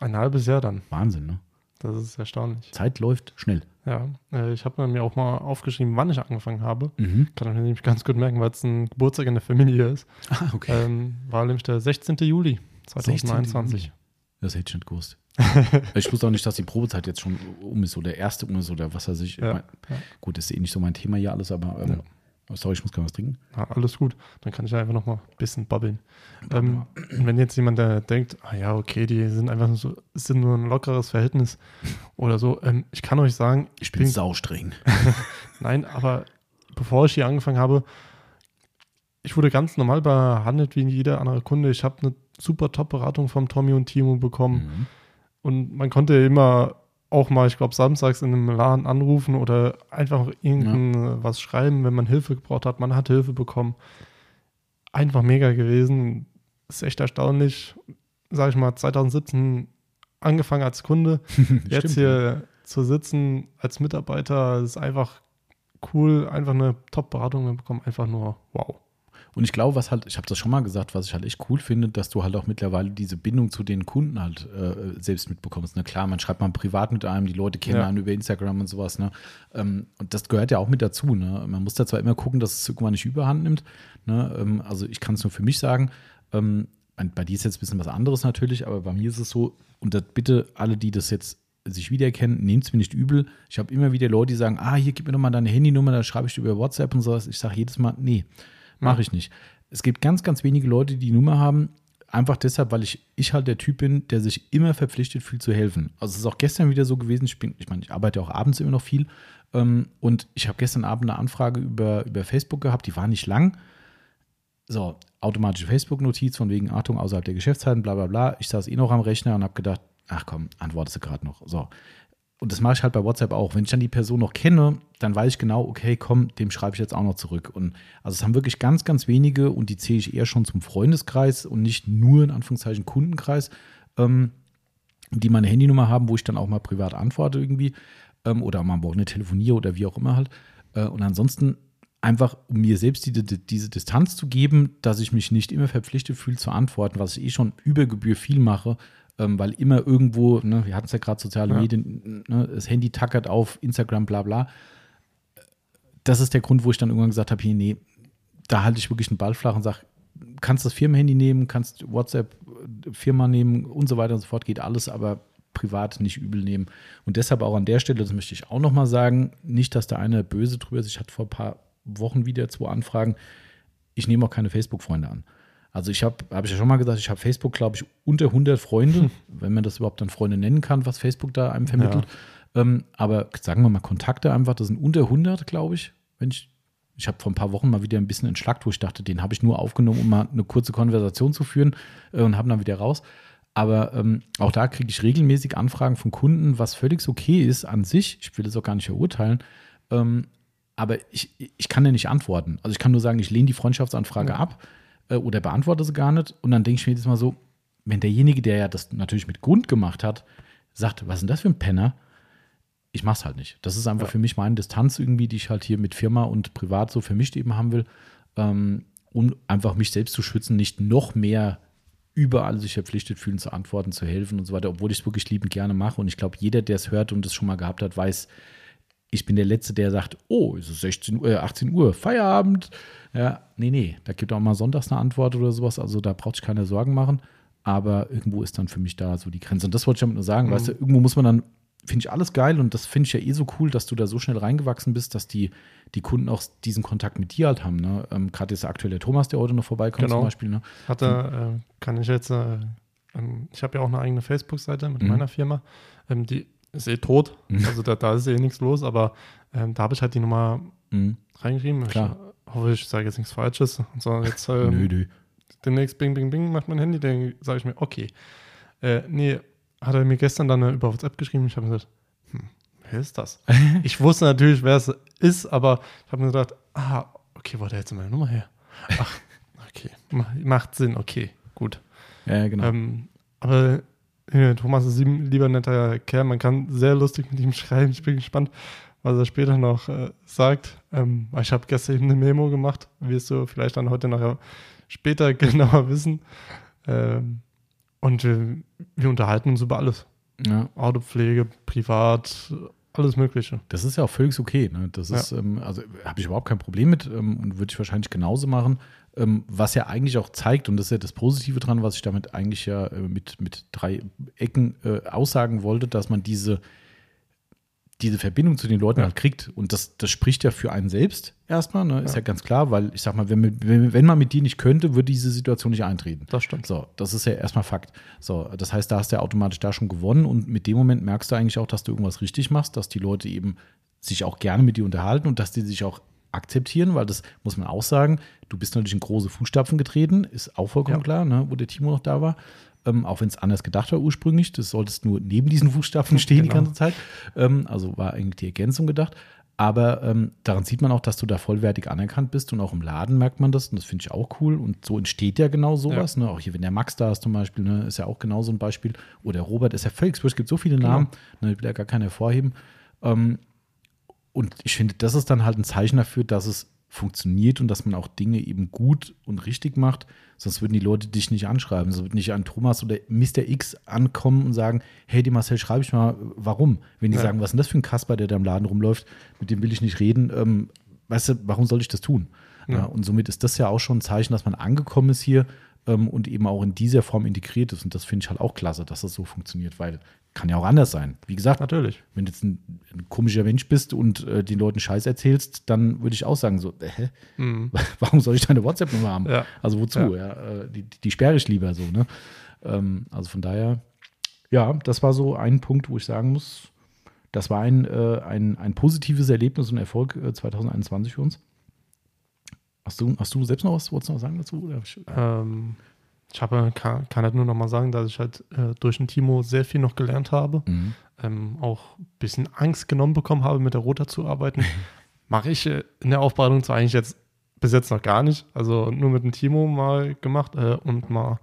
ein halbes Jahr dann. Wahnsinn, ne? Das ist erstaunlich. Zeit läuft schnell. Ja, äh, ich habe mir auch mal aufgeschrieben, wann ich angefangen habe. Mhm. Kann ich mir nämlich ganz gut merken, weil es ein Geburtstag in der Familie ist. Ah, okay. Ähm, war nämlich der 16. Juli 2021. Das hätte ich nicht gewusst. ich wusste auch nicht, dass die Probezeit jetzt schon um ist oder der erste um ist oder was weiß ich. Ja, Ich mein, ja. Gut, das ist eh nicht so mein Thema hier alles, aber ähm, oh, sorry, ich muss gerade was trinken. Ja, alles gut. Dann kann ich einfach noch mal ein bisschen babbeln. Ähm, und wenn jetzt jemand der denkt, ah ja, okay, die sind einfach nur so, es sind nur ein lockeres Verhältnis oder so, ähm, ich kann euch sagen, Ich bin saustreng. Nein, aber bevor ich hier angefangen habe, ich wurde ganz normal behandelt wie jeder andere Kunde. Ich habe eine super Top-Beratung vom Tommy und Timo bekommen. Mhm. Und man konnte immer auch mal, ich glaube, samstags in einem Laden anrufen oder einfach irgendwas was schreiben, wenn man Hilfe gebraucht hat. Man hat Hilfe bekommen. Einfach mega gewesen. Ist echt erstaunlich. Sag ich mal, 2017 angefangen als Kunde. Jetzt Stimmt, hier zu sitzen als Mitarbeiter ist einfach cool. Einfach eine Top-Beratung bekommen. Einfach nur wow. Und ich glaube, was halt, ich habe das schon mal gesagt, was ich halt echt cool finde, dass du halt auch mittlerweile diese Bindung zu den Kunden halt äh, selbst mitbekommst. Ne? Klar, man schreibt mal privat mit einem, die Leute kennen Ja. einen über Instagram und sowas. Ne? Ähm, und das gehört ja auch mit dazu. Ne? Man muss da zwar immer gucken, dass es irgendwann nicht überhand nimmt. Ne? Ähm, also ich kann es nur für mich sagen. Ähm, bei dir ist jetzt ein bisschen was anderes natürlich, aber bei mir ist es so, und das bitte alle, die das jetzt sich wiedererkennen, nehmt es mir nicht übel. Ich habe immer wieder Leute, die sagen, ah, hier, gib mir doch mal deine Handynummer, da schreibe ich dir über WhatsApp und sowas. Ich sage jedes Mal, nee, mache ich nicht. Es gibt ganz, ganz wenige Leute, die die Nummer haben, einfach deshalb, weil ich, ich halt der Typ bin, der sich immer verpflichtet fühlt zu helfen. Also es ist auch gestern wieder so gewesen, ich bin, ich meine, ich arbeite auch abends immer noch viel ähm, und ich habe gestern Abend eine Anfrage über, über Facebook gehabt, die war nicht lang. So, automatische Facebook-Notiz von wegen Achtung außerhalb der Geschäftszeiten, bla bla bla. Ich saß eh noch am Rechner und habe gedacht, ach komm, antwortest du gerade noch. So. Und das mache ich halt bei WhatsApp auch. Wenn ich dann die Person noch kenne, dann weiß ich genau, okay, komm, dem schreibe ich jetzt auch noch zurück. Und also es haben wirklich ganz, ganz wenige und die zähle ich eher schon zum Freundeskreis und nicht nur in Anführungszeichen Kundenkreis, ähm, die meine Handynummer haben, wo ich dann auch mal privat antworte irgendwie ähm, oder mal eine telefoniere oder wie auch immer halt. Äh, und ansonsten einfach, um mir selbst die, die, diese Distanz zu geben, dass ich mich nicht immer verpflichtet fühle zu antworten, was ich eh schon über Gebühr viel mache, ähm, weil immer irgendwo, ne, wir hatten es ja gerade soziale ja. Medien, ne, das Handy tackert auf, Instagram, bla bla. Das ist der Grund, wo ich dann irgendwann gesagt habe, hier, nee, da halte ich wirklich einen Ball flach und sage, kannst das Firmenhandy nehmen, kannst WhatsApp äh, Firma nehmen und so weiter und so fort, geht alles, aber privat nicht übel nehmen. Und deshalb auch an der Stelle, das möchte ich auch nochmal sagen, nicht, dass der eine böse drüber ist. Ich hatte vor ein paar Wochen wieder zwei Anfragen. Ich nehme auch keine Facebook-Freunde an. Also ich habe, habe ich ja schon mal gesagt, ich habe Facebook, glaube ich, unter 100 Freunde, hm. wenn man das überhaupt dann Freunde nennen kann, was Facebook da einem vermittelt. Ja. Ähm, aber sagen wir mal Kontakte einfach, das sind unter 100, glaube ich. Wenn ich, ich habe vor ein paar Wochen mal wieder ein bisschen entschlackt, wo ich dachte, den habe ich nur aufgenommen, um mal eine kurze Konversation zu führen äh, und habe dann wieder raus. Aber ähm, auch da kriege ich regelmäßig Anfragen von Kunden, was völlig okay ist an sich. Ich will das auch gar nicht verurteilen. Ähm, aber ich, ich kann ja nicht antworten. Also ich kann nur sagen, ich lehne die Freundschaftsanfrage ja. ab äh, oder beantworte sie gar nicht. Und dann denke ich mir jetzt mal so, wenn derjenige, der ja das natürlich mit Grund gemacht hat, sagt, was ist denn das für ein Penner? Ich mach's halt nicht. Das ist einfach ja. für mich meine Distanz irgendwie, die ich halt hier mit Firma und privat so vermischt eben haben will, ähm, um einfach mich selbst zu schützen, nicht noch mehr überall sich verpflichtet fühlen zu antworten, zu helfen und so weiter, obwohl ich es wirklich liebend gerne mache. Und ich glaube, jeder, der es hört und es schon mal gehabt hat, weiß, ich bin der Letzte, der sagt, oh, es ist 16, äh, 18 Uhr, Feierabend. Ja, nee, nee, da gibt auch mal sonntags eine Antwort oder sowas, also da braucht ich keine Sorgen machen. Aber irgendwo ist dann für mich da so die Grenze. Und das wollte ich damit nur sagen, mhm. weißt du, irgendwo muss man dann, finde ich alles geil und das finde ich ja eh so cool, dass du da so schnell reingewachsen bist, dass die, die Kunden auch diesen Kontakt mit dir halt haben. Ne? Ähm, Gerade ist aktuell der Thomas, der heute noch vorbeikommt genau. zum Beispiel. Ne? Hatte, äh, kann ich jetzt, äh, ähm, ich habe ja auch eine eigene Facebook-Seite mit mhm. meiner Firma. Ähm, die ist eh tot. Mhm. Also da, da ist eh nichts los, aber ähm, da habe ich halt die Nummer mhm. reingeschrieben. Klar. Ich hoffe, ich sage jetzt nichts Falsches. Und so jetzt ähm, nö, nö. demnächst Bing, Bing, Bing macht mein Handy, dann sage ich mir, okay. Äh, nee, hat er mir gestern dann über WhatsApp geschrieben. Ich habe mir gesagt, hm, wer ist das? ich wusste natürlich, wer es ist, aber ich habe mir gedacht, ah, okay, wo hat er jetzt meine Nummer her? Ach, okay, macht Sinn, okay, gut. Ja, genau. Ähm, aber Thomas ist ein lieber netter Kerl. Man kann sehr lustig mit ihm schreiben. Ich bin gespannt, was er später noch äh, sagt. Ähm, ich habe gestern eben eine Memo gemacht. Wirst du vielleicht dann heute noch später genauer wissen. Ähm, und wir, wir, unterhalten uns über alles. Ja. Autopflege, privat, alles Mögliche. Das ist ja auch völlig okay. Ne? Das ist, ja. ähm, also habe ich überhaupt kein Problem mit ähm, und würde ich wahrscheinlich genauso machen. Ähm, was ja eigentlich auch zeigt, und das ist ja das Positive dran, was ich damit eigentlich ja äh, mit, mit drei Ecken äh, aussagen wollte, dass man diese, diese Verbindung zu den Leuten ja. halt kriegt. Und das, das spricht ja für einen selbst erstmal, ne? ist ja. ja ganz klar, weil ich sag mal, wenn, wenn, wenn man mit dir nicht könnte, würde diese Situation nicht eintreten. Das stimmt. So, das ist ja erstmal Fakt. So, das heißt, da hast du ja automatisch da schon gewonnen und mit dem Moment merkst du eigentlich auch, dass du irgendwas richtig machst, dass die Leute eben sich auch gerne mit dir unterhalten und dass die sich auch akzeptieren, weil das muss man auch sagen, du bist natürlich in große Fußstapfen getreten, ist auch vollkommen ja. klar, ne, wo der Timo noch da war. Ähm, auch wenn es anders gedacht war ursprünglich, das solltest nur neben diesen Fußstapfen stehen genau. die ganze Zeit. Ähm, also war eigentlich die Ergänzung gedacht. Aber ähm, daran sieht man auch, dass du da vollwertig anerkannt bist und auch im Laden merkt man das und das finde ich auch cool. Und so entsteht ja genau sowas. Ja. Ne? Auch hier, wenn der Max da ist zum Beispiel, ne, ist ja auch genau so ein Beispiel. Oder Robert ist ja völlig, es gibt so viele genau. Namen, genau. ne, will ja gar keiner hervorheben. Ähm, und ich finde, das ist dann halt ein Zeichen dafür, dass es funktioniert und dass man auch Dinge eben gut und richtig macht. Sonst würden die Leute dich nicht anschreiben. Sonst würde nicht ein Thomas oder Mr. X ankommen und sagen, hey, die Marcel, schreibe ich mal, warum? Wenn die ja. sagen, was ist denn das für ein Kasper, der da im Laden rumläuft, mit dem will ich nicht reden, ähm, weißt du, warum soll ich das tun? Ja. Ja, und somit ist das ja auch schon ein Zeichen, dass man angekommen ist hier ähm, und eben auch in dieser Form integriert ist. Und das finde ich halt auch klasse, dass das so funktioniert, weil kann ja auch anders sein. Wie gesagt, natürlich. Wenn du jetzt ein, ein komischer Mensch bist und äh, den Leuten Scheiß erzählst, dann würde ich auch sagen, so, äh, hä? Mhm. Warum soll ich deine WhatsApp-Nummer haben? Ja. Also wozu? Ja. ja äh, die, die sperre ich lieber so, ne? Ähm, also von daher, ja, das war so ein Punkt, wo ich sagen muss, das war ein, äh, ein, ein positives Erlebnis und Erfolg 2021 äh, für uns. Hast du, hast du selbst noch was, wolltest du noch sagen dazu? Ähm, ich habe, kann, kann halt nur noch mal sagen, dass ich halt äh, durch den Timo sehr viel noch gelernt habe. Mhm. ähm, auch ein bisschen Angst genommen bekommen habe, mit der Rota zu arbeiten. Mache ich äh, in der Aufbereitung zwar eigentlich jetzt bis jetzt noch gar nicht. Also nur mit dem Timo mal gemacht äh, und mal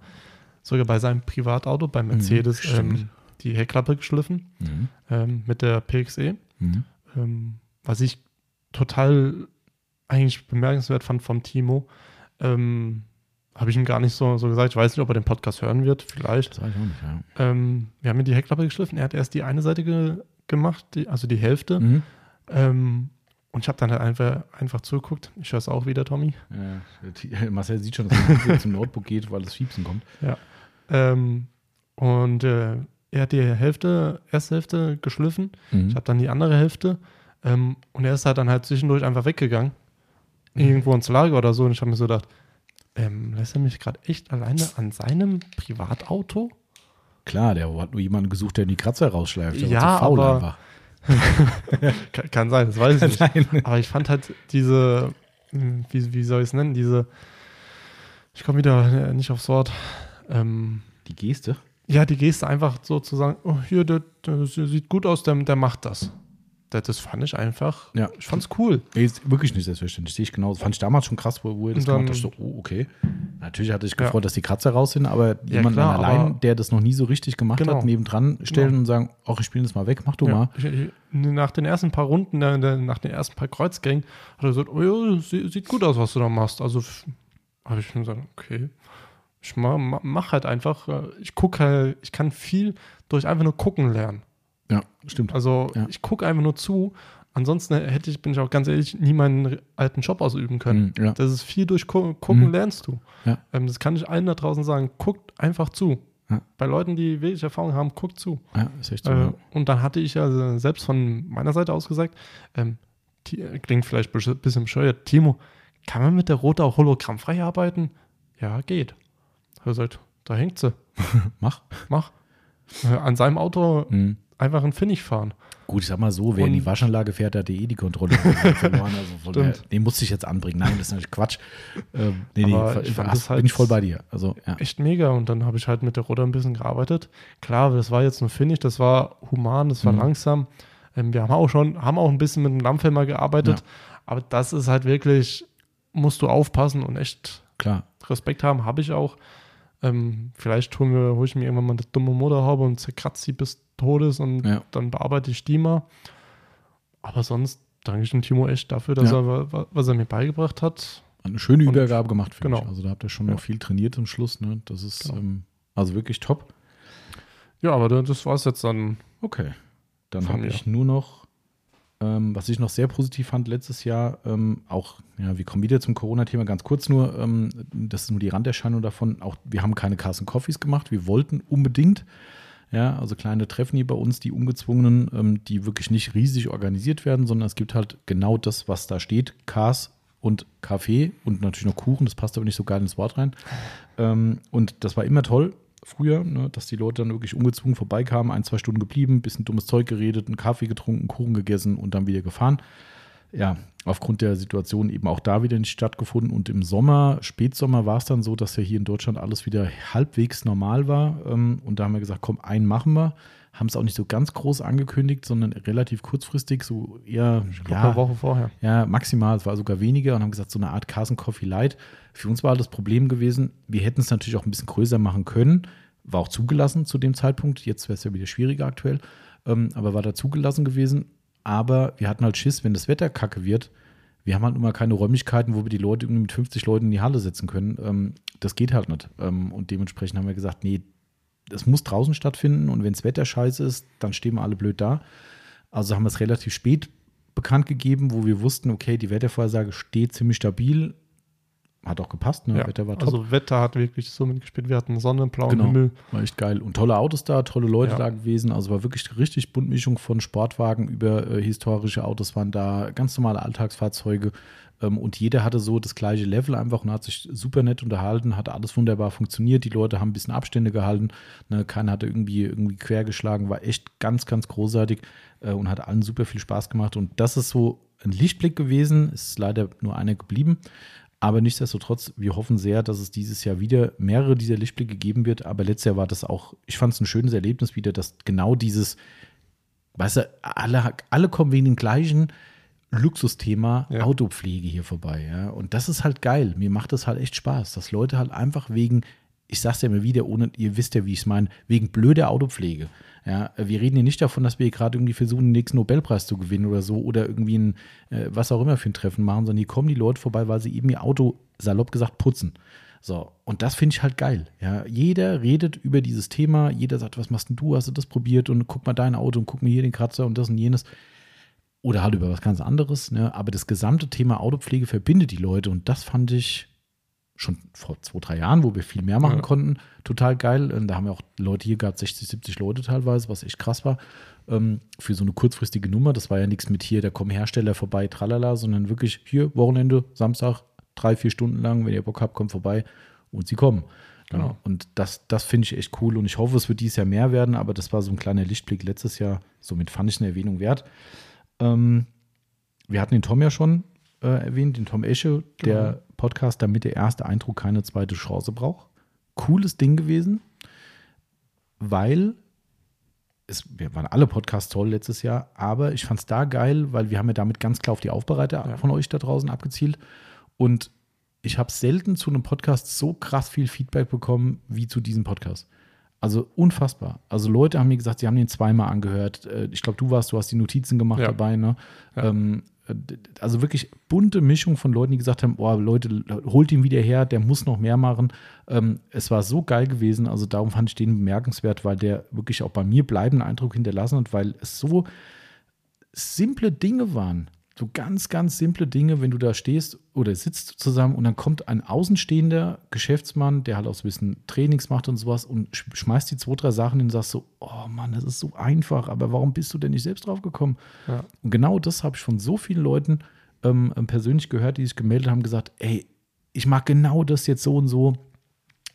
sogar bei seinem Privatauto, bei Mercedes, Mhm, ähm, die Heckklappe geschliffen Mhm. ähm, mit der PXE. Mhm. Ähm, was ich total eigentlich bemerkenswert fand vom Timo. Ähm, habe ich ihm gar nicht so, so gesagt. Ich weiß nicht, ob er den Podcast hören wird, vielleicht. Das weiß ich auch nicht, ja. Ähm, wir haben mir die Heckklappe geschliffen. Er hat erst die eine Seite ge gemacht, die, also die Hälfte. Mhm. Ähm, und ich habe dann halt einfach, einfach zugeguckt. Ich höre es auch wieder, Tommy. Ja, Marcel sieht schon, dass er zum Notebook geht, weil das Fiepsen kommt. Ähm, und äh, er hat die Hälfte, erste Hälfte geschliffen. Mhm. Ich habe dann die andere Hälfte. Ähm, und er ist halt dann halt zwischendurch einfach weggegangen. Mhm. Irgendwo ins Lager oder so. Und ich habe mir so gedacht, ähm, lässt er mich gerade echt alleine an seinem Privatauto? Klar, der hat nur jemanden gesucht, der die Kratzer rausschleift. Der Ja, faul aber- einfach. Kann, kann sein, das weiß ich nicht. Nein. Aber ich fand halt diese, hm, wie, wie soll ich es nennen, diese, ich komme wieder äh, nicht aufs Wort, ähm, Die Geste? ja, die Geste einfach so zu sagen, oh, hier, der, der sieht gut aus, der, der macht das. Das, das fand ich einfach, Ja. ich fand's cool. Nee, ist wirklich nicht selbstverständlich. Sehe ich genauso. Fand ich damals schon krass, wo, wo ihr das dann- gemacht habt. So, oh, okay. Natürlich hatte ich Ja. gefreut, dass die Kratzer raus sind, aber jemand klar, allein, aber- der das noch nie so richtig gemacht Genau. hat, nebendran stellen Genau. und sagen, ach, ich spiele das mal weg, mach du Ja, mal. ich, ich, nach den ersten paar Runden, der, nach den ersten paar Kreuzgängen, hat er gesagt, oh ja, sie, sieht gut aus, was du da machst. Also habe ich mir gesagt, okay, ich mach, mach- mach halt einfach, äh, ich gucke halt, ich kann viel durch einfach nur gucken lernen. Ja, stimmt. Also Ja. ich gucke einfach nur zu. Ansonsten hätte ich, bin ich auch ganz ehrlich, nie meinen alten Job ausüben können. Mhm, ja. Das ist viel durch Gu- Gucken Mhm. lernst du. Ja. Ähm, das kann ich allen da draußen sagen. Guckt einfach zu. Bei Leuten, die wenig Erfahrung haben, guckt zu. ja, ist echt so. Äh, und dann hatte ich ja selbst von meiner Seite aus gesagt, ähm, Ti- klingt vielleicht ein bisschen bescheuert, Timo, kann man mit der Rote auch hologrammfrei arbeiten? Ja, geht. Er gesagt, da hängt sie. Mach. Mach. Äh, an seinem Auto Mhm. Einfach einen Finnig fahren. Gut, ich sag mal so, wer in die Waschanlage fährt, hat eh die Kontrolle verloren. Also der, den musste ich jetzt anbringen. Nein, das ist natürlich Quatsch. Ähm, nee, nee, Aber ich fand das halt- bin ich voll bei dir. Also, ja. Echt mega. Und dann habe ich halt mit der Rotor ein bisschen gearbeitet. Klar, das war jetzt nur Finnig, das war human, das war Mhm. langsam. Ähm, wir haben auch schon, haben auch ein bisschen mit dem Lammfilmer gearbeitet. Ja. Aber das ist halt wirklich, musst du aufpassen und echt Klar. Respekt haben, habe ich auch. Ähm, vielleicht hol, mir, hol ich mir irgendwann mal eine dumme Motorhaube und zerkratze sie bis Todes und Ja. dann bearbeite ich die mal. Aber sonst danke ich dem Timo echt dafür, dass Ja. er, wa- wa- was er mir beigebracht hat. Eine schöne Und- Übergabe gemacht, finde genau. ich. Also da habt ihr schon noch viel trainiert am Schluss. Ne? Das ist Genau. ähm, also wirklich top. Ja, aber da- das war es jetzt dann. Okay. Dann habe ich nur noch, ähm, was ich noch sehr positiv fand letztes Jahr, ähm, auch, ja, wir kommen wieder zum Corona-Thema, ganz kurz nur, ähm, das ist nur die Randerscheinung davon, auch wir haben keine Carson Coffees gemacht, wir wollten unbedingt, ja, also kleine Treffen hier bei uns, die ungezwungenen, ähm, die wirklich nicht riesig organisiert werden, sondern es gibt halt genau das, was da steht, Cars und Kaffee und natürlich noch Kuchen, das passt aber nicht so geil ins Wort rein. Ähm, und das war immer toll früher, ne, dass die Leute dann wirklich ungezwungen vorbeikamen, ein, zwei Stunden geblieben, bisschen dummes Zeug geredet, einen Kaffee getrunken, Kuchen gegessen und dann wieder gefahren. Ja, aufgrund der Situation eben auch da wieder nicht stattgefunden. Und im Sommer, Spätsommer war es dann so, dass ja hier in Deutschland alles wieder halbwegs normal war. Ähm, Und da haben wir gesagt, komm, einen machen wir. Haben es auch nicht so ganz groß angekündigt, sondern relativ kurzfristig, so eher Ich glaube, eine Woche vorher. ja, maximal, es war sogar weniger und haben gesagt, so eine Art Carson Coffee Light. Für uns war das Problem gewesen, wir hätten es natürlich auch ein bisschen größer machen können, war auch zugelassen zu dem Zeitpunkt, jetzt wäre es ja wieder schwieriger aktuell, ähm, aber war da zugelassen gewesen. Aber wir hatten halt Schiss, wenn das Wetter kacke wird, wir haben halt immer keine Räumlichkeiten, wo wir die Leute irgendwie mit 50 Leuten in die Halle setzen können. Ähm, das geht halt nicht. Ähm, und dementsprechend haben wir gesagt, nee, das muss draußen stattfinden und wenn das Wetter scheiße ist, dann stehen wir alle blöd da. Also haben wir es relativ spät bekannt gegeben, wo wir wussten, okay, die Wettervorhersage steht ziemlich stabil. Hat auch gepasst, ne? Ja, Wetter war top. also Wetter hat wirklich so mitgespielt. Wir hatten Sonne, blauen Genau. Himmel. War echt geil. Und tolle Autos da, tolle Leute Ja. da gewesen. Also war wirklich richtig Buntmischung von Sportwagen über äh, historische Autos waren da, ganz normale Alltagsfahrzeuge. Ähm, und jeder hatte so das gleiche Level einfach und hat sich super nett unterhalten, hat alles wunderbar funktioniert. Die Leute haben ein bisschen Abstände gehalten. Ne? Keiner hatte irgendwie, irgendwie quergeschlagen, war echt ganz, ganz großartig äh, und hat allen super viel Spaß gemacht. Und das ist so ein Lichtblick gewesen. Es ist leider nur einer geblieben. Aber nichtsdestotrotz, wir hoffen sehr, dass es dieses Jahr wieder mehrere dieser Lichtblicke geben wird. Aber letztes Jahr war das auch, ich fand es ein schönes Erlebnis wieder, dass genau dieses, Weißt du, alle, alle kommen wegen dem gleichen Luxusthema Ja. Autopflege hier vorbei. Ja? Und das ist halt geil. Mir macht das halt echt Spaß, dass Leute halt einfach wegen, ich sag's ja immer wieder, ohne, ihr wisst ja, wie ich es meine, wegen blöder Autopflege. Ja, wir reden hier nicht davon, dass wir hier gerade irgendwie versuchen, den nächsten Nobelpreis zu gewinnen oder so oder irgendwie ein, äh, was auch immer für ein Treffen machen, sondern hier kommen die Leute vorbei, weil sie eben ihr Auto, salopp gesagt, putzen. So, und das finde ich halt geil. Ja, jeder redet über dieses Thema, jeder sagt, was machst denn du, hast du das probiert und guck mal dein Auto und guck mir hier den Kratzer und das und jenes. Oder halt über was ganz anderes, ne? Aber das gesamte Thema Autopflege verbindet die Leute und das fand ich schon vor zwei, drei Jahren, wo wir viel mehr machen Ja. konnten, total geil. Und da haben wir auch Leute hier gehabt, 60, 70 Leute teilweise, was echt krass war. Ähm, für so eine kurzfristige Nummer. Das war ja nichts mit hier, da kommen Hersteller vorbei, tralala, sondern wirklich hier, Wochenende, Samstag, drei, vier Stunden lang, wenn ihr Bock habt, kommt vorbei und sie kommen. Genau. Ja, und das, das finde ich echt cool und ich hoffe, es wird dieses Jahr mehr werden, aber das war so ein kleiner Lichtblick letztes Jahr. Somit fand ich eine Erwähnung wert. Ähm, wir hatten den Tom ja schon äh, erwähnt, den Tom Esche, der Podcast, damit der erste Eindruck keine zweite Chance braucht. Cooles Ding gewesen, weil es, wir waren alle Podcasts toll letztes Jahr, aber ich fand es da geil, weil wir haben ja damit ganz klar auf die Aufbereiter Ja. von euch da draußen abgezielt und ich habe selten zu einem Podcast so krass viel Feedback bekommen wie zu diesem Podcast. Also unfassbar. Also Leute haben mir gesagt, sie haben den zweimal angehört. Äh, Ich glaube, du warst, du hast die Notizen gemacht Ja. dabei. Ne? Ja. Ähm, äh, also wirklich bunte Mischung von Leuten, die gesagt haben, oh Leute, holt ihn wieder her, der muss noch mehr machen. Ähm, es war so geil gewesen. Also darum fand ich den bemerkenswert, weil der wirklich auch bei mir bleibenden Eindruck hinterlassen hat, weil es so simple Dinge waren. So ganz, ganz simple Dinge, wenn du da stehst oder sitzt zusammen und dann kommt ein außenstehender Geschäftsmann, der halt auch so ein bisschen Trainings macht und sowas und sch- schmeißt die zwei, drei Sachen hin und sagst so, oh Mann, das ist so einfach, aber warum bist du denn nicht selbst drauf gekommen? Ja. Und genau das habe ich von so vielen Leuten ähm, persönlich gehört, die sich gemeldet haben, gesagt, ey, ich mag genau das jetzt so und so.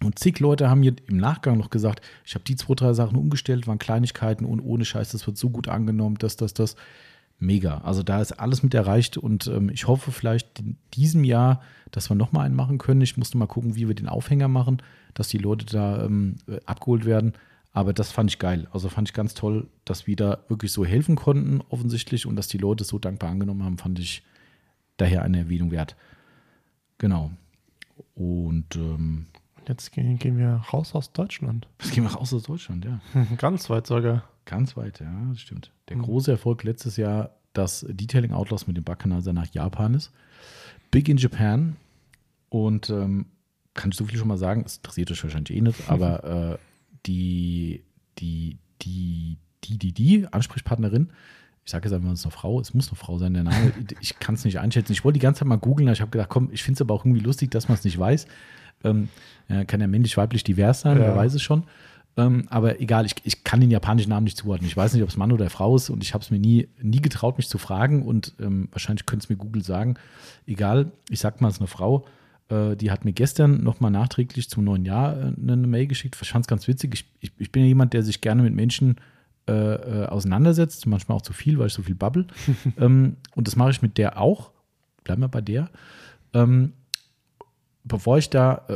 Und zig Leute haben mir im Nachgang noch gesagt, ich habe die zwei, drei Sachen umgestellt, waren Kleinigkeiten und ohne Scheiß, das wird so gut angenommen, das, das, das. Mega. Also da ist alles mit erreicht und ähm, ich hoffe vielleicht in diesem Jahr, dass wir nochmal einen machen können. Ich musste mal gucken, wie wir den Aufhänger machen, dass die Leute da ähm, äh, abgeholt werden. Aber das fand ich geil. Also fand ich ganz toll, dass wir da wirklich so helfen konnten, offensichtlich, und dass die Leute es so dankbar angenommen haben, fand ich daher eine Erwähnung wert. Genau. Und ähm, Jetzt gehen, gehen wir raus aus Deutschland. das gehen wir raus aus Deutschland, ja. Ganz weit sogar. Ganz weit, ja, das stimmt. Der Mhm. große Erfolg letztes Jahr, dass Detailing Outlaws mit dem Backkanal nach Japan ist. Big in Japan. Und ähm, kann ich so viel schon mal sagen, es interessiert euch wahrscheinlich eh nicht, aber äh, die, die, die, die, die, die Ansprechpartnerin, ich sage jetzt einfach, es ist eine Frau, es muss eine Frau sein, der Name, ich kann es nicht einschätzen. Ich wollte die ganze Zeit mal googeln, ich habe gedacht, komm, ich finde es aber auch irgendwie lustig, dass man es nicht weiß. Ähm, kann ja männlich, weiblich, divers sein, Ja. wer weiß es schon. Ähm, aber egal, ich, ich kann den japanischen Namen nicht zuordnen. Ich weiß nicht, ob es Mann oder Frau ist und ich habe es mir nie, nie getraut, mich zu fragen und ähm, wahrscheinlich könnte es mir Google sagen. Egal, ich sag mal, es ist eine Frau. Äh, die hat mir gestern nochmal nachträglich zum neuen Jahr äh, eine Mail geschickt. Ich fand es ganz witzig. Ich, ich, ich bin ja jemand, der sich gerne mit Menschen äh, äh, auseinandersetzt, manchmal auch zu viel, weil ich so viel babbel. ähm, und das mache ich mit der auch. Bleiben wir bei der. Bevor ich da, äh,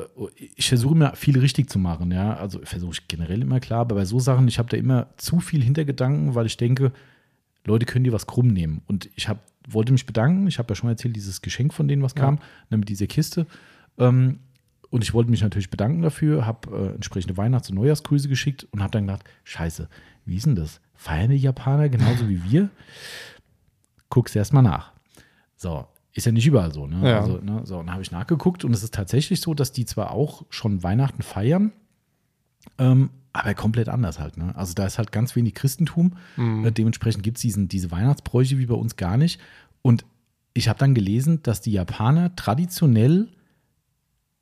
ich versuche immer viel richtig zu machen, ja, also versuche ich generell immer klar, aber bei so Sachen, ich habe da immer zu viel Hintergedanken, weil ich denke, Leute können dir was krumm nehmen. Und ich hab, wollte mich bedanken, ich habe ja schon mal erzählt, dieses Geschenk von denen, was Ja. kam, ne, mit dieser Kiste. Ähm, und ich wollte mich natürlich bedanken dafür, habe äh, entsprechende Weihnachts- und Neujahrsgrüße geschickt und habe dann gedacht, scheiße, wie ist denn das? Feiern die Japaner genauso wie wir? Guck's erst mal nach. So, ist ja nicht überall so. Ne? Ja. Also, ne, so, und dann habe ich nachgeguckt und es ist tatsächlich so, dass die zwar auch schon Weihnachten feiern, ähm, aber komplett anders halt. Ne? Also da ist halt ganz wenig Christentum. Mhm. Äh, dementsprechend gibt es diese Weihnachtsbräuche wie bei uns gar nicht. Und ich habe dann gelesen, dass die Japaner traditionell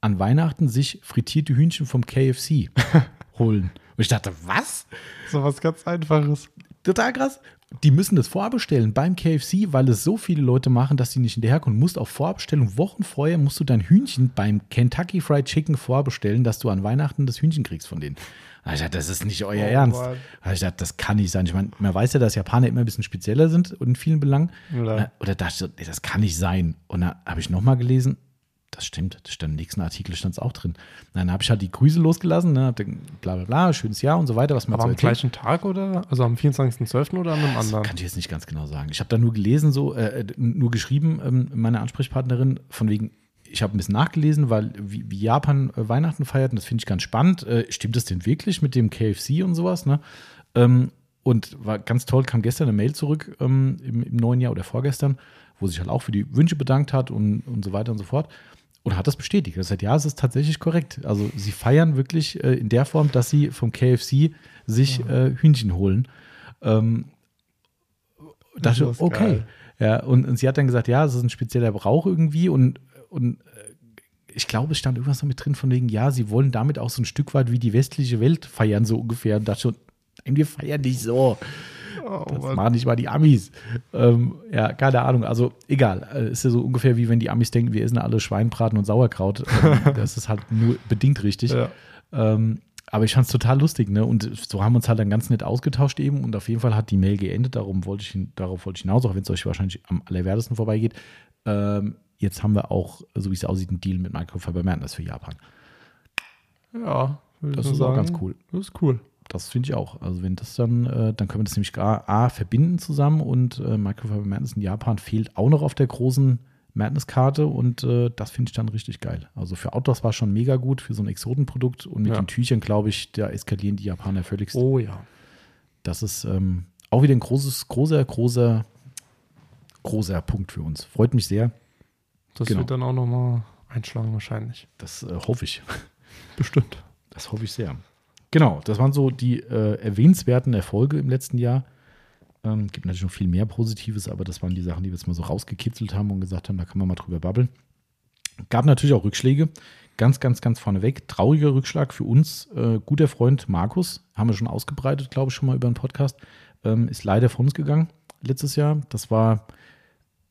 an Weihnachten sich frittierte Hühnchen vom KFC holen. Und ich dachte, was? So was ganz Einfaches. Total krass. Die müssen das vorbestellen beim KFC, weil es so viele Leute machen, dass die nicht hinterherkommen. Du musst auf Vorbestellung, Wochen vorher musst du dein Hühnchen beim Kentucky Fried Chicken vorbestellen, dass du an Weihnachten das Hühnchen kriegst von denen. Da Ich dachte, das ist nicht euer Oh Ernst. Da Ich dachte, das kann nicht sein. Ich meine, man weiß ja, dass Japaner immer ein bisschen spezieller sind und in vielen Belangen. Oder? Oder dachte ich, das kann nicht sein. Und dann habe ich nochmal gelesen, das stimmt, das stand im nächsten Artikel stand es auch drin. Dann habe ich halt die Grüße losgelassen, ne, hab dann bla bla bla, schönes Jahr und so weiter, was man Aber so am erzählt. gleichen Tag oder? Also am 24.12. oder an einem Das anderen? kann ich jetzt nicht ganz genau sagen. Ich habe da nur gelesen, so, äh, nur geschrieben, ähm, meine Ansprechpartnerin, von wegen, ich habe ein bisschen nachgelesen, weil wie, wie Japan äh, Weihnachten feiert, und das finde ich ganz spannend. Äh, stimmt das denn wirklich mit dem KFC und sowas, ne? Ähm, und war ganz toll, kam gestern eine Mail zurück ähm, im, im neuen Jahr oder vorgestern, wo sich halt auch für die Wünsche bedankt hat und, und so weiter und so fort. Und hat das bestätigt. Er gesagt, ja, es ist tatsächlich korrekt. Also sie feiern wirklich äh, in der Form, dass sie vom KFC sich äh, Hühnchen holen. Ähm, dachte, Das ist okay. geil. Ja, und, und sie hat dann gesagt, ja, es ist ein spezieller Brauch irgendwie und, und äh, ich glaube, es stand irgendwas noch mit drin von wegen, ja, sie wollen damit auch so ein Stück weit wie die westliche Welt feiern, so ungefähr. Und dachte schon, nein, wir feiern nicht so. Oh, Das Mann. machen nicht mal die Amis. Ähm, ja, keine Ahnung. Also egal. Äh, Ist ja so ungefähr wie wenn die Amis denken, wir essen alle Schweinbraten und Sauerkraut. Ähm, das ist halt nur bedingt richtig. Ja. Ähm, aber ich fand es total lustig, ne? Und so haben wir uns halt dann ganz nett ausgetauscht eben. Und auf jeden Fall hat die Mail geendet. Darum wollte ich, darauf wollte ich hinaus, auch wenn es euch wahrscheinlich am allerwertesten vorbeigeht. Ähm, jetzt haben wir auch, so wie es aussieht, einen Deal mit Microfiber Madness für Japan. Ja, Das ist mal auch sagen. ganz cool. Das ist cool. Das finde ich auch. Also wenn das dann, äh, dann können wir das nämlich A, A verbinden zusammen und äh, Microfiber Madness in Japan fehlt auch noch auf der großen Madness-Karte und äh, das finde ich dann richtig geil. Also für Outdoors war schon mega gut, für so ein Exotenprodukt und mit Ja. den Tüchern, glaube ich, da eskalieren die Japaner völligst. Oh ja. Das ist ähm, auch wieder ein großes, großer, großer, großer Punkt für uns. Freut mich sehr. Das Genau. wird dann auch nochmal einschlagen wahrscheinlich. Das äh, hoffe ich. Bestimmt. Das hoffe ich sehr. Genau, das waren so die äh, erwähnenswerten Erfolge im letzten Jahr. Ähm, gibt natürlich noch viel mehr Positives, aber das waren die Sachen, die wir jetzt mal so rausgekitzelt haben und gesagt haben, da kann man mal drüber babbeln. Gab natürlich auch Rückschläge. Ganz, ganz, ganz vorneweg. Trauriger Rückschlag für uns. Äh, guter Freund Markus, haben wir schon ausgebreitet, glaube ich, schon mal über einen Podcast, ähm, ist leider von uns gegangen letztes Jahr. Das war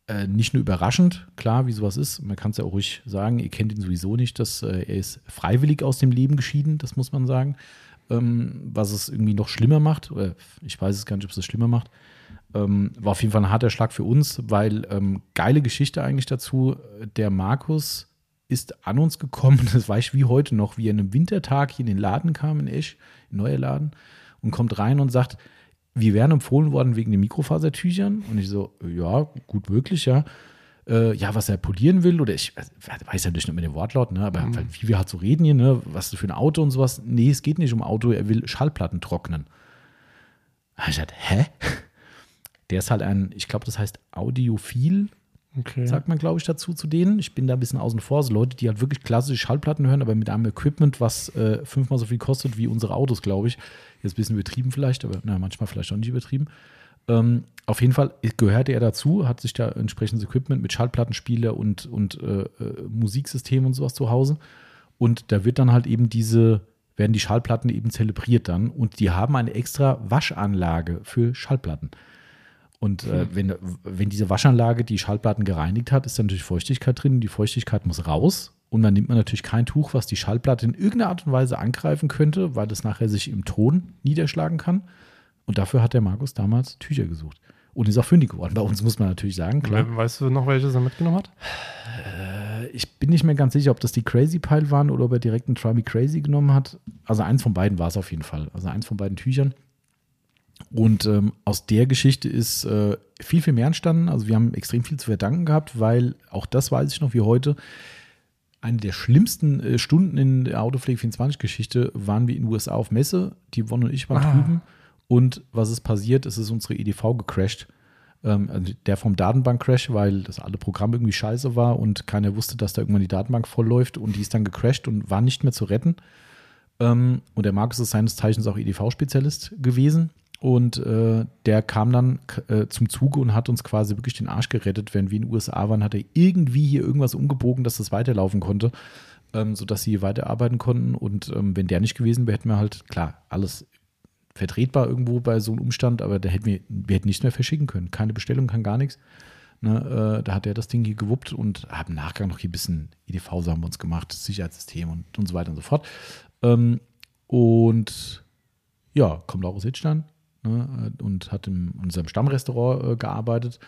äh, nicht nur überraschend, klar, wie sowas ist. Man kann es ja auch ruhig sagen, ihr kennt ihn sowieso nicht, dass äh, er ist freiwillig aus dem Leben geschieden, das muss man sagen. Ähm, was es irgendwie noch schlimmer macht, oder ich weiß es gar nicht, ob es das schlimmer macht. Ähm, war auf jeden Fall ein harter Schlag für uns, weil ähm, geile Geschichte eigentlich dazu. Der Markus ist an uns gekommen, das weiß ich wie heute noch, wie er an einem Wintertag hier in den Laden kam in Esch, in neuer Laden, und kommt rein und sagt, wir wären empfohlen worden wegen den Mikrofasertüchern. Und ich so, ja, gut möglich, ja. Äh, ja, was er polieren will, oder ich weiß ja nicht mit dem Wortlaut, ne, aber halt, wie wir halt so reden hier, ne, was für ein Auto und sowas. Nee, es geht nicht um Auto, er will Schallplatten trocknen. Ich dachte, hä? Der ist halt ein, ich glaube, das heißt Audiophil, Okay. sagt man, glaube ich, dazu zu denen. Ich bin da ein bisschen außen vor. So Leute, die halt wirklich klassische Schallplatten hören, aber mit einem Equipment, was äh, fünfmal so viel kostet wie unsere Autos, glaube ich. Jetzt ein bisschen übertrieben vielleicht, aber na, manchmal vielleicht auch nicht übertrieben. Ähm, auf jeden Fall gehörte er dazu, hat sich da entsprechendes Equipment mit Schallplattenspieler und, und äh, äh, Musiksystem und sowas zu Hause. Und da wird dann halt eben diese, werden die Schallplatten eben zelebriert dann. Und die haben eine extra Waschanlage für Schallplatten. Und äh, wenn, wenn diese Waschanlage die Schallplatten gereinigt hat, ist da natürlich Feuchtigkeit drin. Die Feuchtigkeit muss raus. Und dann nimmt man natürlich kein Tuch, was die Schallplatte in irgendeiner Art und Weise angreifen könnte, weil das nachher sich im Ton niederschlagen kann. Und dafür hat der Markus damals Tücher gesucht. Und ist auch fündig geworden. Bei uns muss man natürlich sagen, klar. We- Weißt du noch, welches er mitgenommen hat? Ich bin nicht mehr ganz sicher, ob das die Crazy Pile waren oder ob er direkt einen Try Me Crazy genommen hat. Also eins von beiden war es auf jeden Fall. Also eins von beiden Tüchern. Und ähm, aus der Geschichte ist äh, viel, viel mehr entstanden. Also wir haben extrem viel zu verdanken gehabt, weil auch das weiß ich noch wie heute. Eine der schlimmsten äh, Stunden in der Autopflege 24-Geschichte waren wir in den USA auf Messe. Die Yvonne und ich waren Ah. drüben. Und was ist passiert? Es ist unsere EDV gecrashed. Ähm, also der vom Datenbank-Crash, weil das alle Programm irgendwie scheiße war und keiner wusste, dass da irgendwann die Datenbank voll läuft und die ist dann gecrashed und war nicht mehr zu retten. Ähm, und der Markus ist seines Zeichens auch EDV-Spezialist gewesen. Und äh, der kam dann äh, zum Zuge und hat uns quasi wirklich den Arsch gerettet. Wenn wir in den USA waren, hat er irgendwie hier irgendwas umgebogen, dass das weiterlaufen konnte, ähm, sodass sie weiterarbeiten konnten. Und ähm, wenn der nicht gewesen wäre, hätten wir halt, klar, alles vertretbar irgendwo bei so einem Umstand, aber da hätten wir, wir hätten nichts mehr verschicken können. Keine Bestellung, kann gar nichts. Ne, äh, da hat er das Ding hier gewuppt und haben im Nachgang noch hier ein bisschen EDV-Sachen uns gemacht, das Sicherheitssystem und, und so weiter und so fort. Ähm, und ja, kommt auch aus Hittstein ne, und hat in unserem Stammrestaurant äh, gearbeitet.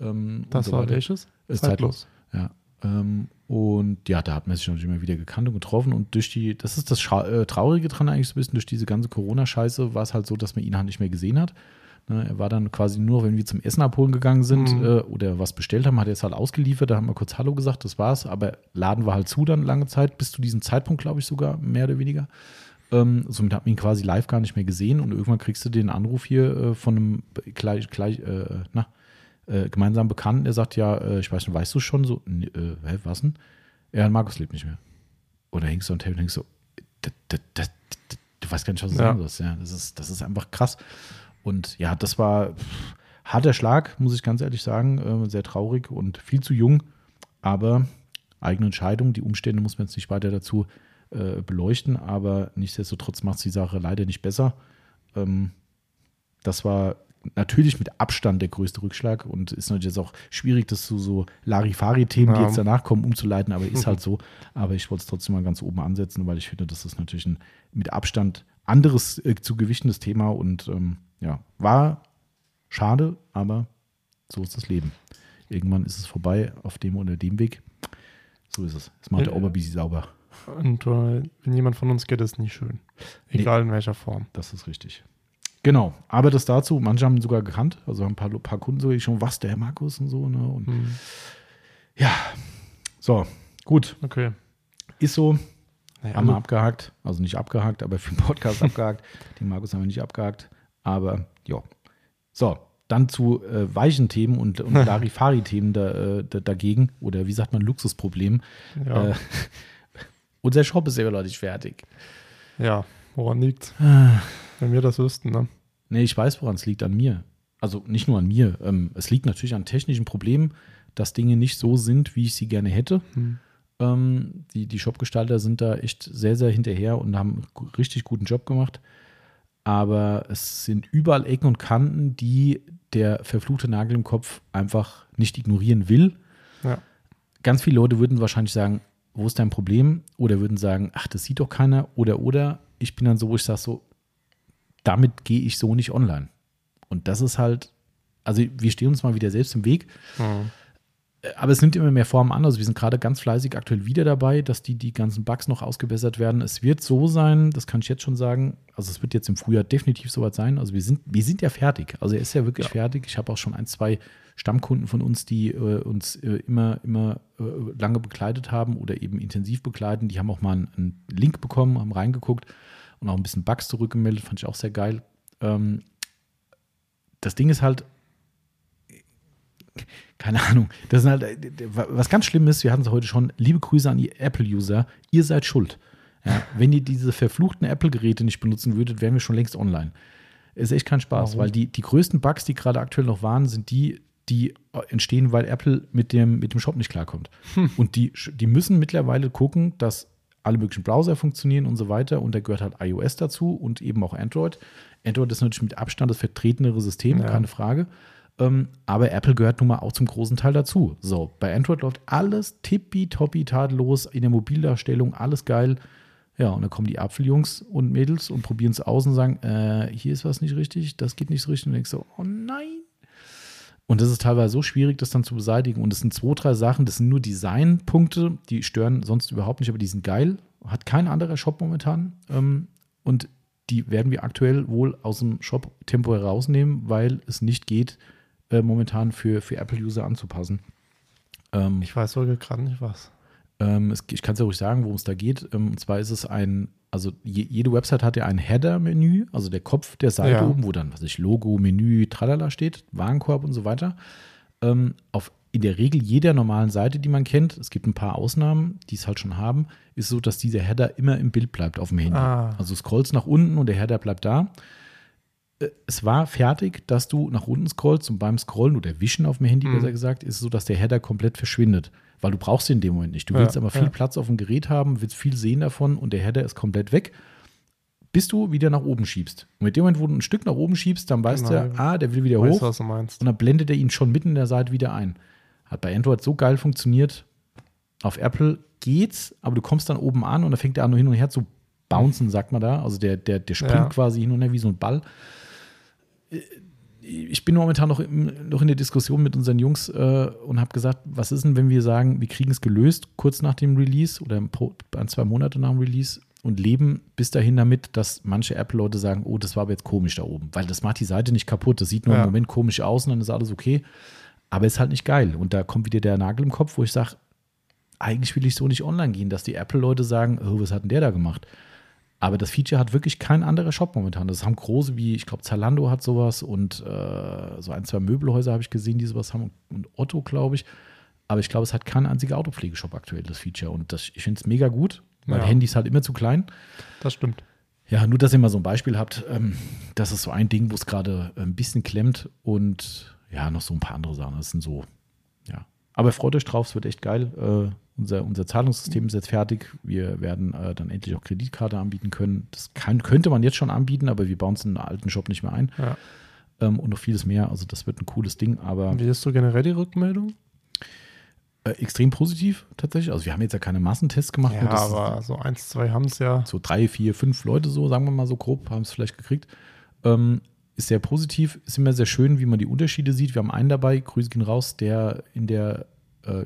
Ähm, Das so war welches? Ist zeitlos. Ja. Ähm, und ja, da hat man sich natürlich immer wieder gekannt und getroffen. Und durch die, das ist das Scha äh, Traurige dran eigentlich so ein bisschen, durch diese ganze Corona-Scheiße war es halt so, dass man ihn halt nicht mehr gesehen hat. Ne, er war dann quasi nur, wenn wir zum Essen abholen gegangen sind Mhm. äh, oder was bestellt haben, hat er es halt ausgeliefert. Da haben wir kurz Hallo gesagt, das war's. Aber Laden war halt zu dann lange Zeit, bis zu diesem Zeitpunkt, glaube ich, sogar, mehr oder weniger. Ähm, somit hat man ihn quasi live gar nicht mehr gesehen. Und irgendwann kriegst du den Anruf hier äh, von einem gleich, gleich äh, na, äh, gemeinsamen Bekannten, der sagt, ja, äh, ich weiß nicht, weißt du schon so, äh, hä, was denn? Ja, Markus lebt nicht mehr. Oder hängst du am Telefon und denkst so, du weißt gar nicht, was du Ja. sagen sollst. Ja, das ist, das ist einfach krass. Und ja, das war pff, harter Schlag, muss ich ganz ehrlich sagen. Äh, sehr traurig und viel zu jung. Aber eigene Entscheidung. Die Umstände muss man jetzt nicht weiter dazu äh, beleuchten. Aber nichtsdestotrotz macht es die Sache leider nicht besser. Ähm, das war natürlich mit Abstand der größte Rückschlag und ist natürlich jetzt auch schwierig, das zu so Larifari-Themen, die Ja. jetzt danach kommen, umzuleiten, aber ist halt so. Aber ich wollte es trotzdem mal ganz oben ansetzen, weil ich finde, das ist natürlich ein mit Abstand anderes äh, zu gewichtendes Thema und ähm, ja, war schade, aber so ist das Leben. Irgendwann ist es vorbei auf dem oder dem Weg. So ist es. Es macht der Ja. Oberbisi sauber. Und äh, wenn jemand von uns geht, ist nicht schön. Egal in welcher Form. Das ist richtig. Genau, aber das dazu, manche haben ihn sogar gekannt, also haben ein paar, paar Kunden sogar schon, was, der Herr Markus und so, ne? Und Hm. ja, so, gut, Okay. ist so, Naja, haben wir also, abgehakt, also nicht abgehakt, aber für den Podcast abgehakt. Den Markus haben wir nicht abgehakt, aber ja. So, dann zu äh, weichen Themen und, und Larifari-Themen da, äh, da, dagegen, oder wie sagt man, Luxusproblemen. ja, Äh, unser Shop ist immer noch nicht fertig. ja, woran liegt Wenn wir das wüssten, ne? Nee, ich weiß, woran es liegt, an mir. Also nicht nur an mir. Ähm, es liegt natürlich an technischen Problemen, dass Dinge nicht so sind, wie ich sie gerne hätte. Hm. Ähm, die, die Shopgestalter sind da echt sehr, sehr hinterher und haben einen richtig guten Job gemacht. Aber es sind überall Ecken und Kanten, die der verfluchte Nagel im Kopf einfach nicht ignorieren will. Ja. Ganz viele Leute würden wahrscheinlich sagen, wo ist dein Problem? Oder würden sagen, ach, das sieht doch keiner. Oder, oder. Ich bin dann so, wo ich sage so, damit gehe ich so nicht online. Und das ist halt, also wir stehen uns mal wieder selbst im Weg. Hm. Aber es nimmt immer mehr Formen an. Also wir sind gerade ganz fleißig aktuell wieder dabei, dass die, die ganzen Bugs noch ausgebessert werden. Es wird so sein, das kann ich jetzt schon sagen, also es wird jetzt im Frühjahr definitiv soweit sein. Also wir sind, wir sind ja fertig. Also er ist ja wirklich Ja. fertig. Ich habe auch schon ein, zwei Stammkunden von uns, die äh, uns äh, immer, immer äh, lange begleitet haben oder eben intensiv begleiten. Die haben auch mal einen, einen Link bekommen, haben reingeguckt und auch ein bisschen Bugs zurückgemeldet. Fand ich auch sehr geil. Ähm, das Ding ist halt, keine Ahnung, das ist halt, äh, was ganz schlimm ist, wir hatten es heute schon, liebe Grüße an die Apple-User, ihr seid schuld. Ja, wenn ihr diese verfluchten Apple-Geräte nicht benutzen würdet, wären wir schon längst online. Ist echt kein Spaß, Warum? weil die, die größten Bugs, die gerade aktuell noch waren, sind die, die entstehen, weil Apple mit dem, mit dem Shop nicht klarkommt. Und die, die müssen mittlerweile gucken, dass alle möglichen Browser funktionieren und so weiter. Und da gehört halt iOS dazu und eben auch Android. Android ist natürlich mit Abstand das vertretenere System, Ja. keine Frage. Ähm, aber Apple gehört nun mal auch zum großen Teil dazu. So, bei Android läuft alles tippitoppi tadellos in der Mobildarstellung, alles geil. Ja, und dann kommen die Apfeljungs und Mädels und probieren es aus und sagen, äh, hier ist was nicht richtig, das geht nicht so richtig. Und denkst so, oh nein. Und das ist teilweise so schwierig, das dann zu beseitigen. Und es sind zwei, drei Sachen, das sind nur Designpunkte, die stören sonst überhaupt nicht, aber die sind geil. Hat kein anderer Shop momentan. Ähm, und die werden wir aktuell wohl aus dem Shop temporär rausnehmen, weil es nicht geht, äh, momentan für, für Apple-User anzupassen. Ähm, Ich weiß sogar gerade nicht was. ähm, es, ich kann es ja ruhig sagen, worum es da geht. Ähm, und zwar ist es ein, also je, jede Website hat ja ein Header-Menü, also der Kopf der Seite Ja. oben, wo dann, was weiß ich, Logo, Menü, tralala steht, Warenkorb und so weiter. Ähm, auf in der Regel jeder normalen Seite, die man kennt, es gibt ein paar Ausnahmen, die es halt schon haben, ist so, dass dieser Header immer im Bild bleibt auf dem Handy. Ah. Also scrollst nach unten und der Header bleibt da. Äh, Es war fertig, dass du nach unten scrollst und beim Scrollen oder Wischen auf dem Handy, Mhm. besser gesagt, ist es so, dass der Header komplett verschwindet. Weil du brauchst ihn in dem Moment nicht. Du Ja, willst aber viel ja. Platz auf dem Gerät haben, willst viel sehen davon und der Header ist komplett weg, bis du wieder nach oben schiebst. Und mit dem Moment, wo du ein Stück nach oben schiebst, dann weißt Genau. du, ah, der will wieder Weißt hoch du, was du meinst? und dann blendet er ihn schon mitten in der Seite wieder ein. Hat bei Android so geil funktioniert. Auf Apple geht's, aber du kommst dann oben an und dann fängt er an, nur hin und her zu bouncen, sagt man da. Also der, der, der springt Ja. quasi hin und her wie so ein Ball. Ich bin momentan noch, im, noch in der Diskussion mit unseren Jungs äh, und habe gesagt, was ist denn, wenn wir sagen, wir kriegen es gelöst kurz nach dem Release oder ein, zwei Monate nach dem Release und leben bis dahin damit, dass manche Apple-Leute sagen, oh, das war aber jetzt komisch da oben, weil das macht die Seite nicht kaputt, das sieht nur ja. im Moment komisch aus und dann ist alles okay, aber ist halt nicht geil. Und da kommt wieder der Nagel im Kopf, wo ich sage, eigentlich will ich so nicht online gehen, dass die Apple-Leute sagen, oh, was hat denn der da gemacht? Aber das Feature hat wirklich kein anderer Shop momentan. Das haben große wie, ich glaube, Zalando hat sowas und äh, so ein, zwei Möbelhäuser habe ich gesehen, die sowas haben und Otto, glaube ich. Aber ich glaube, es hat kein einziger Autopflegeshop aktuell, das Feature. Und das, ich finde es mega gut, weil ja. Handy ist halt immer zu klein. Das stimmt. Ja, nur, dass ihr mal so ein Beispiel habt, ähm, das ist so ein Ding, wo es gerade ein bisschen klemmt und ja, noch so ein paar andere Sachen. Das sind so, ja. Aber freut euch drauf, es wird echt geil. Äh, unser, unser Zahlungssystem ist jetzt fertig. Wir werden äh, dann endlich auch Kreditkarte anbieten können. Das kann, könnte man jetzt schon anbieten, aber wir bauen es in den alten Shop nicht mehr ein. Ja. Ähm, und noch vieles mehr. Also das wird ein cooles Ding. Aber Wie ist so generell die Rückmeldung? Äh, extrem positiv tatsächlich. Also wir haben jetzt ja keine Massentests gemacht. Ja, aber so eins, zwei haben es ja. So drei, vier, fünf Leute so, sagen wir mal so grob, haben es vielleicht gekriegt. Ähm, ist sehr positiv, ist immer sehr schön, wie man die Unterschiede sieht. Wir haben einen dabei, Grüße gehen raus, der in der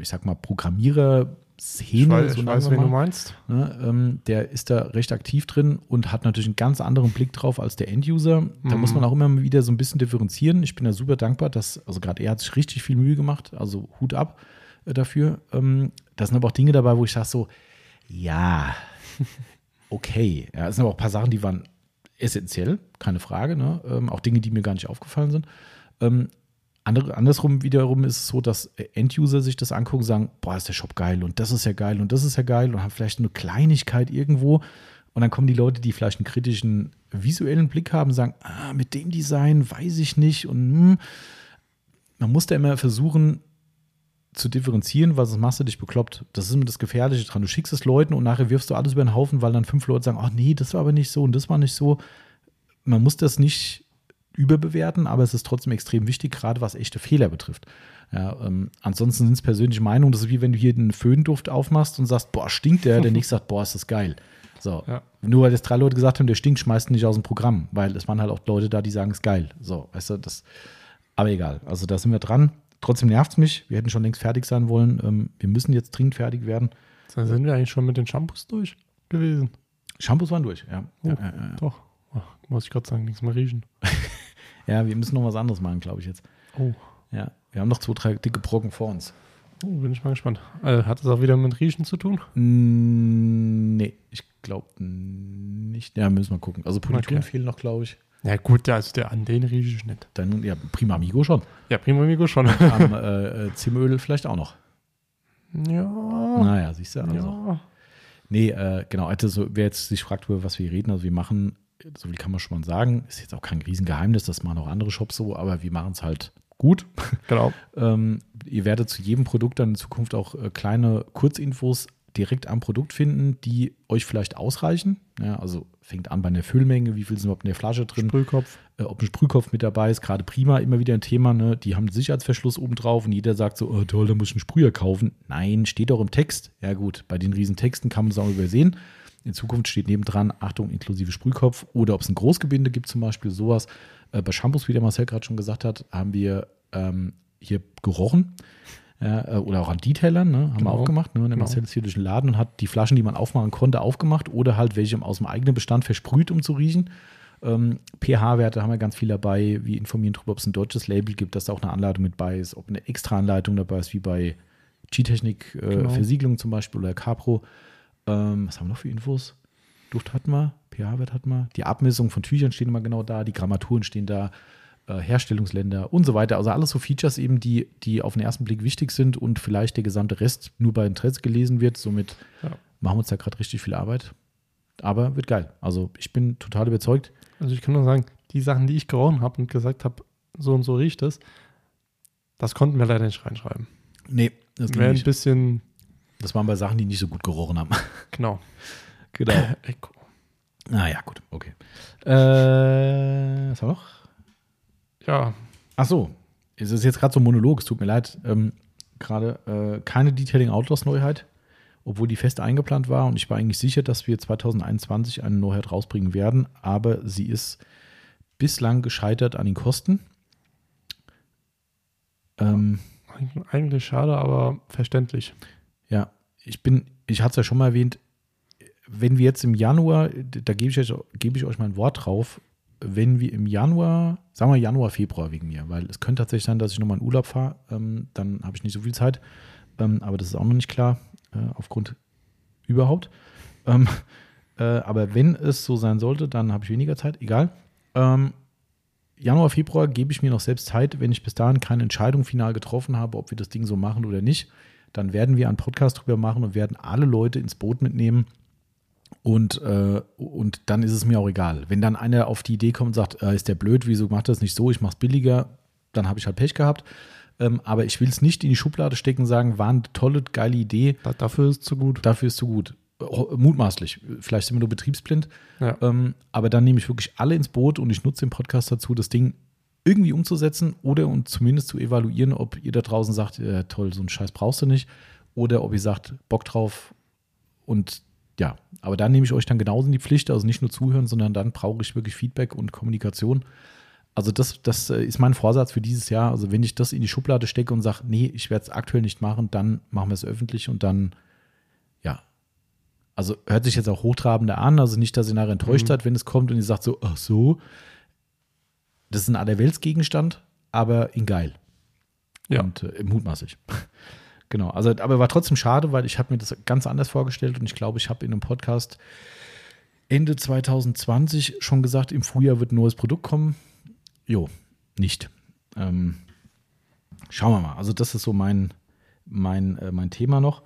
ich sag mal, Programmierer Szene, ich weiß, so ich weiß wen du meinst. Ne, ähm, der ist da recht aktiv drin und hat natürlich einen ganz anderen Blick drauf als der Enduser. Da mhm. muss man auch immer wieder so ein bisschen differenzieren. Ich bin da super dankbar, dass, also gerade er hat sich richtig viel Mühe gemacht, also Hut ab äh, dafür. Ähm, da sind aber auch Dinge dabei, wo ich sage so, ja, okay. Ja, es sind aber auch ein paar Sachen, die waren essentiell, keine Frage. Ne? Ähm, auch Dinge, die mir gar nicht aufgefallen sind. Andere, andersrum wiederum ist es so, dass Enduser sich das angucken und sagen, boah, ist der Shop geil und das ist ja geil und das ist ja geil und haben vielleicht eine Kleinigkeit irgendwo. Und dann kommen die Leute, die vielleicht einen kritischen visuellen Blick haben, sagen, ah, mit dem Design weiß ich nicht. Und hm. man muss da immer versuchen zu differenzieren, sonst machst du dich bekloppt. Das ist immer das Gefährliche dran. Du schickst es Leuten und nachher wirfst du alles über den Haufen, weil dann fünf Leute sagen, ach nee, das war aber nicht so und das war nicht so. Man muss das nicht überbewerten, aber es ist trotzdem extrem wichtig, gerade was echte Fehler betrifft. Ja, ähm, ansonsten sind es persönliche Meinungen. Das ist wie wenn du hier einen Föhnduft aufmachst und sagst, boah, stinkt der, der nächste sagt, boah, ist das geil. So. Ja. Nur weil jetzt drei Leute gesagt haben, der stinkt, schmeißt nicht aus dem Programm, weil es waren halt auch Leute da, die sagen, es ist geil. So, weißt du, das. Aber egal. Also da sind wir dran. Trotzdem nervt es mich. Wir hätten schon längst fertig sein wollen. Ähm, wir müssen jetzt dringend fertig werden. Dann sind wir eigentlich schon mit den Shampoos durch gewesen. Shampoos waren durch, ja. Oh, ja, ja. Doch. Ach, muss ich gerade sagen, nichts mehr riechen. Ja, wir müssen noch was anderes machen, glaube ich jetzt. Oh. Ja, wir haben noch zwei, drei dicke Brocken vor uns. Oh, bin ich mal gespannt. Also, hat das auch wieder mit Riechen zu tun? Nee, ich glaube nicht. Ja, müssen wir gucken. Also Politur okay. fehlen noch, glaube ich. Ja gut, also der an den rieche ich nicht. Dann, ja, Prima Amigo schon. Ja, Prima Amigo schon. Am äh, äh, Zimöl vielleicht auch noch. Ja. Naja, siehst du, also. Ja. Nee, äh, genau, also wer jetzt sich fragt, über was wir reden, also wir machen so viel kann man schon mal sagen. Ist jetzt auch kein Riesengeheimnis, das machen auch andere Shops so, aber wir machen es halt gut. Genau. ähm, ihr werdet zu jedem Produkt dann in Zukunft auch äh, kleine Kurzinfos direkt am Produkt finden, die euch vielleicht ausreichen. Ja, also fängt an bei der Füllmenge, wie viel sind überhaupt in der Flasche drin. Sprühkopf. Äh, ob ein Sprühkopf mit dabei ist, gerade prima, immer wieder ein Thema. Ne? Die haben einen Sicherheitsverschluss oben drauf und jeder sagt so, oh, toll, da muss ich einen Sprüher kaufen. Nein, steht doch im Text. Ja gut, bei den riesen Texten kann man es auch übersehen. In Zukunft steht nebendran, Achtung, inklusive Sprühkopf. Oder ob es ein Großgebinde gibt, zum Beispiel sowas. Äh, bei Shampoos, wie der Marcel gerade schon gesagt hat, haben wir ähm, hier gerochen. Äh, oder auch an Detailern, ne, haben genau. wir auch gemacht. Ne? Der genau. Marcel ist hier durch den Laden und hat die Flaschen, die man aufmachen konnte, aufgemacht oder halt welche aus dem eigenen Bestand versprüht, um zu riechen. Ähm, pH-Werte haben wir ganz viel dabei. Wir informieren darüber, ob es ein deutsches Label gibt, dass da auch eine Anleitung mit bei ist, ob eine extra Anleitung dabei ist, wie bei G-Technik äh, genau. Versiegelung zum Beispiel oder Capro. Ähm, was haben wir noch für Infos? Duft hatten wir, pH-Wert hatten wir, die Abmessung von Tüchern stehen immer genau da, die Grammaturen stehen da, äh, Herstellungsländer und so weiter. Also alles so Features eben, die, die auf den ersten Blick wichtig sind und vielleicht der gesamte Rest nur bei Interesse gelesen wird. Somit ja. machen wir uns da gerade richtig viel Arbeit. Aber wird geil. Also ich bin total überzeugt. Also ich kann nur sagen, die Sachen, die ich gerochen habe und gesagt habe, so und so riecht es, das konnten wir leider nicht reinschreiben. Nee, das wäre ein bisschen das waren bei Sachen, die nicht so gut gerochen haben. Genau. genau. Ah ja, gut, okay. Äh, was war noch? Ja. Ach so, es ist jetzt gerade so ein Monolog, es tut mir leid. Ähm, gerade äh, keine Detailing Outlaws Neuheit, obwohl die fest eingeplant war und ich war eigentlich sicher, dass wir 2021 eine Neuheit rausbringen werden, aber sie ist bislang gescheitert an den Kosten. Ähm, Eigentlich schade, aber verständlich. Ja, ich bin, ich hatte es ja schon mal erwähnt, wenn wir jetzt im Januar, da gebe ich, euch, gebe ich euch mal Wort drauf, wenn wir im Januar, sagen wir Januar, Februar wegen mir, weil es könnte tatsächlich sein, dass ich nochmal in Urlaub fahre, ähm, dann habe ich nicht so viel Zeit, ähm, aber das ist auch noch nicht klar, äh, aufgrund überhaupt. Ähm, äh, aber wenn es so sein sollte, dann habe ich weniger Zeit, egal. Ähm, Januar, Februar gebe ich mir noch selbst Zeit, wenn ich bis dahin keine Entscheidung final getroffen habe, ob wir das Ding so machen oder nicht, dann werden wir einen Podcast drüber machen und werden alle Leute ins Boot mitnehmen. Und, äh, und dann ist es mir auch egal. Wenn dann einer auf die Idee kommt und sagt, äh, ist der blöd, wieso macht das nicht so, ich mache es billiger, dann habe ich halt Pech gehabt. Ähm, aber ich will es nicht in die Schublade stecken und sagen, war eine tolle, geile Idee. Da, dafür ist es zu gut. Dafür ist es zu gut. Mutmaßlich. Vielleicht sind wir nur betriebsblind. Ja. Ähm, aber dann nehme ich wirklich alle ins Boot und ich nutze den Podcast dazu, das Ding irgendwie umzusetzen oder und zumindest zu evaluieren, ob ihr da draußen sagt, äh, toll, so einen Scheiß brauchst du nicht. Oder ob ihr sagt, Bock drauf und ja, aber da nehme ich euch dann genauso in die Pflicht, also nicht nur zuhören, sondern dann brauche ich wirklich Feedback und Kommunikation. Also das, das äh, ist mein Vorsatz für dieses Jahr. Also wenn ich das in die Schublade stecke und sage, nee, ich werde es aktuell nicht machen, dann machen wir es öffentlich und dann, ja. Also hört sich jetzt auch hochtrabender an, also nicht, dass ihr nachher enttäuscht Mhm. seid, wenn es kommt und ihr sagt so, ach so, das ist ein Allerweltsgegenstand, aber in geil. Ja. Und äh, mutmaßlich. genau. Also, aber war trotzdem schade, weil ich habe mir das ganz anders vorgestellt und ich glaube, ich habe in einem Podcast Ende 2020 schon gesagt, im Frühjahr wird ein neues Produkt kommen. Jo, nicht. Ähm, schauen wir mal. Also, das ist so mein, mein, äh, mein Thema noch.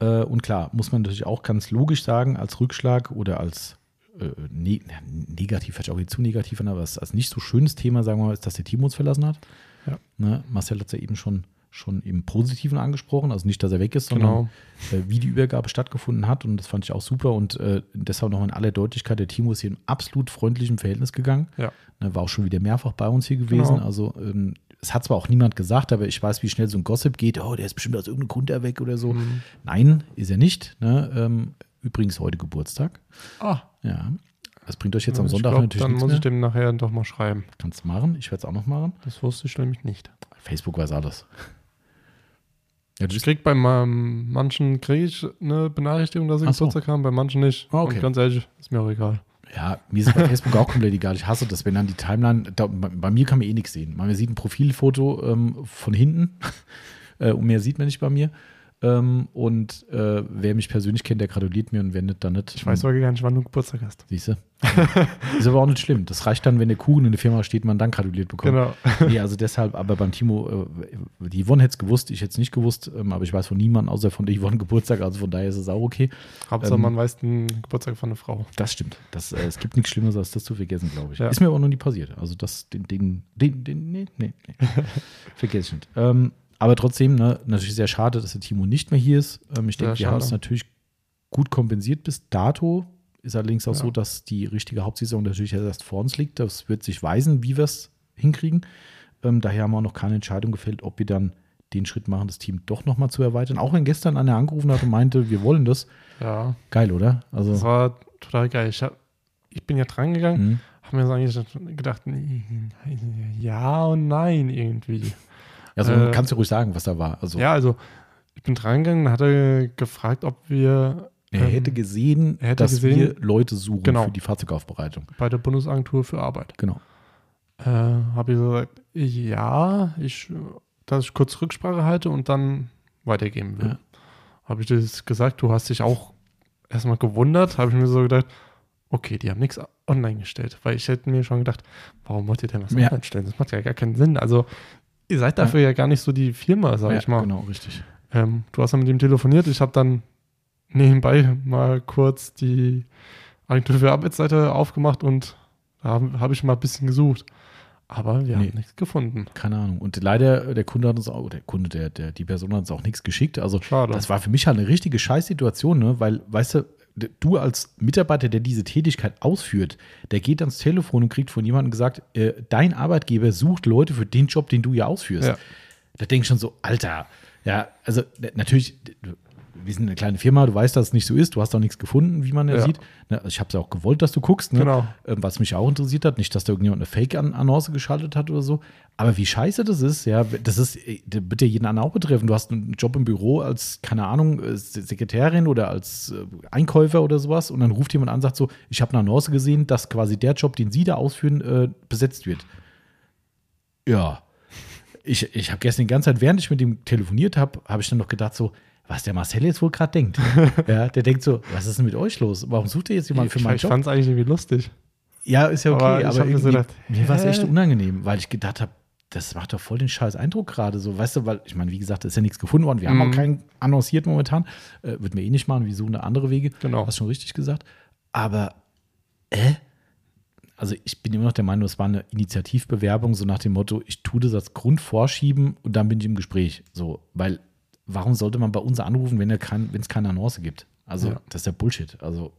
Äh, und klar, muss man natürlich auch ganz logisch sagen, als Rückschlag oder als äh, ne negativ, vielleicht auch nicht zu negativ, aber als, als nicht so schönes Thema, sagen wir mal, ist, dass der Team uns verlassen hat. Ja. Ne? Marcel hat es ja eben schon, schon im Positiven angesprochen, also nicht, dass er weg ist, sondern Genau. äh, wie die Übergabe stattgefunden hat und das fand ich auch super und äh, deshalb nochmal in aller Deutlichkeit, der Timo ist hier in absolut freundlichem Verhältnis gegangen. Ja. Ne, war auch schon wieder mehrfach bei uns hier gewesen. Genau. Also ähm, es hat zwar auch niemand gesagt, aber ich weiß, wie schnell so ein Gossip geht. Oh, der ist bestimmt aus irgendeinem Grund da weg oder so. Mhm. Nein, ist er nicht. Ne? Ähm, übrigens heute Geburtstag. Ah, Ja. Das bringt euch jetzt am ich Sonntag glaub, natürlich Dann muss ich mehr. dem nachher doch mal schreiben. Kannst du machen. Ich werde es auch noch machen. Das wusste ich nämlich nicht. Facebook weiß alles. Ja, du Ich krieg bei meinem, manchen kriege ich eine Benachrichtigung, dass sie Ach so. Geburtstag haben, bei manchen nicht. Ah, okay. Und ganz ehrlich, ist mir auch egal. Ja, mir ist bei Facebook auch komplett egal. Ich hasse das, wenn dann die Timeline, da, bei, bei mir kann man eh nichts sehen. Man sieht ein Profilfoto ähm, von hinten äh, und mehr sieht man nicht bei mir. Ähm, und äh, wer mich persönlich kennt, der gratuliert mir und wer nicht, dann nicht. Ich weiß sogar gar nicht, wann du Geburtstag hast. Siehst du? ist aber auch nicht schlimm. Das reicht dann, wenn der Kuchen in der Firma steht, man dann gratuliert bekommt. Genau. Nee, also deshalb, aber beim Timo, äh, die Yvonne hätte es gewusst, ich hätte es nicht gewusst, ähm, aber ich weiß von niemandem außer von der Yvonne Geburtstag, also von daher ist es auch okay. Hauptsache, Ähm, man weiß den Geburtstag von einer Frau. Das stimmt. Das, äh, es gibt nichts Schlimmeres, als das zu vergessen, glaube ich. Ja. Ist mir aber noch nie passiert. Also das, den, den, den, den nee, nee, nee. Vergesse ich nicht. Ähm, aber trotzdem, ne, natürlich sehr schade, dass der Timo nicht mehr hier ist. Ähm, ich denke, wir haben es natürlich gut kompensiert bis dato. Ist allerdings auch Ja. so, dass die richtige Hauptsaison natürlich erst vor uns liegt. Das wird sich weisen, wie wir es hinkriegen. Ähm, daher haben wir auch noch keine Entscheidung gefällt, ob wir dann den Schritt machen, das Team doch nochmal zu erweitern. Auch wenn gestern einer angerufen hat und meinte, wir wollen das. Ja, Geil, oder? Also, das war total geil. Ich, hab, ich bin ja dran gegangen, mh. habe mir so eigentlich gedacht, ja und nein irgendwie. Also Äh, kannst du ruhig sagen, was da war. Also, Ja, also ich bin dran gegangen, dann hat er gefragt, ob wir Er ähm, hätte gesehen, er hätte dass gesehen- wir Leute suchen Genau. für die Fahrzeugaufbereitung. bei der Bundesagentur für Arbeit. Genau. Äh, habe ich gesagt, ja, ich, dass ich kurz Rücksprache halte und dann weitergeben will. Ja. Habe ich das gesagt, du hast dich auch erstmal gewundert, habe ich mir so gedacht, okay, die haben nichts online gestellt, weil ich hätte mir schon gedacht, warum wollt ihr denn was Ja. online stellen? Das macht ja gar keinen Sinn. Also ihr seid dafür ja, gar nicht so die Firma, sag ja, ich mal. Genau, richtig. Ähm, du hast dann mit ihm telefoniert. Ich habe dann nebenbei mal kurz die Agentur für Arbeitsseite aufgemacht und da habe hab ich mal ein bisschen gesucht. Aber wir Nee. haben nichts gefunden. Keine Ahnung. Und leider, der Kunde hat uns auch, der Kunde, der, der, die Person hat uns auch nichts geschickt. Also, Schade. das war für mich halt eine richtige Scheißsituation, ne? Weil, weißt du, du als Mitarbeiter, der diese Tätigkeit ausführt, der geht ans Telefon und kriegt von jemandem gesagt, äh, dein Arbeitgeber sucht Leute für den Job, den du ja ausführst. Ja. Da denke ich schon so, Alter, ja, also natürlich, wir sind eine kleine Firma, du weißt, dass es nicht so ist, du hast auch nichts gefunden, wie man ja, Ja. sieht. Ne, ich habe es ja auch gewollt, dass du guckst, ne? Genau. ähm, was mich auch interessiert hat. Nicht, dass da irgendjemand eine Fake-Annonce geschaltet hat oder so. Aber wie scheiße das ist, ja, das ist, äh, das wird ja jeden anderen auch betreffen. Du hast einen Job im Büro als, keine Ahnung, äh, Sekretärin oder als äh, Einkäufer oder sowas und dann ruft jemand an und sagt so, ich habe eine Annonce gesehen, dass quasi der Job, den Sie da ausführen, äh, besetzt wird. Ja. Ich, ich habe gestern die ganze Zeit, während ich mit ihm telefoniert habe, habe ich dann noch gedacht so, was der Marcel jetzt wohl gerade denkt. ja, der denkt so, was ist denn mit euch los? Warum sucht ihr jetzt jemanden für ich meinen ich Job? fand es eigentlich irgendwie lustig. Ja, ist ja okay, Aber ich aber, mir so gedacht, mir war es echt unangenehm, weil ich gedacht habe, das macht doch voll den scheiß Eindruck gerade so, weißt du, weil ich meine, wie gesagt, ist ja nichts gefunden worden, wir haben Mhm. auch keinen annonciert momentan, äh, wird mir eh nicht machen, wir suchen eine andere Wege, Genau. hast schon richtig gesagt, aber äh? Also ich bin immer noch der Meinung, es war eine Initiativbewerbung, so nach dem Motto, ich tue das als Grund vorschieben und dann bin ich im Gespräch. So, weil warum sollte man bei uns anrufen, wenn kein, es keine Annonce gibt? Also, Ja. das ist ja Bullshit. Also,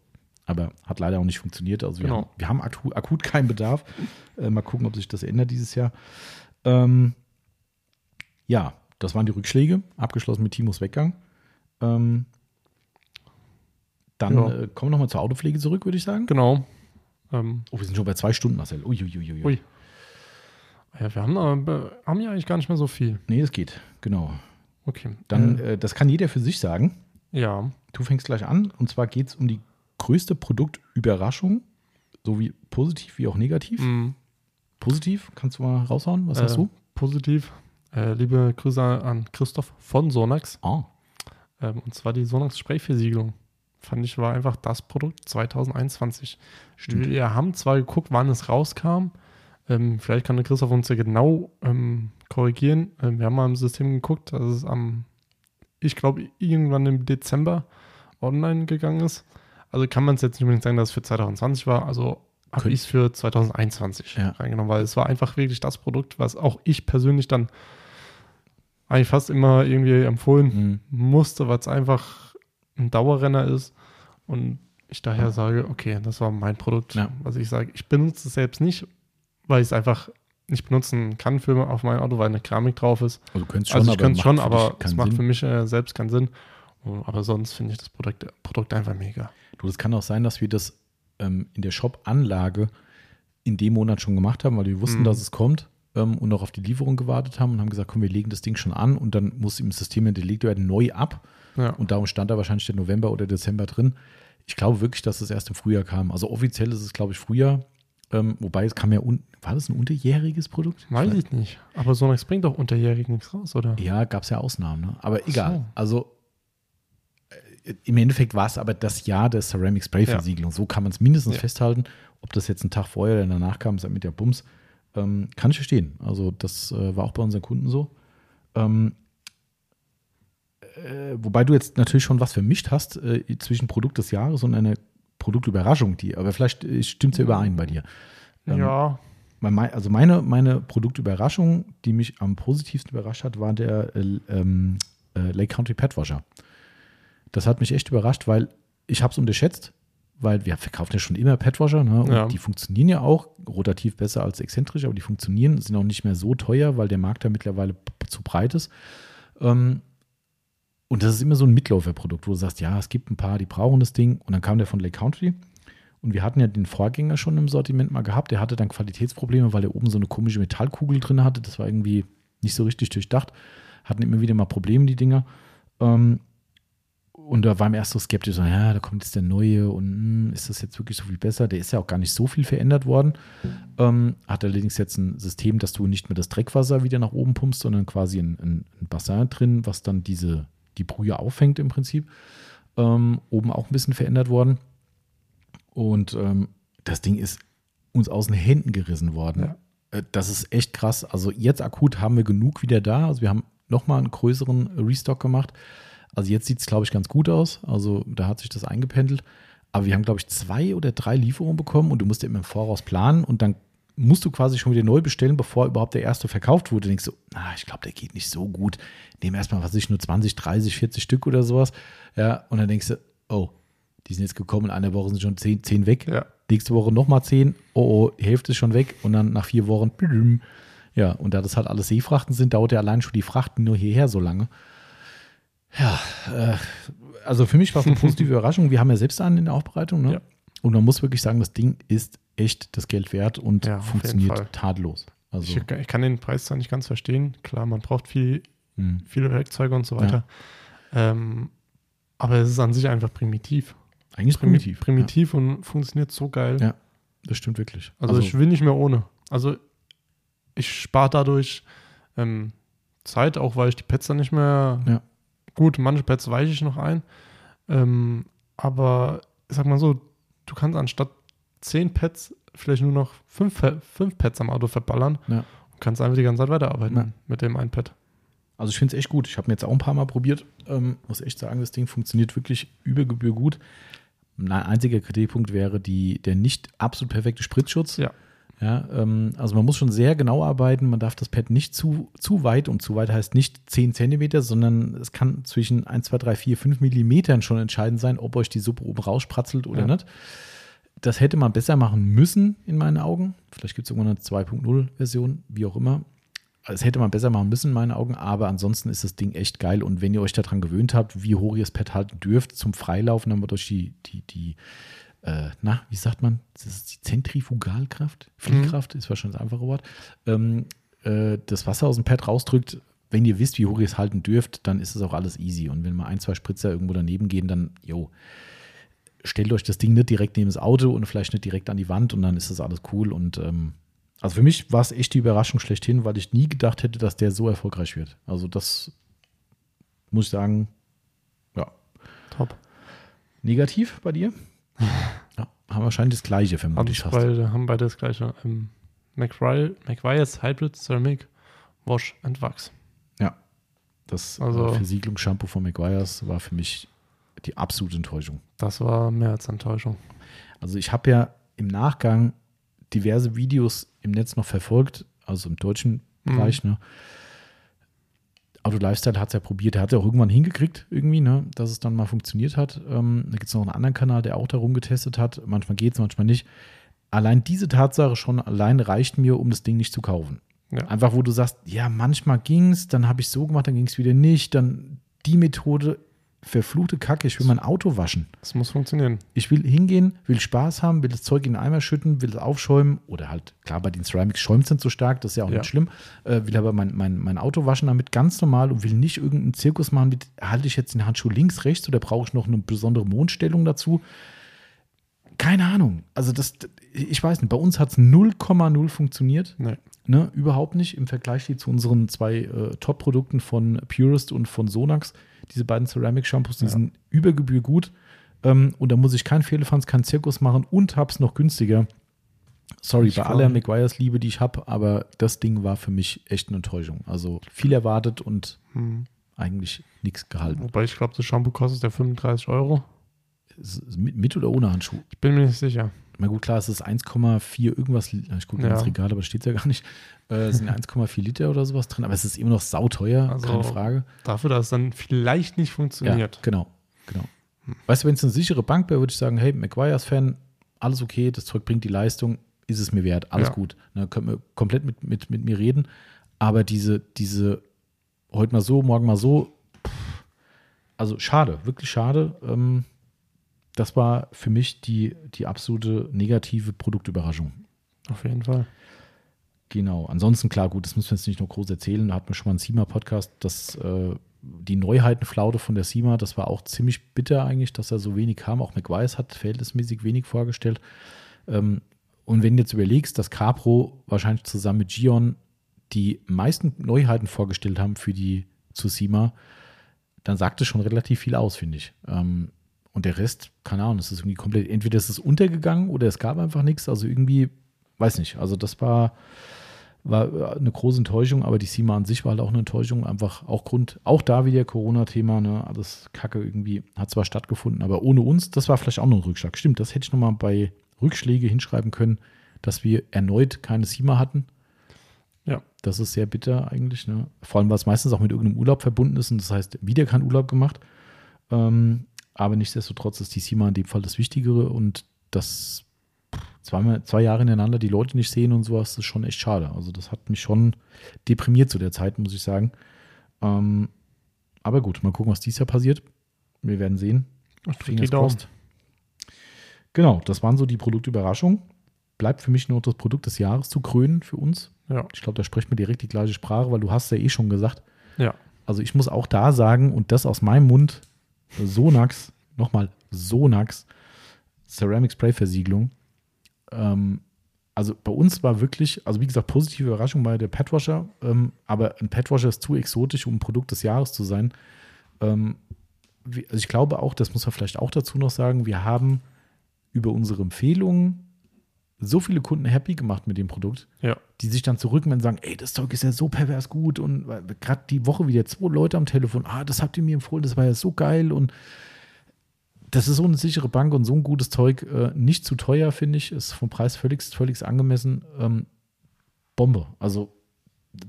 aber hat leider auch nicht funktioniert. Also, wir Genau. haben, wir haben akut, akut keinen Bedarf. Äh, mal gucken, ob sich das ändert dieses Jahr. Ähm, ja, das waren die Rückschläge, abgeschlossen mit Timos Weggang. Ähm, dann Ja. äh, kommen wir nochmal zur Autopflege zurück, würde ich sagen. Genau. Ähm, Oh, wir sind schon bei zwei Stunden, Marcel. Uiuiui. Ui. ja, wir haben, aber, haben ja eigentlich gar nicht mehr so viel. Nee, das geht, genau. Okay. Dann, äh, äh, das kann jeder für sich sagen. ja. Du fängst gleich an. Und zwar geht es um die größte Produktüberraschung, sowie positiv wie auch negativ. mh, Positiv, kannst du mal raushauen? Was äh, hast du? Positiv. Äh, liebe Grüße an Christoph von Sonax. Ah, Ähm, und zwar die Sonax Sprayversiegelung. Fand ich war einfach das Produkt 2021. Stimmt. Wir haben zwar geguckt, wann es rauskam. Ähm, vielleicht kann der Christoph uns ja genau ähm, korrigieren. Ähm, wir haben mal im System geguckt, dass es am, ich glaube, irgendwann im Dezember online gegangen ist. Also kann man es jetzt nicht unbedingt sagen, dass es für 2020 war. Also habe ich es für 2021 Ja. reingenommen, weil es war einfach wirklich das Produkt, was auch ich persönlich dann eigentlich fast immer irgendwie empfohlen Mhm. musste, weil es einfach ein Dauerrenner ist und ich daher sage, okay, das war mein Produkt, Ja. was ich sage. Ich benutze es selbst nicht, weil ich es einfach nicht benutzen kann für auf mein Auto, weil eine Keramik drauf ist. Also, du könntest schon, also ich könnte es schon, aber es macht Sinn. für mich äh, selbst keinen Sinn. Aber sonst finde ich das Produkt, Produkt einfach mega. Du, das kann auch sein, dass wir das ähm, in der Shop-Anlage in dem Monat schon gemacht haben, weil wir wussten, Mhm. dass es kommt ähm, und auch auf die Lieferung gewartet haben und haben gesagt, komm, wir legen das Ding schon an und dann muss im System hinterlegt werden, neu ab. Ja. Und darum stand da wahrscheinlich der November oder Dezember drin. Ich glaube wirklich, dass es erst im Frühjahr kam. Also offiziell ist es, glaube ich, Frühjahr. Ähm, wobei es kam ja, un war das ein unterjähriges Produkt? Weiß ich nicht. Aber Sonax bringt doch unterjährig nichts raus, oder? Ja, gab es ja Ausnahmen. Ne? Aber Ach egal. so. Also äh, im Endeffekt war es aber das Jahr der Ceramic Spray Ja. Versiegelung. So kann man es mindestens Ja. festhalten. Ob das jetzt einen Tag vorher oder danach kam, ist halt mit der Bums. Ähm, kann ich verstehen. Also das äh, war auch bei unseren Kunden so. Ähm, äh, wobei du jetzt natürlich schon was vermischt hast äh, zwischen Produkt des Jahres und einer Produktüberraschung, die, aber vielleicht stimmt es ja überein bei dir. Ähm, ja. Mein- Also meine, meine Produktüberraschung, die mich am positivsten überrascht hat, war der äh, ähm, äh, Lake Country Pet Washer. Das hat mich echt überrascht, weil ich habe es unterschätzt, weil wir verkaufen ja schon immer Pet Washer ne? und Ja. die funktionieren ja auch rotativ besser als exzentrisch, aber die funktionieren, sind auch nicht mehr so teuer, weil der Markt da mittlerweile zu breit ist. Ähm, und das ist immer so ein Mitläuferprodukt, wo du sagst, ja, es gibt ein paar, die brauchen das Ding. Und dann kam der von Lake Country. Und wir hatten ja den Vorgänger schon im Sortiment mal gehabt. Der hatte dann Qualitätsprobleme, weil er oben so eine komische Metallkugel drin hatte. Das war irgendwie nicht so richtig durchdacht. Hatten immer wieder mal Probleme, die Dinger. Ähm, und da war mir erst so skeptisch, so, ja, da kommt jetzt der neue und hm, ist das jetzt wirklich so viel besser? Der ist ja auch gar nicht so viel verändert worden. Ähm, hat allerdings jetzt ein System, dass du nicht mehr das Dreckwasser wieder nach oben pumpst, sondern quasi ein, ein, ein Bassin drin, was dann diese, die Brühe auffängt im Prinzip. Ähm, oben auch ein bisschen verändert worden. Und ähm, das Ding ist uns aus den Händen gerissen worden. Ja. Äh, Das ist echt krass. Also jetzt akut haben wir genug wieder da. Also wir haben nochmal einen größeren Restock gemacht. Also jetzt sieht es, glaube ich, ganz gut aus. Also da hat sich das eingependelt. Aber wir haben, glaube ich, zwei oder drei Lieferungen bekommen und du musst ja immer im Voraus planen und dann musst du quasi schon wieder neu bestellen, bevor überhaupt der erste verkauft wurde. Du denkst so, ah, ich glaube, der geht nicht so gut. Nehmen erstmal, was ich, nur 20, 30, 40 Stück oder sowas. Ja, und dann denkst du, oh, die sind jetzt gekommen, in einer Woche sind schon 10, 10 weg. Ja. Nächste Woche nochmal 10, oh, oh, die Hälfte ist schon weg und dann nach vier Wochen, ja, und da das halt alles Seefrachten sind, dauert ja allein schon die Frachten nur hierher so lange. Ja, äh, also für mich war es eine positive Überraschung. Wir haben ja selbst einen in der Aufbereitung. Ne? Ja. Und man muss wirklich sagen, das Ding ist echt das Geld wert und Ja, funktioniert tadellos. Also, Ich, ich kann den Preis zwar nicht ganz verstehen. Klar, man braucht viel, mh. viele Werkzeuge und so weiter. Ähm, aber es ist an sich einfach primitiv. eigentlich ist Primi- primitiv. Primitiv und funktioniert so geil. Ja. Ja, das stimmt wirklich. Also, ich will nicht mehr ohne. Also ich spare dadurch ähm, Zeit, auch weil ich die Pads dann nicht mehr. Ja. Gut, manche Pads weiche ich noch ein. Ähm, aber ich sag mal so, du kannst anstatt 10 Pads vielleicht nur noch 5, fünf Pads am Auto verballern Ja. und kannst einfach die ganze Zeit weiterarbeiten Ja. mit dem einen Pad. Also ich finde es echt gut. Ich habe mir jetzt auch ein paar Mal probiert. Ähm, muss echt sagen, das Ding funktioniert wirklich über Gebühr gut. Ein einziger Kritikpunkt wäre die, der nicht absolut perfekte Spritzschutz. Ja. Ja, ähm, also man muss schon sehr genau arbeiten. Man darf das Pad nicht zu, zu weit, und zu weit heißt nicht 10 Zentimeter, sondern es kann zwischen 1, 2, 3, 4, 5 Millimetern schon entscheidend sein, ob euch die Suppe oben rauspratzelt oder Ja. nicht. Das hätte man besser machen müssen, in meinen Augen. Vielleicht gibt es irgendwann eine 2.0-Version, wie auch immer. Das hätte man besser machen müssen, in meinen Augen, aber ansonsten ist das Ding echt geil. Und wenn ihr euch daran gewöhnt habt, wie hoch ihr das Pad halten dürft zum Freilaufen, dann wird euch die, die, die äh, na, wie sagt man, das ist die Zentrifugalkraft, Fliehkraft ist wahrscheinlich das einfache Wort, ähm, äh, das Wasser aus dem Pad rausdrückt. Wenn ihr wisst, wie hoch ihr es halten dürft, dann ist es auch alles easy. Und wenn mal ein, zwei Spritzer irgendwo daneben gehen, dann, jo, stellt euch das Ding nicht direkt neben das Auto und vielleicht nicht direkt an die Wand und dann ist das alles cool. Und ähm, also für mich war es echt die Überraschung schlechthin, weil ich nie gedacht hätte, dass der so erfolgreich wird. Also das muss ich sagen, ja. Top. Negativ bei dir? ja, haben wahrscheinlich das gleiche, Haben, vermute ich fast. beide, haben beide das gleiche. Ähm, McRae, McVias Hybrid Ceramic Wash and Wax. Das Also- also, Versiegelungsshampoo von McGuire's war für mich die absolute Enttäuschung. Das war mehr als Enttäuschung. Also ich habe ja im Nachgang diverse Videos im Netz noch verfolgt, also im deutschen Mhm. Bereich. Ne? Auto Lifestyle hat es ja probiert, der hat ja auch irgendwann hingekriegt, irgendwie, ne, dass es dann mal funktioniert hat. Ähm, da gibt es noch einen anderen Kanal, der auch darum getestet hat. Manchmal geht es, manchmal nicht. Allein diese Tatsache schon allein reicht mir, um das Ding nicht zu kaufen. Ja. Einfach, wo du sagst, ja, manchmal ging es, dann habe ich so gemacht, dann ging es wieder nicht. Dann die Methode, verfluchte Kacke, ich will mein Auto waschen. Das muss funktionieren. Ich will hingehen, will Spaß haben, will das Zeug in den Eimer schütten, will es aufschäumen oder halt, klar, bei den Ceramics schäumt es nicht so stark, das ist ja auch Ja. nicht schlimm. Äh, will aber mein, mein, mein Auto waschen damit ganz normal und will nicht irgendeinen Zirkus machen mit, halte ich jetzt den Handschuh links, rechts oder brauche ich noch eine besondere Mondstellung dazu? Keine Ahnung. Also das, ich weiß nicht, bei uns hat es 0,0 funktioniert. Nee. Ne, überhaupt nicht im Vergleich zu unseren zwei äh, Top-Produkten von Purist und von Sonax. Diese beiden Ceramic-Shampoos, die Ja. sind über Gebühr gut. Ähm, und da muss ich keinen Fehlefanz, keinen Zirkus machen und hab's noch günstiger. Sorry, Ich bei aller McGuire's Liebe, die ich habe, aber das Ding war für mich echt eine Enttäuschung. Also viel erwartet und Hm. eigentlich nichts gehalten. Wobei ich glaube, das Shampoo kostet ja 35 Euro. Mit, mit oder ohne Handschuh? Ich bin mir nicht sicher. Na gut, klar, es ist 1,4 irgendwas. Ich gucke Ja. ins Regal, aber steht ja gar nicht. Äh, es sind 1,4 Liter oder sowas drin, aber es ist immer noch sauteuer, Also, keine Frage. Dafür, dass es dann vielleicht nicht funktioniert. Ja, genau, genau. Weißt du, wenn es eine sichere Bank wäre, würde ich sagen, hey, McGuire's-Fan, alles okay, das Zeug bringt die Leistung, ist es mir wert, alles Ja. gut. Ne, könnt ihr komplett mit, mit, mit mir reden. Aber diese, diese, heute mal so, morgen mal so, pff, also schade, wirklich schade. Ähm, das war für mich die, die absolute negative Produktüberraschung. Auf jeden Fall. Genau. Ansonsten, klar, gut, das müssen wir jetzt nicht noch groß erzählen. Da hatten wir schon mal einen SEMA-Podcast, dass äh, die Neuheitenflaute von der SEMA, das war auch ziemlich bitter eigentlich, dass da so wenig kam. Auch McWise hat verhältnismäßig wenig vorgestellt. Ähm, und wenn du jetzt überlegst, dass Capro wahrscheinlich zusammen mit Gion die meisten Neuheiten vorgestellt haben für die zu SEMA, dann sagt es schon relativ viel aus, finde ich. Ähm, und der Rest, keine Ahnung, es ist irgendwie komplett, entweder ist es untergegangen oder es gab einfach nichts. Also irgendwie, weiß nicht. Also das war, war eine große Enttäuschung, aber die SEMA an sich war halt auch eine Enttäuschung. Einfach auch Grund, auch da wieder Corona-Thema, ne, alles Kacke irgendwie, hat zwar stattgefunden, aber ohne uns, das war vielleicht auch noch ein Rückschlag. Stimmt, das hätte ich nochmal bei Rückschläge hinschreiben können, dass wir erneut keine SEMA hatten. Ja. Das ist sehr bitter eigentlich, ne? Vor allem, weil es meistens auch mit irgendeinem Urlaub verbunden ist und das heißt, wieder kein Urlaub gemacht. Ähm, aber nichtsdestotrotz ist die SEMA in dem Fall das Wichtigere und das zweimal, zwei Jahre ineinander die Leute nicht sehen und sowas, ist schon echt schade. Also das hat mich schon deprimiert zu der Zeit, muss ich sagen. Ähm, aber gut, mal gucken, was dieses Jahr passiert. Wir werden sehen. Fingers crossed. Genau, das waren so die Produktüberraschungen. Bleibt für mich nur das Produkt des Jahres zu krönen für uns. Ja. Ich glaube, da spricht mir direkt die gleiche Sprache, weil du hast ja eh schon gesagt. Ja. Also ich muss auch da sagen, und das aus meinem Mund, Sonax, nochmal Sonax, Ceramic Spray Versiegelung. Ähm, also bei uns war wirklich, also wie gesagt, positive Überraschung bei der Petwasher, ähm, aber ein Petwasher ist zu exotisch, um ein Produkt des Jahres zu sein. Ähm, also ich glaube auch, das muss man vielleicht auch dazu noch sagen, wir haben über unsere Empfehlungen so viele Kunden happy gemacht mit dem Produkt, Ja. die sich dann zurückmelden und sagen, ey, das Zeug ist ja so pervers gut und gerade die Woche wieder zwei Leute am Telefon, ah, das habt ihr mir empfohlen, das war ja so geil und das ist so eine sichere Bank und so ein gutes Zeug, äh, nicht zu teuer, finde ich, ist vom Preis völlig, völlig angemessen. Ähm, Bombe. Also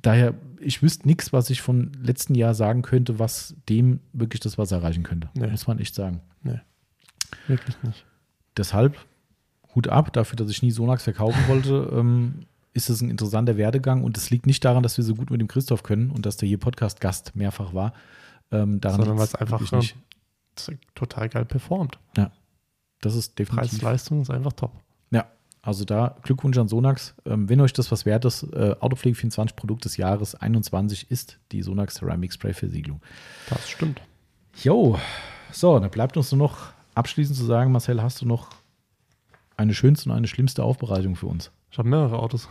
daher, ich wüsste nichts, was ich von letzten Jahr sagen könnte, was dem wirklich das was erreichen könnte. Nee. Muss man echt sagen. Wirklich nicht. Deshalb Hut ab, dafür, dass ich nie Sonax verkaufen wollte, ähm, ist es ein interessanter Werdegang und es liegt nicht daran, dass wir so gut mit dem Christoph können und dass der hier Podcast-Gast mehrfach war. Ähm, daran Sondern weil es einfach, nicht. Ist total geil performt. Das ist definitiv. Preis-Leistung ist einfach top. Ja, also da Glückwunsch an Sonax. Ähm, wenn euch das was wert ist, äh, Autopflege 24 Produkt des Jahres 21 ist die Sonax Ceramic Spray Versiegelung. Das stimmt. Jo, so, dann bleibt uns nur noch abschließend zu sagen, Marcel, hast du noch eine schönste und eine schlimmste Aufbereitung für uns? Ich habe mehrere Autos.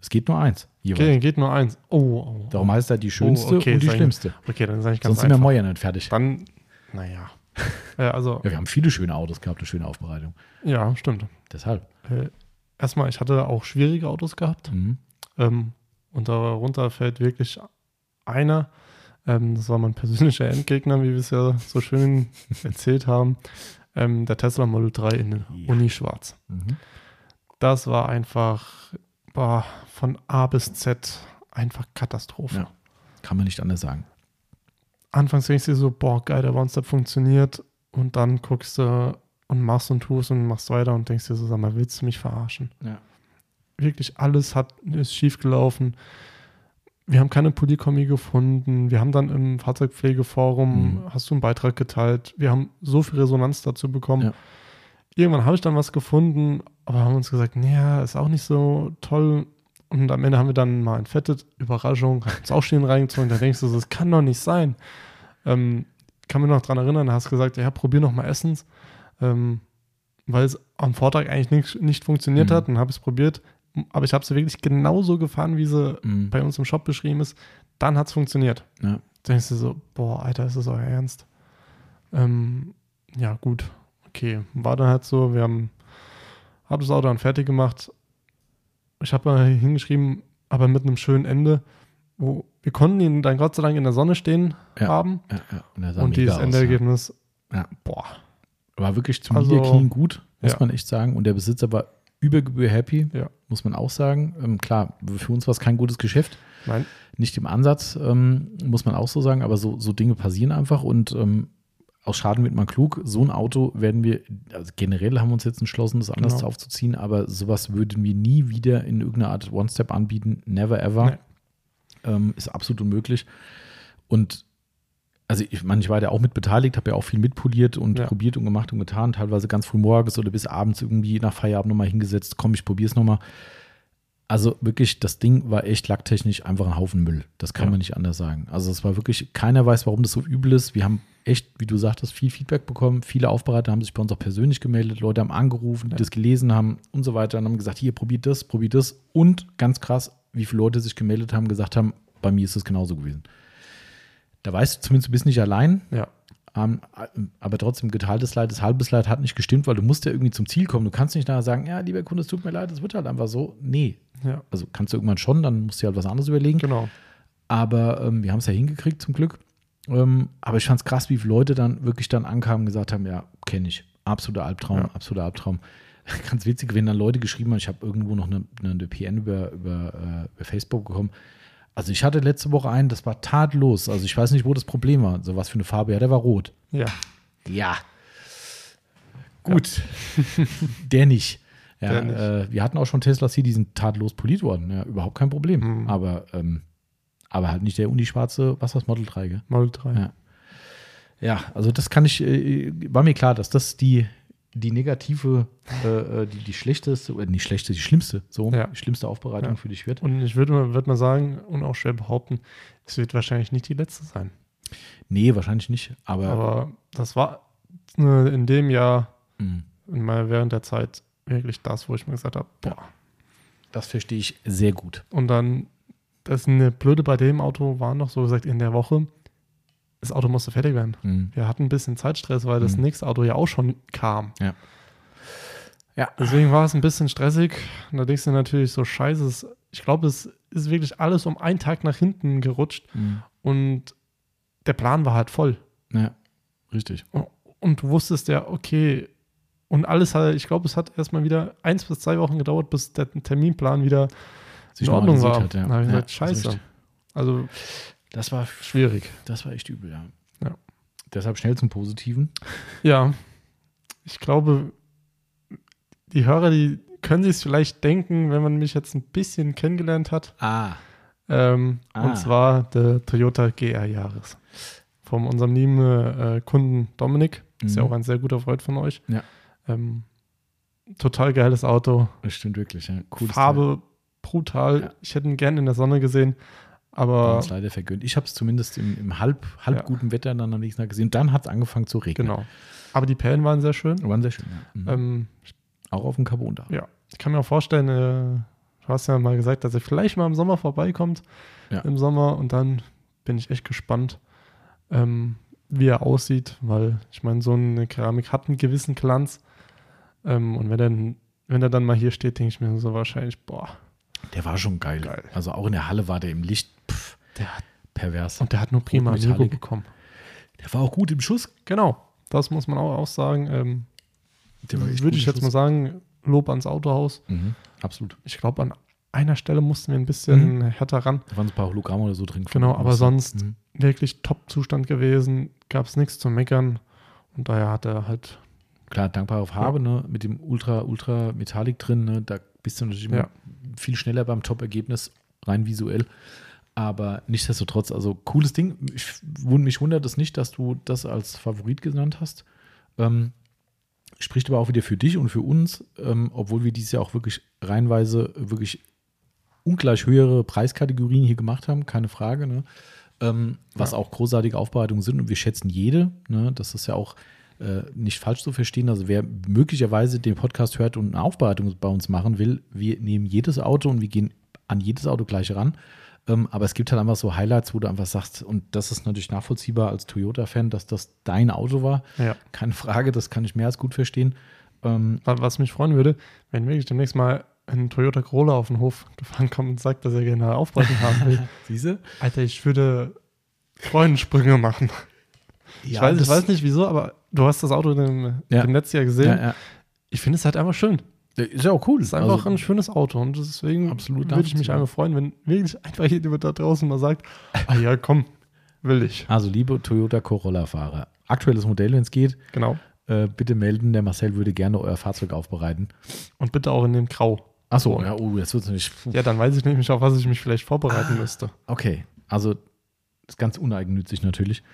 Es geht nur eins. jeweils. Okay, geht nur eins. Oh, oh. Darum heißt er die schönste Oh, okay, und die sag ich- schlimmste. Okay, dann sage ich ganz Sonst sind wir einfach. morgen ja nicht fertig. Dann, naja. ja, also, Ja, wir haben viele schöne Autos gehabt, eine schöne Aufbereitung. ja, stimmt. Deshalb. Äh, erstmal, ich hatte auch schwierige Autos gehabt. Mhm. Ähm, und darunter fällt wirklich einer. Ähm, das war mein persönlicher Endgegner, wie wir es ja so schön erzählt haben. Ähm, der Tesla Model 3 in Ja. Uni Schwarz. Mhm. Das war einfach boah, von A bis Z einfach Katastrophe. Ja. Kann man nicht anders sagen. Anfangs denkst du dir so, boah, geil, der One-Step funktioniert. Und dann guckst du und machst und tust und machst weiter und denkst dir so, sag mal, willst du mich verarschen? Ja. Wirklich alles hat, ist schief gelaufen. Wir haben keine Polierkombi gefunden. Wir haben dann im Fahrzeugpflegeforum, Mhm. hast du einen Beitrag geteilt. Wir haben so viel Resonanz dazu bekommen. Ja. Irgendwann habe ich dann was gefunden, aber haben uns gesagt, naja, ist auch nicht so toll. Und am Ende haben wir dann mal entfettet. Überraschung, hat uns auch stehen reingezogen. Da denkst du, das kann doch nicht sein. Ähm, kann mich noch dran erinnern, da hast du gesagt, ja, probier noch mal Essens. Ähm, weil es am Vortag eigentlich nicht, nicht funktioniert Mhm. hat. Dann habe ich es probiert. Aber ich habe sie wirklich genauso gefahren, wie sie Mhm. bei uns im Shop beschrieben ist. Dann hat es funktioniert. Ja. Denkst du so, boah, Alter, ist das euer Ernst? Ähm, ja, gut. Okay. War dann halt so, wir haben, hab das Auto dann fertig gemacht. Ich habe mal hingeschrieben, aber mit einem schönen Ende, wo wir konnten ihn dann Gott sei Dank in der Sonne stehen Ja. haben. Ja, ja. Und, Und dieses aus, Endergebnis, boah, War wirklich zum Also- Niederknien gut, muss man echt sagen. Und der Besitzer war über Gebühr happy, Ja. muss man auch sagen. Ähm, klar, für uns war es kein gutes Geschäft. nein, Nicht im Ansatz, ähm, muss man auch so sagen, aber so, so Dinge passieren einfach und ähm, aus Schaden wird man klug. So ein Auto werden wir, also generell haben wir uns jetzt entschlossen, das anders Genau. aufzuziehen, aber sowas würden wir nie wieder in irgendeiner Art One-Step anbieten. Never ever. Nee. Ähm, ist absolut unmöglich. Und also ich meine, ich war da auch mit beteiligt, habe ja auch viel mitpoliert und Ja. probiert und gemacht und getan, teilweise ganz früh morgens oder bis abends irgendwie nach Feierabend nochmal hingesetzt, komm, ich probier's nochmal. Also wirklich, das Ding war echt lacktechnisch einfach ein Haufen Müll. Das kann Ja. man nicht anders sagen. Also es war wirklich, keiner weiß, warum das so übel ist. Wir haben echt, wie du sagtest, viel Feedback bekommen. Viele Aufbereiter haben sich bei uns auch persönlich gemeldet. Leute haben angerufen, die Ja. das gelesen haben und so weiter und haben gesagt, hier, probiert das, probiert das. Und ganz krass, wie viele Leute sich gemeldet haben, gesagt haben, bei mir ist es genauso gewesen. Da weißt du zumindest, du bist nicht allein. ja, Ähm, aber trotzdem, geteiltes Leid, das halbes Leid hat nicht gestimmt, weil du musst ja irgendwie zum Ziel kommen. Du kannst nicht nachher sagen, ja, lieber Kunde, es tut mir leid, es wird halt einfach so. Nee. ja, Also kannst du irgendwann schon, dann musst du dir halt was anderes überlegen. genau. Aber ähm, wir haben es ja hingekriegt, zum Glück. Ähm, aber ich fand es krass, wie viele Leute dann wirklich dann ankamen und gesagt haben, ja, kenne ich. Absoluter Albtraum, Ja. absoluter Albtraum. Ganz witzig, wenn dann Leute geschrieben haben, ich habe irgendwo noch eine, eine PN über, über, äh, über Facebook bekommen. Also ich hatte letzte Woche einen, das war tatlos. Also ich weiß nicht, wo das Problem war. So was für eine Farbe, ja, der war rot. Ja, Ja. Gut. Der nicht. Ja, Der nicht. Äh, wir hatten auch schon Teslas hier, die sind tatlos poliert worden. Ja, überhaupt kein Problem. Mhm. Aber, ähm, aber halt nicht der unischwarze, was das Model 3, gell? Model 3. Ja. Ja, also das kann ich, äh, war mir klar, dass das die, die negative, äh, äh die, die schlechteste, oder nicht schlechte, die schlimmste, so, Ja. die schlimmste Aufbereitung Ja. für dich wird. Und ich würde mal, würd mal sagen und auch schwer behaupten, es wird wahrscheinlich nicht die letzte sein. Nee, wahrscheinlich nicht, aber, Aber das war äh, in dem Jahr, mh, in meiner, während der Zeit, wirklich das, wo ich mir gesagt habe, boah. das verstehe ich sehr gut. Und dann, das eine Blöde bei dem Auto war noch so gesagt, in der Woche, das Auto musste fertig werden. Mhm. Wir hatten ein bisschen Zeitstress, weil das Mhm. nächste Auto ja auch schon kam. Ja. Deswegen war es ein bisschen stressig. Und da denkst du natürlich so, scheiße, ich glaube, es ist wirklich alles um einen Tag nach hinten gerutscht Mhm. und der Plan war halt voll. Ja, richtig. Und du wusstest ja, okay, und alles hat, ich glaube, es hat erstmal wieder eins bis zwei Wochen gedauert, bis der Terminplan wieder Sich in Ordnung war. hat, ja. Dann habe ich Ja, gesagt, scheiße. Also Das war, schwierig. das war echt übel, ja. Ja. Deshalb schnell zum Positiven. Ja, ich glaube, die Hörer, die können sich vielleicht denken, wenn man mich jetzt ein bisschen kennengelernt hat. Ah. Ähm, Ah. Und zwar der Toyota GR Jahres. Von unserem lieben äh, Kunden Dominik. Ist ja Mhm. auch ein sehr guter Freund von euch. Ja. Ähm, total geiles Auto. Das stimmt wirklich, ja. Cooles Farbe brutal. Ja. Ich hätte ihn gerne in der Sonne gesehen. Aber uns leider vergönnt. Ich habe es zumindest im, im halb, halb Ja. guten Wetter dann am nächsten Tag gesehen. Dann hat es angefangen zu regnen. genau. Aber die Perlen waren sehr schön. Waren sehr schön, ja. Mhm. Ähm, Auch auf dem Carbon da. Ja, ich kann mir auch vorstellen, äh, du hast ja mal gesagt, dass er vielleicht mal im Sommer vorbeikommt. Ja. Im Sommer und dann bin ich echt gespannt, ähm, wie er aussieht, weil ich meine, so eine Keramik hat einen gewissen Glanz. Ähm, und wenn er, wenn er dann mal hier steht, denke ich mir so wahrscheinlich, boah, Der war schon geil. Geil. Also auch in der Halle war der im Licht der hat, pervers. und der hat nur prima. Amigo bekommen. der war auch gut im Schuss. Genau, das muss man auch, auch sagen. Ähm, würde ich jetzt mal Schuss. sagen, Lob ans Autohaus. Mhm, absolut. Ich glaube, an einer Stelle mussten wir ein bisschen härter ran. Da waren so ein paar Hologramme oder so drin. Genau, aber sonst Mhm. wirklich Top-Zustand gewesen, gab es nichts zu meckern. Und daher hat er halt, Klar, dankbare Farbe, ne? Mit dem Ultra, Ultra Metallic drin, ne? Da bist du natürlich Ja. viel schneller beim Top-Ergebnis, rein visuell. Aber nichtsdestotrotz, also cooles Ding. Ich, mich wundert es nicht, dass du das als Favorit genannt hast. Ähm, spricht aber auch wieder für dich und für uns, ähm, obwohl wir dieses Jahr auch wirklich reihenweise wirklich ungleich höhere Preiskategorien hier gemacht haben, keine Frage. Ne? Ähm, was Ja. auch großartige Aufbereitungen sind und wir schätzen jede. Ne? Das ist ja auch äh, nicht falsch zu verstehen. Also wer möglicherweise den Podcast hört und eine Aufbereitung bei uns machen will, wir nehmen jedes Auto und wir gehen an jedes Auto gleich ran. Ähm, aber es gibt halt einfach so Highlights, wo du einfach sagst, und das ist natürlich nachvollziehbar als Toyota-Fan, dass das dein Auto war. ja. Keine Frage, das kann ich mehr als gut verstehen. Ähm, Wa- Was mich freuen würde, wenn wirklich demnächst mal ein Toyota Corolla auf den Hof gefahren kommt und sagt, dass er gerne Aufbereitung haben will. Siehste? Alter, ich würde Freudensprünge machen. ich, weiß, ich weiß nicht wieso, aber du hast das Auto im, Ja. im Netz ja gesehen. Ja, ja. Ich finde es halt einfach schön. Ist ja auch cool. Ist einfach Also, ein schönes Auto und deswegen Absolut würde ich mich einfach freuen, wenn wirklich einfach jemand da draußen mal sagt, ah ja, komm, will ich. also, liebe Toyota Corolla-Fahrer, aktuelles Modell, wenn es geht, Genau. äh, bitte melden. Der Marcel würde gerne euer Fahrzeug aufbereiten. Und bitte auch in dem Grau. Achso, ja, oh, jetzt wird es nicht. Ja, dann weiß ich nämlich, auf was ich mich vielleicht vorbereiten Ah. müsste. Okay, also ist ganz uneigennützig natürlich.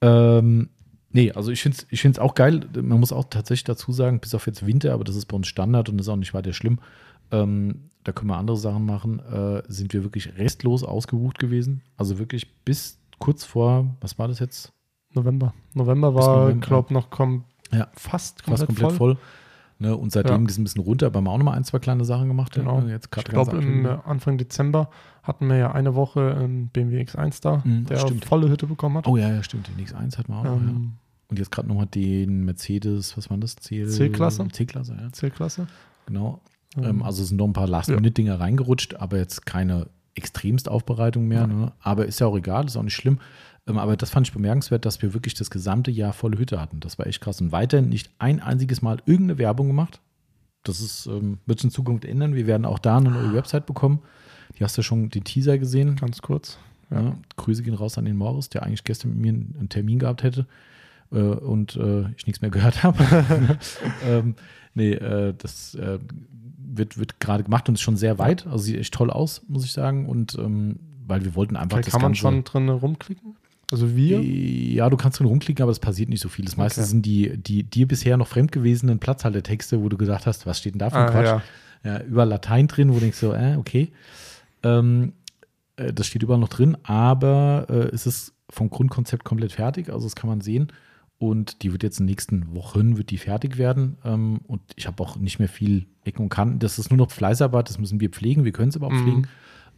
Ähm, nee, also ich finde es ich find's auch geil. Man muss auch tatsächlich dazu sagen, bis auf jetzt Winter, aber das ist bei uns Standard und ist auch nicht weiter schlimm. Ähm, da können wir andere Sachen machen. Äh, sind wir wirklich restlos ausgebucht gewesen. Also wirklich bis kurz vor, was war das jetzt? November. November war, glaube noch kom Ja. fast komplett, Fast komplett voll. voll. Ne, und seitdem Ja. ist es ein bisschen runter, aber wir haben auch noch mal ein, zwei kleine Sachen gemacht. Genau. Ja, jetzt Ich glaube, Anfang Dezember hatten wir ja eine Woche einen BMW X1 da, Mhm, der stimmt. volle Hütte bekommen hat. Oh ja, ja, stimmt. Den X1 hatten wir auch noch. ja. ähm, Und jetzt gerade nochmal den Mercedes, was war das? C-Klasse? C-Klasse, ja. C-Klasse. Genau. Ähm, Ähm, also sind noch ein paar Last-Minute-Dinger reingerutscht, aber jetzt keine extremst Aufbereitung mehr. Ja. Ne? Aber ist ja auch egal, ist auch nicht schlimm. Ähm, aber das fand ich bemerkenswert, dass wir wirklich das gesamte Jahr volle Hütte hatten. Das war echt krass. Und weiterhin nicht ein einziges Mal irgendeine Werbung gemacht. Das ist, ähm, wird sich in Zukunft ändern. Wir werden auch da eine neue Website bekommen. Die hast du schon den Teaser gesehen. ganz kurz. Ja. Ja. Grüße gehen raus an den Morris, der eigentlich gestern mit mir einen Termin gehabt hätte äh, und äh, ich nichts mehr gehört habe. ähm, nee, äh, das äh, wird, wird gerade gemacht und ist schon sehr weit. Also sieht echt toll aus, muss ich sagen. Und ähm, weil wir wollten einfach Okay, das kann man schon drin rumklicken? Also wir? Ja, du kannst drin rumklicken, aber es passiert nicht so viel. Das meiste Okay. sind die, die dir bisher noch fremd gewesenen Platzhaltertexte, wo du gesagt hast, was steht denn da für ein Ah, Quatsch? ja. Ja, über Latein drin, wo du denkst so, äh, okay. Ähm, äh, das steht überall noch drin, aber äh, es ist vom Grundkonzept komplett fertig, also das kann man sehen. Und die wird jetzt in den nächsten Wochen wird die fertig werden. Ähm, und ich habe auch nicht mehr viel Ecken und Kanten. Das ist nur noch Fleißarbeit, das müssen wir pflegen. Wir können es aber auch Mhm. pflegen.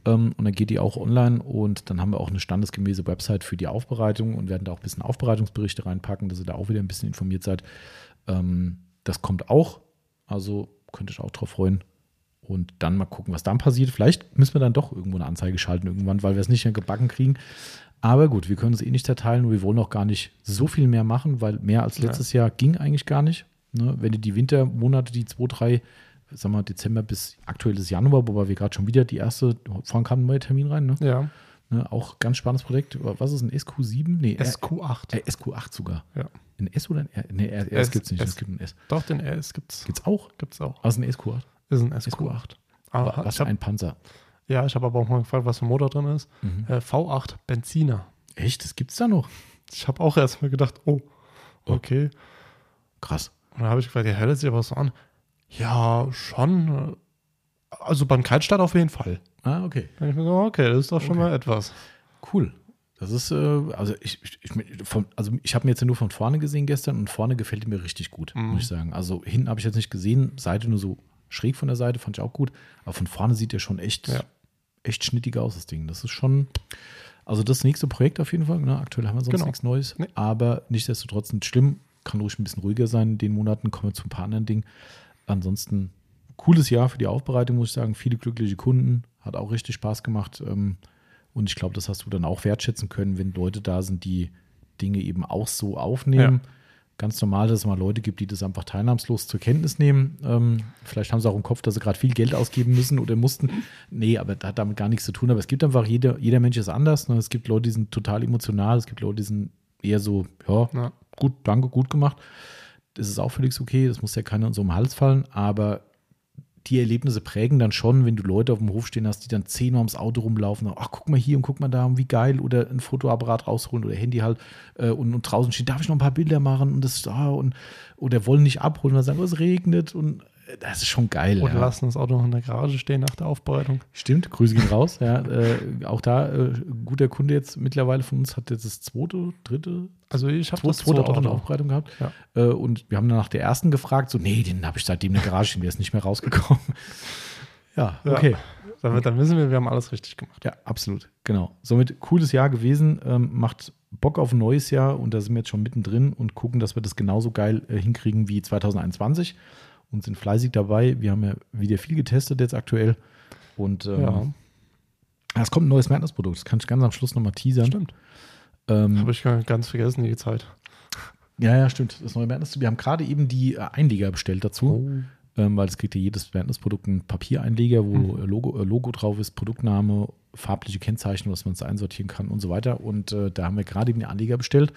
Ähm, und dann geht die auch online und dann haben wir auch eine standesgemäße Website für die Aufbereitung und werden da auch ein bisschen Aufbereitungsberichte reinpacken, dass ihr da auch wieder ein bisschen informiert seid. Ähm, das kommt auch. Also könnt ihr euch auch drauf freuen. Und dann mal gucken, was dann passiert. Vielleicht müssen wir dann doch irgendwo eine Anzeige schalten irgendwann, weil wir es nicht mehr gebacken kriegen. Aber gut, wir können es eh nicht zerteilen und wir wollen auch gar nicht so viel mehr machen, weil mehr als Ja. letztes Jahr ging eigentlich gar nicht. Ne? Wenn du die Wintermonate, die zwei, drei, sagen wir Dezember bis aktuelles Januar, wobei wir gerade schon wieder die erste, vorhin kam ein neuer Termin rein, ne? Ja. ne? Auch ganz spannendes Projekt. Was ist ein SQ7? Nee, SQ8. äh, SQ8 sogar. Ja. Ein S oder ein R? Nee, R, S- gibt es nicht. Es gibt ein S. Doch, den RS gibt's. Gibt es auch? Gibt's auch. Also ein SQ8. Ist ein SQ8. Aber Was für ein Panzer. ja, ich habe aber auch mal gefragt, was für ein Motor drin ist. Mhm. Äh, V8 Benziner. Echt? Das gibt's da noch? Ich habe auch erst mal gedacht, oh, Oh. okay. Krass. Und dann habe ich gefragt, ja, hört sich aber so an. Ja, schon. Also beim Kaltstart auf jeden Fall. Ah, okay. Dann ich mir so, okay, das ist doch schon Okay. mal etwas. Cool. Das ist, äh, also ich, ich, also ich habe mir jetzt nur von vorne gesehen gestern und vorne gefällt mir richtig gut, Mhm. muss ich sagen. Also hinten habe ich jetzt nicht gesehen, Seite nur so schräg von der Seite, fand ich auch gut. Aber von vorne sieht der schon echt, Ja. echt schnittig aus, das Ding. Das ist schon, also das nächste Projekt auf jeden Fall. Ne? Aktuell haben wir sonst Genau. nichts Neues, Nee. aber nichtsdestotrotz nicht schlimm. Kann ruhig ein bisschen ruhiger sein in den Monaten, kommen wir zu ein paar anderen Dingen. Ansonsten cooles Jahr für die Aufbereitung, muss ich sagen. Viele glückliche Kunden, hat auch richtig Spaß gemacht. Ähm, und ich glaube, das hast du dann auch wertschätzen können, wenn Leute da sind, die Dinge eben auch so aufnehmen. Ganz normal, dass es mal Leute gibt, die das einfach teilnahmslos zur Kenntnis nehmen. Ähm, vielleicht haben sie auch im Kopf, dass sie gerade viel Geld ausgeben müssen oder mussten. Nee, aber das hat damit gar nichts zu tun. Aber es gibt einfach, jeder, jeder Mensch ist anders. Ne? Es gibt Leute, die sind total emotional. Es gibt Leute, die sind eher so, ja, Ja. gut, danke, gut gemacht. Ist auch völlig okay. Das muss ja keiner in so um Hals fallen. Aber die Erlebnisse prägen dann schon, wenn du Leute auf dem Hof stehen hast, die dann zehnmal ums Auto rumlaufen. Ach, guck mal hier und guck mal da, wie geil. Oder ein Fotoapparat rausholen oder Handy halt äh, und, und draußen stehen, darf ich noch ein paar Bilder machen? Und das, ah, und, oder wollen nicht abholen, weil sagen, oh, es regnet. Und das ist schon geil. Oder ja. lassen das Auto noch in der Garage stehen nach der Aufbereitung. Stimmt, Grüße gehen raus. Ja, äh, auch da, äh, guter Kunde jetzt mittlerweile von uns, hat jetzt das zweite, dritte, Also ich habe das zweite zweite Auto in der. Aufbereitung gehabt. Ja. Äh, und wir haben dann nach der ersten gefragt, so, nee, den habe ich seitdem in der Garage stehen, der ist nicht mehr rausgekommen. ja, okay. Damit, dann wissen wir, wir haben alles richtig gemacht. Ja, absolut. Genau. Somit cooles Jahr gewesen, ähm, macht Bock auf ein neues Jahr und da sind wir jetzt schon mittendrin und gucken, dass wir das genauso geil äh, hinkriegen wie 2021 und sind fleißig dabei. Wir haben ja wieder viel getestet jetzt aktuell und ähm, Ja, es kommt ein neues Madness-Produkt. Das kann ich ganz am Schluss nochmal teasern. stimmt. Ähm, Habe ich ganz vergessen, die Zeit. ja, ja, stimmt. Das neue Madness. Wir haben gerade eben die äh, Einleger bestellt dazu. ähm, weil es kriegt ja jedes Madness-Produkt einen Papiereinleger, wo Mhm. äh, Logo, äh, Logo drauf ist, Produktname, farbliche Kennzeichnung, dass man es einsortieren kann und so weiter. Und äh, da haben wir gerade eben den Anleger bestellt.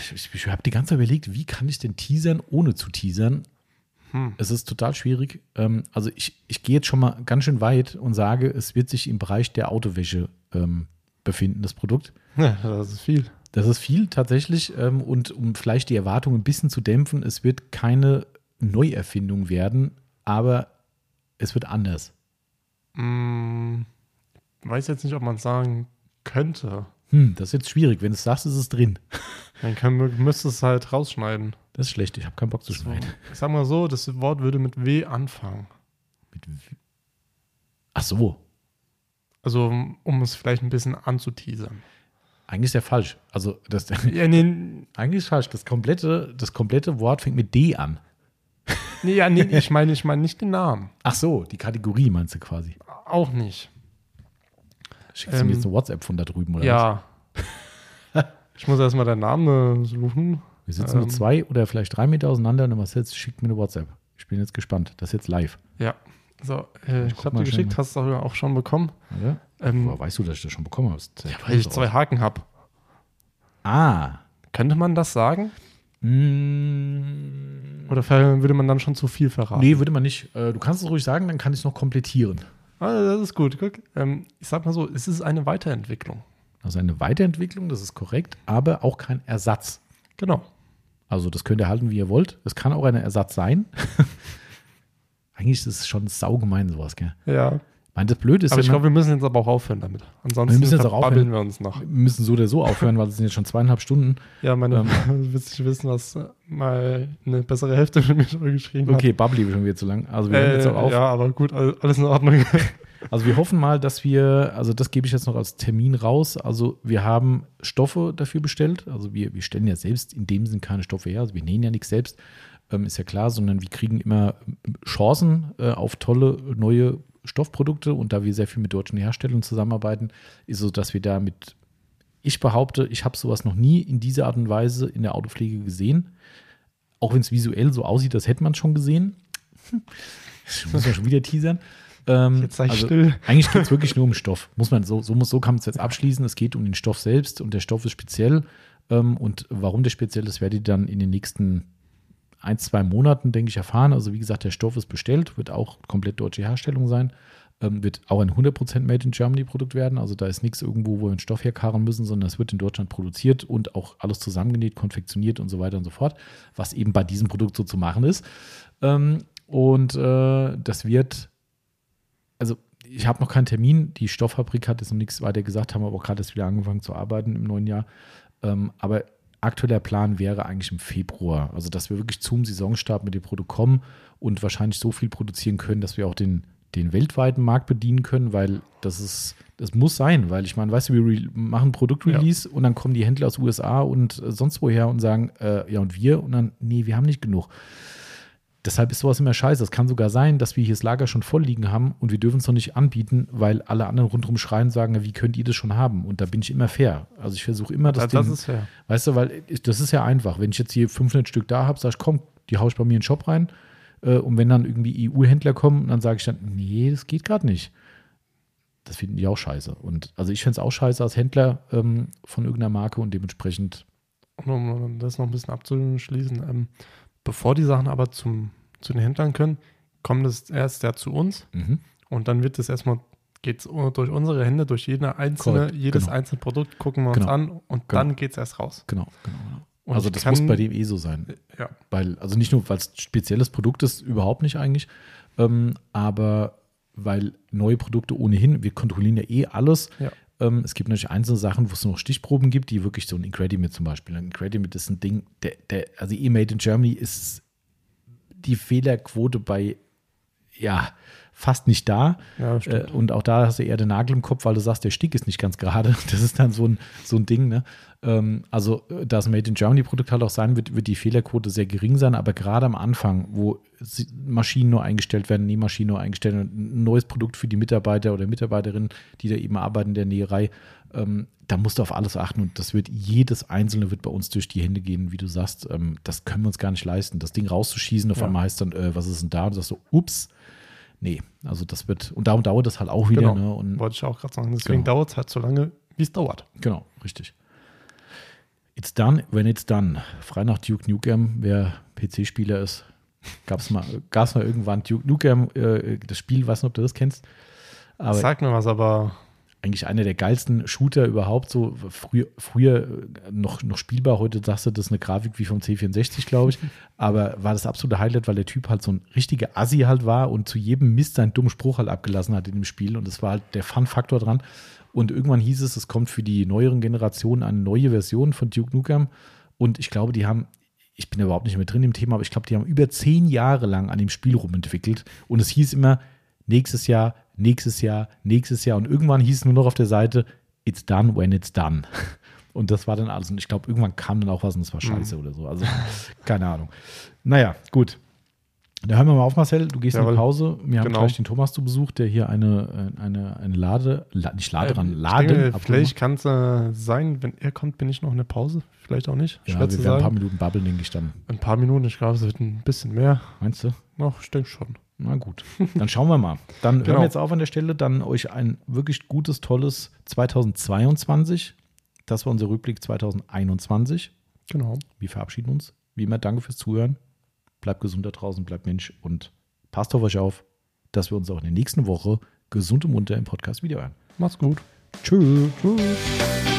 Ich, ich, ich habe die ganze Zeit überlegt, wie kann ich denn teasern, ohne zu teasern? Hm. Es ist total schwierig. Ähm, also ich, ich gehe jetzt schon mal ganz schön weit und sage, es wird sich im Bereich der Autowäsche ähm, befinden, das Produkt. Ja, das ist viel. Das ist viel tatsächlich. Ähm, und um vielleicht die Erwartungen ein bisschen zu dämpfen, es wird keine Neuerfindung werden, aber es wird anders. Hm, weiß jetzt nicht, ob man sagen könnte. Hm, das ist jetzt schwierig. Wenn du es sagst, ist es drin. Dann kann, müsste es halt rausschneiden. Das ist schlecht. Ich habe keinen Bock zu schneiden. Ich sag mal so, das Wort würde mit W anfangen. Mit w- Ach so. Also, um- es vielleicht ein bisschen anzuteasern. Eigentlich ist ja falsch. Also, das, Ja, nee, eigentlich ist falsch. Das komplette, das komplette Wort fängt mit D an. nee, ja, nee ich meine ich meine nicht den Namen. Ach so, die Kategorie meinst du quasi. Auch nicht. Schickst du mir Ähm, jetzt eine WhatsApp von da drüben oder was? Ja. ich muss erstmal den Namen suchen. Wir sitzen nur ähm, zwei oder vielleicht drei Meter auseinander und was jetzt schickt mir eine WhatsApp. Ich bin jetzt gespannt. Das ist jetzt live. Ja. So, äh, ich guck habe dir geschickt, hast du auch auch schon bekommen. Oder? Ähm, Woher weißt du, dass ich das schon bekommen habe? Sieht weil ich zwei Haken habe. Ah. Könnte man das sagen? Mm, Oder würde man dann schon zu viel verraten? nee, würde man nicht. Äh, Du kannst es ruhig sagen, dann kann ich es noch komplettieren. Ah, das ist gut. Guck. Ähm, ich sag mal so, es ist eine Weiterentwicklung. Also eine Weiterentwicklung, das ist korrekt, aber auch kein Ersatz. Genau. Also das könnt ihr halten, wie ihr wollt. Es kann auch ein Ersatz sein. Eigentlich ist es schon saugemein, sowas, gell? Ja. Ich meine, das Blöde ist Aber ich glaube, wir müssen jetzt aber auch aufhören damit. Ansonsten Wir müssen jetzt auch verbabbeln aufhören. wir uns noch. wir müssen so oder so aufhören, weil es sind jetzt schon zweieinhalb Stunden. Ja, meine, Ähm. du willst nicht wissen, was äh, mal eine bessere Hälfte mit mir schon geschrieben Okay, Bubbly wird schon wieder zu lang. Also wir hören hat. jetzt auch auf. Äh, ja, aber gut, all- alles in Ordnung. Also wir hoffen mal, dass wir, also das gebe ich jetzt noch als Termin raus. Also wir haben Stoffe dafür bestellt. Also wir, wir stellen ja selbst in dem Sinn keine Stoffe her. Also wir nähen ja nichts selbst, ähm, ist ja klar, sondern wir kriegen immer Chancen äh, auf tolle neue Stoffprodukte. Und da wir sehr viel mit deutschen Herstellern zusammenarbeiten, ist so, dass wir da mit, ich behaupte, ich habe sowas noch nie in dieser Art und Weise in der Autopflege gesehen. Auch wenn es visuell so aussieht, das hätte man schon gesehen. Ich muss ja schon wieder teasern. Ähm, Jetzt sei ich still. Eigentlich geht es wirklich nur um Stoff. Muss man so, so, muss, so kann man es jetzt abschließen. Es geht um den Stoff selbst und der Stoff ist speziell. Ähm, und warum der speziell ist, werdet ihr dann in den nächsten ein, zwei Monaten, denke ich, erfahren. Also, wie gesagt, der Stoff ist bestellt, wird auch komplett deutsche Herstellung sein. Ähm, wird auch ein 100% Made in Germany Produkt werden. Also, da ist nichts irgendwo, wo wir einen Stoff herkarren müssen, sondern es wird in Deutschland produziert und auch alles zusammengenäht, konfektioniert und so weiter und so fort, was eben bei diesem Produkt so zu machen ist. Ähm, und äh, das wird also ich habe noch keinen Termin. Die Stofffabrik hat jetzt noch nichts weiter gesagt, haben aber auch gerade erst wieder angefangen zu arbeiten im neuen Jahr. Ähm, aber aktueller Plan wäre eigentlich im Februar. Also, dass wir wirklich zum Saisonstart mit dem Produkt kommen und wahrscheinlich so viel produzieren können, dass wir auch den, den weltweiten Markt bedienen können, weil das ist, das muss sein, weil ich meine, weißt du, wir machen Produktrelease und dann kommen die Händler aus USA und sonst woher und sagen, äh, ja und wir und dann, nee, wir haben nicht genug. Deshalb ist sowas immer scheiße. Es kann sogar sein, dass wir hier das Lager schon voll liegen haben und wir dürfen es noch nicht anbieten, weil alle anderen rundherum schreien und sagen, wie könnt ihr das schon haben? Und da bin ich immer fair. Also ich versuche immer, das, Das, das Ding- ist fair. Weißt du, weil ich- das ist ja einfach. Wenn ich jetzt hier 500 Stück da habe, sage ich, komm, die haue ich bei mir in den Shop rein. Äh, und wenn dann irgendwie EU-Händler kommen, dann sage ich dann, nee, das geht gerade nicht. Das finden die auch scheiße. Und also ich finde es auch scheiße als Händler ähm, von irgendeiner Marke und dementsprechend, Und um das noch ein bisschen abzuschließen, ähm, bevor die Sachen aber zum, zu den Händlern können, kommt es erst ja zu uns mhm. und dann wird es erstmal, geht es durch unsere Hände, durch jede einzelne, Korrekt, jedes genau. einzelne Produkt, gucken wir uns Genau. an und dann geht es erst raus. genau, genau. genau. Also das kann- muss bei dem eh so sein. Ja, Weil, also nicht nur, weil es spezielles Produkt ist, überhaupt nicht eigentlich, ähm, aber weil neue Produkte ohnehin, wir kontrollieren ja eh alles. Ja. Ähm, es gibt natürlich einzelne Sachen, wo es noch Stichproben gibt, die wirklich so ein Incredimate zum Beispiel. Ein Incredimate ist ein Ding, der, der, also eh Made in Germany ist die Fehlerquote bei, ja, fast nicht da. ja Äh, und auch da hast du eher den Nagel im Kopf, weil du sagst, der Stick ist nicht ganz gerade. Das ist dann so ein, so ein Ding. Ne? Ähm, also, äh, da es ein Made in Germany Produkt halt auch sein wird, wird die Fehlerquote sehr gering sein. Aber gerade am Anfang, wo Maschinen nur eingestellt werden, Nähmaschinen nur eingestellt werden, ein neues Produkt für die Mitarbeiter oder Mitarbeiterinnen, die da eben arbeiten in der Näherei, ähm, da musst du auf alles achten. Und das wird jedes Einzelne wird bei uns durch die Hände gehen, wie du sagst. Ähm, das können wir uns gar nicht leisten. Das Ding rauszuschießen, auf Ja. einmal heißt dann, äh, was ist denn da? Und du sagst so, ups. Nee, also das wird, und darum dauert das halt auch wieder. Genau. Ne? Und Wollte ich auch gerade sagen. Deswegen Genau. dauert es halt so lange, wie es dauert. Genau, richtig. It's done when it's done. Frei nach Duke Nukem, wer PC-Spieler ist, gab es mal, gab's mal irgendwann Duke Nukem, äh, das Spiel, weiß nicht, ob du das kennst, aber Sag mir was, aber eigentlich einer der geilsten Shooter überhaupt, so früher, früher äh, noch, noch spielbar, heute sagst du, das ist eine Grafik wie vom C64, glaube ich, aber war das absolute Highlight, weil der Typ halt so ein richtiger Assi halt war und zu jedem Mist seinen dummen Spruch halt abgelassen hat in dem Spiel. Und das war halt der Fun-Faktor dran. Und irgendwann hieß es, es kommt für die neueren Generationen eine neue Version von Duke Nukem. Und ich glaube, die haben ich bin überhaupt nicht mehr drin im Thema, aber ich glaube, die haben über zehn Jahre lang an dem Spiel rumentwickelt. Und es hieß immer, nächstes Jahr, nächstes Jahr, nächstes Jahr und irgendwann hieß es nur noch auf der Seite, it's done when it's done. Und das war dann alles. Und ich glaube, irgendwann kam dann auch was und es war scheiße oder so. Also, keine Ahnung. Naja, gut. Da hören wir mal auf, Marcel. Du gehst in Jawohl. die Pause. Wir haben Genau. gleich den Thomas zu Besuch, der hier eine, äh, eine, eine Lade, La, nicht Lade dran, Äh, Laden. denke, vielleicht kann es äh, sein, wenn er kommt, bin ich noch in der Pause. Vielleicht auch nicht. Ja, Schwer wir werden ein paar. Minuten babbeln, denke ich dann. Ein paar Minuten, ich glaube, es wird ein bisschen mehr. Meinst du? Noch, ich denke schon. Na gut, dann schauen wir mal. Dann hören Genau. wir jetzt auf an der Stelle. Dann euch ein wirklich gutes, tolles 2022. Das war unser Rückblick 2021. Genau. Wir verabschieden uns. Wie immer, danke fürs Zuhören. Bleibt gesund da draußen, bleibt Mensch und passt auf euch auf, dass wir uns auch in der nächsten Woche gesund und munter im Podcast wiederhören. Macht's gut. Tschüss. Tschüss.